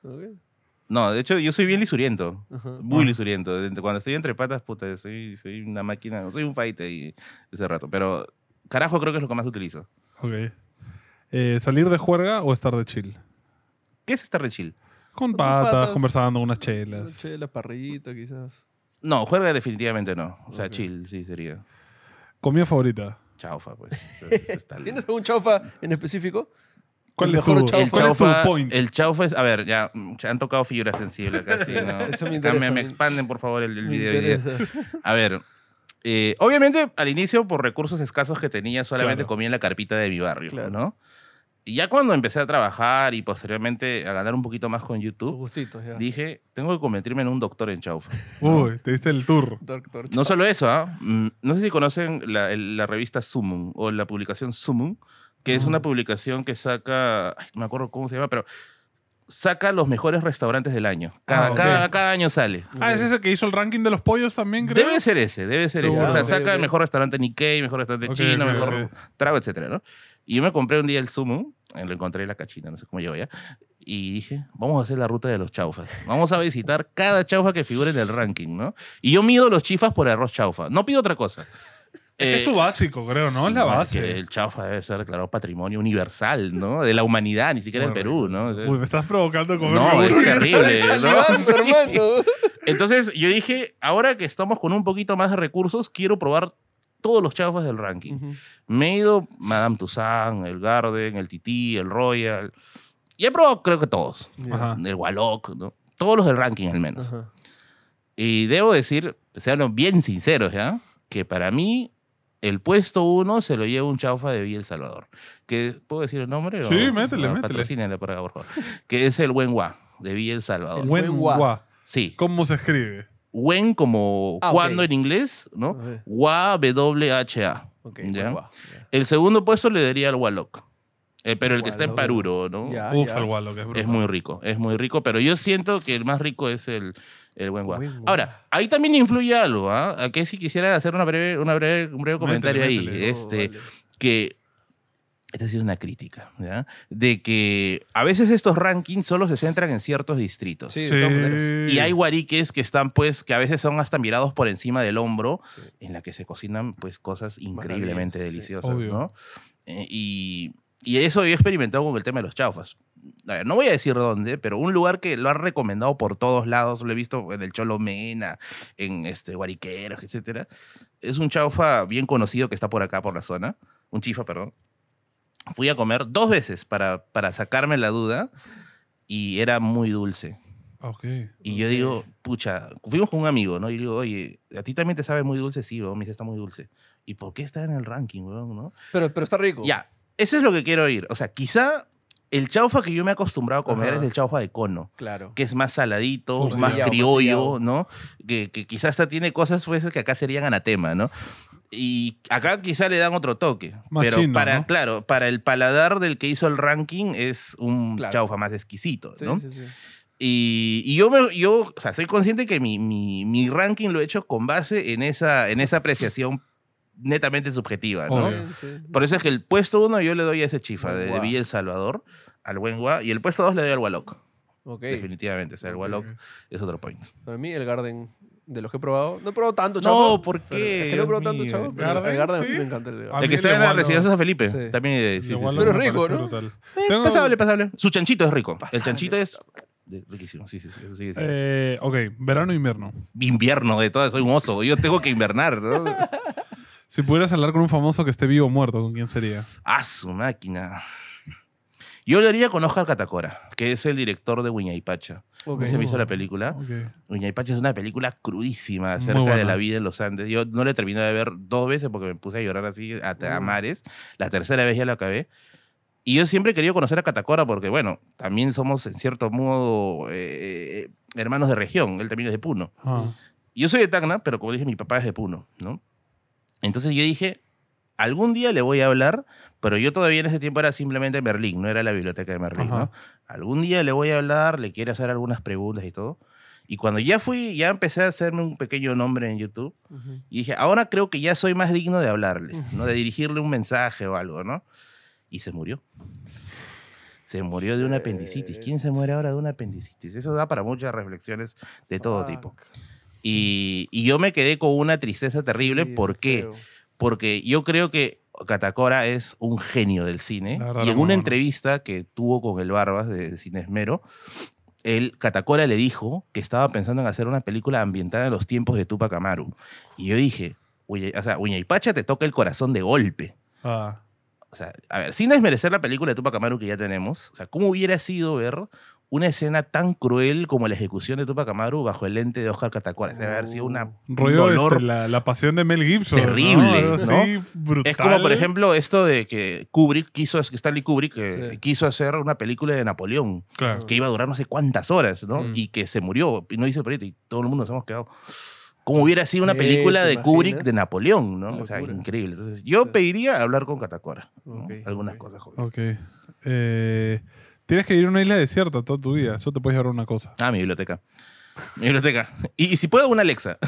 No, de hecho, yo soy bien lisuriento. Ajá. Muy Ah. lisuriento. Cuando estoy entre patas, puta, soy, soy una máquina, soy un fighter y ese rato. Pero carajo creo que es lo que más utilizo. Ok. Eh, ¿Salir de juerga o estar de chill? ¿Qué es estar de chill? Con patas, patas. conversando, unas Una chelas. chela, parrillita, quizás. No, juerga definitivamente no. O sea, chill, sí, sería. ¿Comida favorita? Chaufa, pues. Entonces, está el- ¿Tienes algún chaufa en específico? ¿Cuál El es tu, mejor chaufa. el cuál es tu chaufa, point? el chaufa es, a ver, ya, mm, han tocado figuras sensibles casi, ¿no? (laughs) Eso me interesa, me, me me- expanden, por favor, el, el Me video. hoy día. interesa. A ver, eh, obviamente al inicio, por recursos escasos que tenía, solamente Claro. comía en la carpita de mi barrio, Claro. ¿no? Y ya cuando empecé a trabajar y posteriormente a ganar un poquito más con YouTube, gustitos, ya. dije, tengo que convertirme en un doctor en chaufa. (laughs) Uy, te diste el tour. Doctor No solo eso, ¿ah? Mm, no sé si conocen la, el- la revista Sumun o la publicación Sumun, que es una publicación que saca, ay, no me acuerdo cómo se llama, pero saca los mejores restaurantes del año. Cada, Ah, ok. cada, cada año sale. Ah, es ese que hizo el ranking de los pollos también, creo. Debe ser ese, debe ser Seguro. ese. O sea, Ok, saca el ok. mejor restaurante Nikkei, mejor restaurante Ok, chino, ok, mejor ok. trago, etcétera, ¿no? Y yo me compré un día el Sumun, eh, lo encontré en la cachina, no sé cómo llegó ya, y dije, vamos a hacer la ruta de los chaufas. Vamos a visitar cada chaufa que figure en el ranking, ¿no? Y yo mido los chifas por arroz chaufa, no pido otra cosa. Es Eh, su básico, creo, ¿no? Es la base. el chaufa debe ser declarado patrimonio universal, ¿no? De la humanidad, ni siquiera del Perú, ¿no? Uy, me estás provocando a comer No, es terrible, ¿no? (laughs) Entonces yo dije, ahora que estamos con un poquito más de recursos, quiero probar todos los chaufas del ranking. Ujú. Me he ido Madame Toussaint, el Garden, el Tití, el Royal. Y he probado creo que todos. Ajá. El Wallach, ¿no? Todos los del ranking al menos. Ajá. Y debo decir, sean bien sinceros, ¿ya? Que para mí el puesto uno se lo lleva un chaufa de Villa El Salvador. Que, ¿Puedo decir el nombre? Sí, O- métele, no, métele. Por acá, por favor. Que es el Buen Gua, de Villa El Salvador. El Buen gua. Sí. ¿Cómo se escribe? Wen como Ah, cuando en inglés, ¿no? Ok. Gua, W-H-A. Ok, ¿Ya? guau, ya. El segundo puesto le daría al Wallach. Eh, pero el que está en. Paruro, ¿no? Uf, el que es brutal. Es muy rico, es muy rico, pero yo siento que el más rico es el, el buen. Ahora, ahí también influye algo, ¿ah? Aquí sí quisiera hacer una breve, una breve, un breve comentario ahí. métele. Este, Oh, vale. que esta ha sido una crítica, ¿ya? De que a veces estos rankings solo se centran en ciertos distritos. Sí, Sí. Y hay guariques que están, pues, que a veces son hasta mirados por encima del hombro, Sí. en la que se cocinan, pues, cosas increíblemente deliciosas. ¿no? Eh, y, y eso yo he experimentado con el tema de los chaufas. A ver, no voy a decir dónde, pero un lugar que lo han recomendado por todos lados, lo he visto en el Cholo Mena, en este, Guariqueros, etcétera. Es un chaufa bien conocido que está por acá, por la zona. Un chifa, perdón. Fui a comer dos veces para, para sacarme la duda y era muy dulce. Ok. Y yo digo, pucha, fuimos con un amigo, ¿no? Y digo, oye, ¿a ti también te sabe muy dulce? Sí, weón, me dice, está muy dulce. ¿Y por qué está en el ranking, weón, no? Pero, pero está rico. Ya, eso es lo que quiero oír. O sea, quizá el chaufa que yo me he acostumbrado a comer Ajá. es el chaufa de cono, Claro. que es más saladito, más criollo. ¿no? Que, que quizás hasta tiene cosas pues, que acá serían anatema, ¿no? Y acá quizá le dan otro toque. Más pero chino, para, ¿no? claro, para el paladar del que hizo el ranking es un Claro. chaufa más exquisito, Sí, ¿no? sí, sí. Y, y yo, me, yo o sea, soy consciente que mi, mi, mi ranking lo he hecho con base en esa, en esa apreciación netamente subjetiva, ¿no? Obvio. Por eso es que el puesto uno yo le doy a ese chifa de, de. Villa El Salvador, al buen Gua, y el puesto dos le doy al Wallach, Ok. definitivamente. O sea, el Ok. Wallach es otro point. Para mí, el Garden, de los que he probado, no he probado tanto, No, chavo. ¿por pero- qué? Es que no he probado tanto, chavo. pero ¿Garden? El Garden Sí. me encanta el Garden. El que está en la residencia San Felipe, Sí. también eh, sí, El sí, Wallach sí. Pero es rico, ¿no? Eh, Tengo- Pasable, pasable. Su chanchito es rico. el chanchito es riquísimo, sí, sí, sí. Eso sí, sí. Eh, ok, verano e invierno. Invierno de todo, soy un oso. Yo tengo que invernar, ¿no? (laughs) Si pudieras hablar con un famoso que esté vivo o muerto, ¿con quién sería? ¡Ah, su máquina! Yo lo haría con Oscar Catacora, que es el director de Huñaypacha. Ok. ¿Se me hizo la película? Ok. Huñaypacha es una película crudísima acerca de la vida en los Andes. Yo no la he terminado de ver dos veces porque me puse a llorar así a, a mares. La tercera vez ya la acabé. Y yo siempre he querido conocer a Catacora porque, bueno, también somos en cierto modo eh, eh, hermanos de región. Él también es de Puno. Ah. Yo soy de Tacna, pero como dije, mi papá es de Puno, ¿no? Entonces yo dije, algún día le voy a hablar, pero yo todavía en ese tiempo era simplemente Merlín, no era la biblioteca de Merlín, Ajá. ¿no? Algún día le voy a hablar, le quiero hacer algunas preguntas y todo. Y cuando ya fui, ya empecé a hacerme un pequeño nombre en YouTube y dije, ahora creo que ya soy más digno de hablarle. ¿no? De dirigirle un mensaje o algo, ¿no? Y se murió. Se murió de una apendicitis. ¿Quién se muere ahora de una apendicitis? Eso da para muchas reflexiones de todo tipo. Y, y yo me quedé con una tristeza terrible. Sí, ¿Por es qué? feo. Porque yo creo que Catacora es un genio del cine. Verdad, Y en una entrevista que tuvo con el Barbas de Cine Esmero, él, Catacora le dijo que estaba pensando en hacer una película ambientada en los tiempos de Tupac Amaru. Y yo dije, Uña, o sea, Uña y Pacha te toca el corazón de golpe. Ah. O sea, a ver, sin desmerecer la película de Tupac Amaru que ya tenemos, o sea, ¿cómo hubiera sido ver una escena tan cruel como la ejecución de Tupac Amaru bajo el lente de Oscar Catacora? Debe haber sido una, un Rollo dolor este, la, la pasión de Mel Gibson. ¿no? terrible, Algo ¿no? así brutal. Es como, por ejemplo, esto de que Kubrick quiso, Stanley Kubrick eh, Sí. quiso hacer una película de Napoleón Claro. que iba a durar no sé cuántas horas, ¿no? Sí. Y que se murió y no hizo el proyecto y todo el mundo nos hemos quedado. Como hubiera sido una Sí, película ¿te de Kubrick de Napoleón, ¿no? O sea, increíble. Entonces, yo Sí. pediría hablar con Catacora. ¿no? Ok, Algunas ok. cosas, joven. Ok. Eh, tienes que ir a una isla desierta toda tu vida. Eso te puede llevar una cosa. Ah, mi biblioteca. Mi biblioteca. Y, y si puedo, una Alexa. (laughs)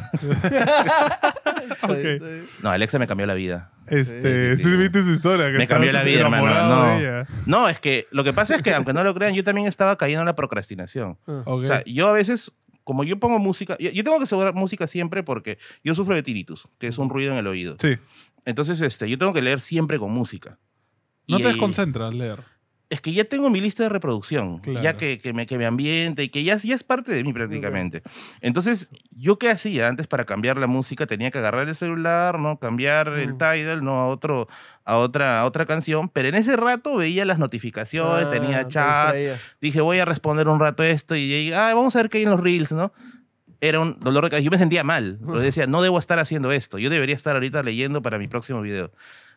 Ok. No, Alexa me cambió la vida. Este, sí, sí, sí. viste su historia. que Me cambió estabas la vida, hermano, enamorado no. de ella. No, es que lo que pasa es que, aunque no lo crean, yo también estaba cayendo en la procrastinación. Ok. O sea, yo a veces, como yo pongo música, yo, yo tengo que asegurar música siempre porque yo sufro de tinnitus, que es un ruido en el oído. sí. Entonces, este, yo tengo que leer siempre con música. No Y, te desconcentras leer. Es que ya tengo mi lista de reproducción, Claro. ya que, que, me, que me ambiente y que ya, ya es parte de mí prácticamente. Entonces, ¿yo qué hacía antes para cambiar la música? Tenía que agarrar el celular, ¿no? Cambiar el. Tidal, ¿no? A, otro, a, otra, a otra canción. Pero en ese rato veía las notificaciones, Ah, tenía te chats, dije, voy a responder un rato esto y ahí, ah, vamos a ver qué hay en los reels, ¿no? Era un dolor de cabeza. Yo me sentía mal. (laughs) Pero decía, no debo estar haciendo esto. Yo debería estar ahorita leyendo para mi próximo video.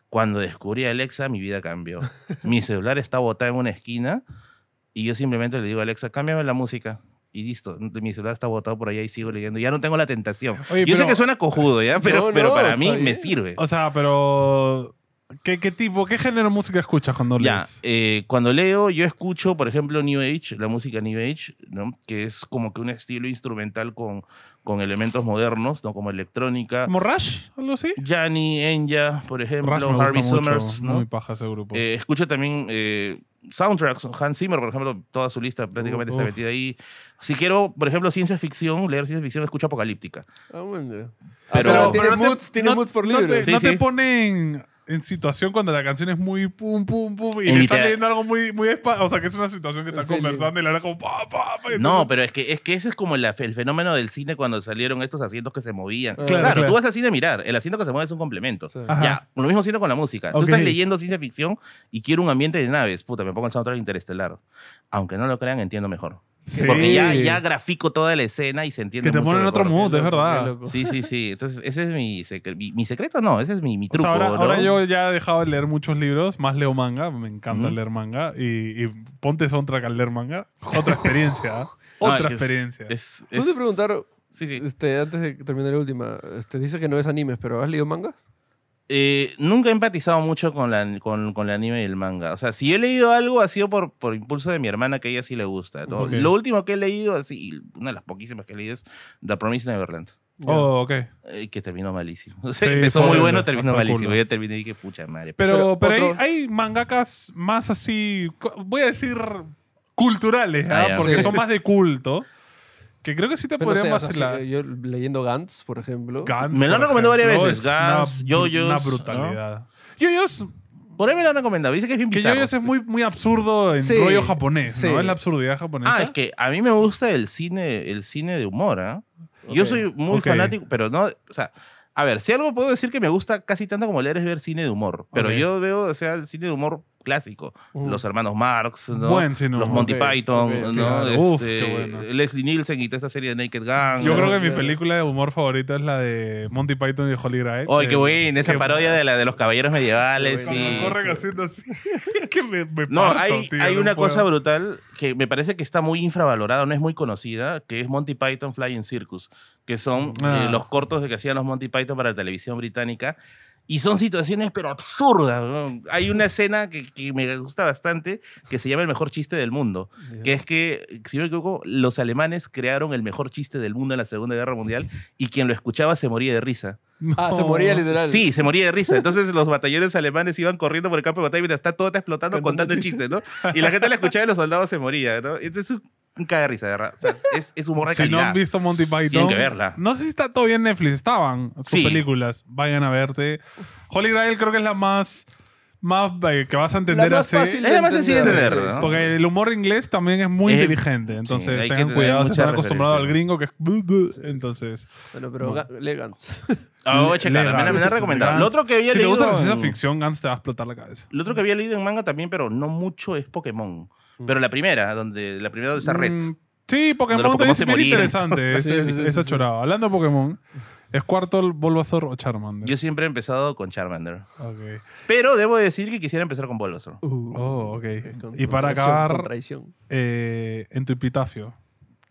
Cuando descubrí a Alexa, mi vida cambió. Mi (laughs) celular está botado en una esquina y yo simplemente le digo a Alexa, cámbiame la música. Y listo, mi celular está botado por allá y sigo leyendo. Ya no tengo la tentación. Oye, yo sé pero- que suena cojudo, ¿ya? Pero, No, pero para mí me bien. sirve. O sea, pero. ¿Qué, qué tipo, qué género de música escuchas cuando Ya, lees? eh, cuando leo, yo escucho, por ejemplo, New Age, la música New Age, ¿no? que es como que un estilo instrumental con, con elementos modernos, ¿no? como electrónica. ¿Como Rush? ¿Algo así? Yanni, Enya, por ejemplo, Rush me gusta Harvey mucho. Summers. ¿no? Muy paja ese grupo. Eh, escucho también eh, soundtracks, Hans Zimmer, por ejemplo, toda su lista prácticamente está Uf. metida ahí. Si quiero, por ejemplo, ciencia ficción, leer ciencia ficción, escucho Apocalíptica. Ah, bueno. Pero- o sea, No, tiene no te- moods, tiene no- moods por no libre. te, Sí, no te sí. ponen en situación cuando la canción es muy pum, pum, pum, y En le están leyendo algo muy, muy O sea, que es una situación que están conversando y la verdad como pa, pa, pa, y No, pero es que, es que ese es como la- el fenómeno del cine cuando salieron estos asientos que se movían. Claro, Claro, claro. tú vas al cine a mirar, el asiento que se mueve es un complemento. Sí. Ya, lo mismo siento con la música. Tú Ok. estás leyendo ciencia ficción y quiero un ambiente de naves. Puta, me pongo el soundtrack interestelar. Aunque no lo crean, entiendo mejor. Sí. Porque ya, ya grafico toda la escena y se entiende Que te mucho ponen en otro mejor. mood, es verdad. Sí, sí, sí. Entonces, ese es mi, secre- mi, mi secreto, no, ese es mi, mi O truco. sea, ahora, ¿no? ahora yo ya he dejado de leer muchos libros, más leo manga, me encanta leer manga, y, y ponte soundtrack al leer manga, otra experiencia, ¿ah? (laughs) No, otra es es- experiencia. Es, ¿Puedo es- preguntar, Sí, sí. este, antes de terminar la última, este, dice que no es animes, pero ¿has leído mangas? Eh, nunca he empatizado mucho con, la, con, con el anime y el manga. O sea, si he leído algo ha sido por, por impulso de mi hermana, que a ella sí le gusta. Lo último que he leído, así, una de las poquísimas que he leído es The Promised Neverland. oh, ok. eh, que terminó malísimo. (laughs) O sea, Sí, empezó muy bueno, terminó malísimo. Yo terminé y dije, pucha madre. Pero, Pero pero hay, hay mangakas más así, voy a decir culturales, Ah, ¿ah? porque Sí. son más de culto, (laughs) que creo que sí te Pero no podrían sé, o sea, vacilar. yo leyendo Gantz, por ejemplo. Gantz, Me lo han recomendado varias veces, Gantz, JoJo's, Una ¿no? brutalidad. Yoyos, Por ahí me lo han recomendado. Dice que es bien que. Yoyos es muy, muy absurdo en Sí, rollo japonés, sí. ¿no? Es la absurdidad japonesa. Ah, es que a mí me gusta el cine, el cine de humor, ¿ah? Yo Ok. soy muy Ok. fanático, pero no, o sea, a ver, si algo puedo decir que me gusta casi tanto como leer es ver cine de humor, pero Ok. yo veo, o sea, el cine de humor clásico, Ujú. los hermanos Marx, ¿no? Buen cine los humor. Monty Ok, Python, ok, ok. ¿no? Claro. Uf, Este, qué bueno. Leslie Nielsen y toda esta serie de Naked Gun. Yo ¿no? creo que mi película de humor favorita es la de Monty Python y Holy Grail. Ay, que- qué buena, esa parodia de la de los caballeros medievales. Sí, Cuando corren sí. haciendo así. (laughs) Es que me, me No, parto, hay, tío, hay no una puedo. cosa brutal que me parece que está muy infravalorada, no es muy conocida, que es Monty Python Flying Circus, que son Ah. eh, los cortos de que hacían los Monty Python para la televisión británica. Y son situaciones, pero absurdas. ¿no? Hay una escena que, que me gusta bastante, que se llama El mejor chiste del mundo. Que es que, si no me equivoco, los alemanes crearon el mejor chiste del mundo en la Segunda Guerra Mundial y quien lo escuchaba se moría de risa. Ah, se moría literal. Sí, se moría de risa. Entonces los batallones alemanes iban corriendo por el campo de batalla mientras está todo está explotando Contando chistes, ¿no? Y la gente la escuchaba y los soldados se morían, ¿no? Entonces es un caga de risa, de verdad. O sea, es, es humor de Si no calidad. han visto Monty Python, Tienen que verla. No sé si está todavía en Netflix. Estaban sus Sí. películas. Vayan a verte. Holy Grail creo que es la más más eh, que vas a entender La más así. fácil Es la más sencilla de entender, ¿no? Porque el humor inglés también es muy Es- inteligente. Entonces sí, hay que tengan cuidado si mucha están acostumbrados al gringo que es. (laughs) Entonces. Bueno, pero Legans. Ah, voy a checar, Lee me, la- me recomendado. Lo otro que había Si te gusta la leído. ciencia en- ficción, Gantz te va a explotar la cabeza. Lo otro que había leído en manga también, pero no mucho, es Pokémon. Pero la primera, donde la primera de esa red. Mm, sí, Pokémon se bien interesante. Sí, sí, esa sí, chorada. Hablando de Pokémon, ¿Squirtle, Bulbasaur o Charmander? Yo siempre he empezado con Charmander. Pero debo decir que quisiera empezar con Bulbasaur. Uh, Oh, ok. con- Y para acabar, eh, en tu epitafio,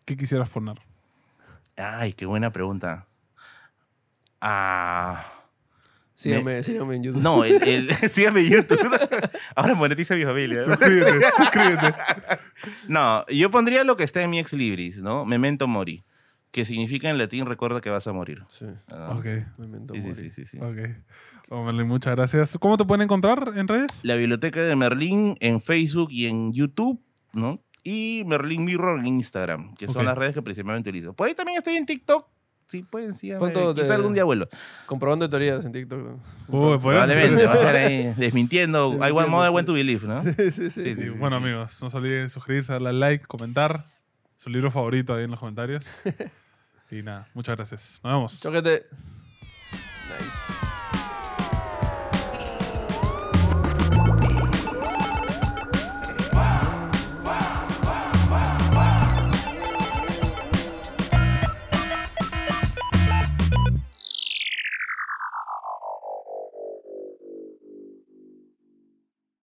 ¿qué quisieras poner? Ay, qué buena pregunta. Ah. Síganme, síganme en YouTube. No, el, el, (laughs) sígame en YouTube. (laughs) Ahora monetiza mi familia. Suscríbete, (laughs) suscríbete. No, yo pondría lo que está en mi ex libris, ¿no? Memento mori. Que significa en latín recuerda que vas a morir. Sí, Ah, Ok, memento Sí, sí, mori. sí, sí, sí. ok. Oh, Merlin, muchas gracias. ¿Cómo te pueden encontrar en redes? La biblioteca de Merlín en Facebook y en YouTube, ¿no? Y Merlín Mirror en Instagram, que son Ok. las redes que principalmente utilizo. Por ahí también estoy en TikTok. Sí, pueden, sí. ¿Cuánto Quizá te- algún día vuelvo. Comprobando teorías en TikTok. Uy, Probablemente va a estar ahí (laughs) desmintiendo. I want more, I want to believe, ¿no? sí, sí, sí. Sí, sí. Y bueno, amigos, no se olviden de suscribirse, darle like, comentar su libro favorito ahí en los comentarios. (laughs) y nada, muchas gracias. Nos vemos. Choquete. Nice.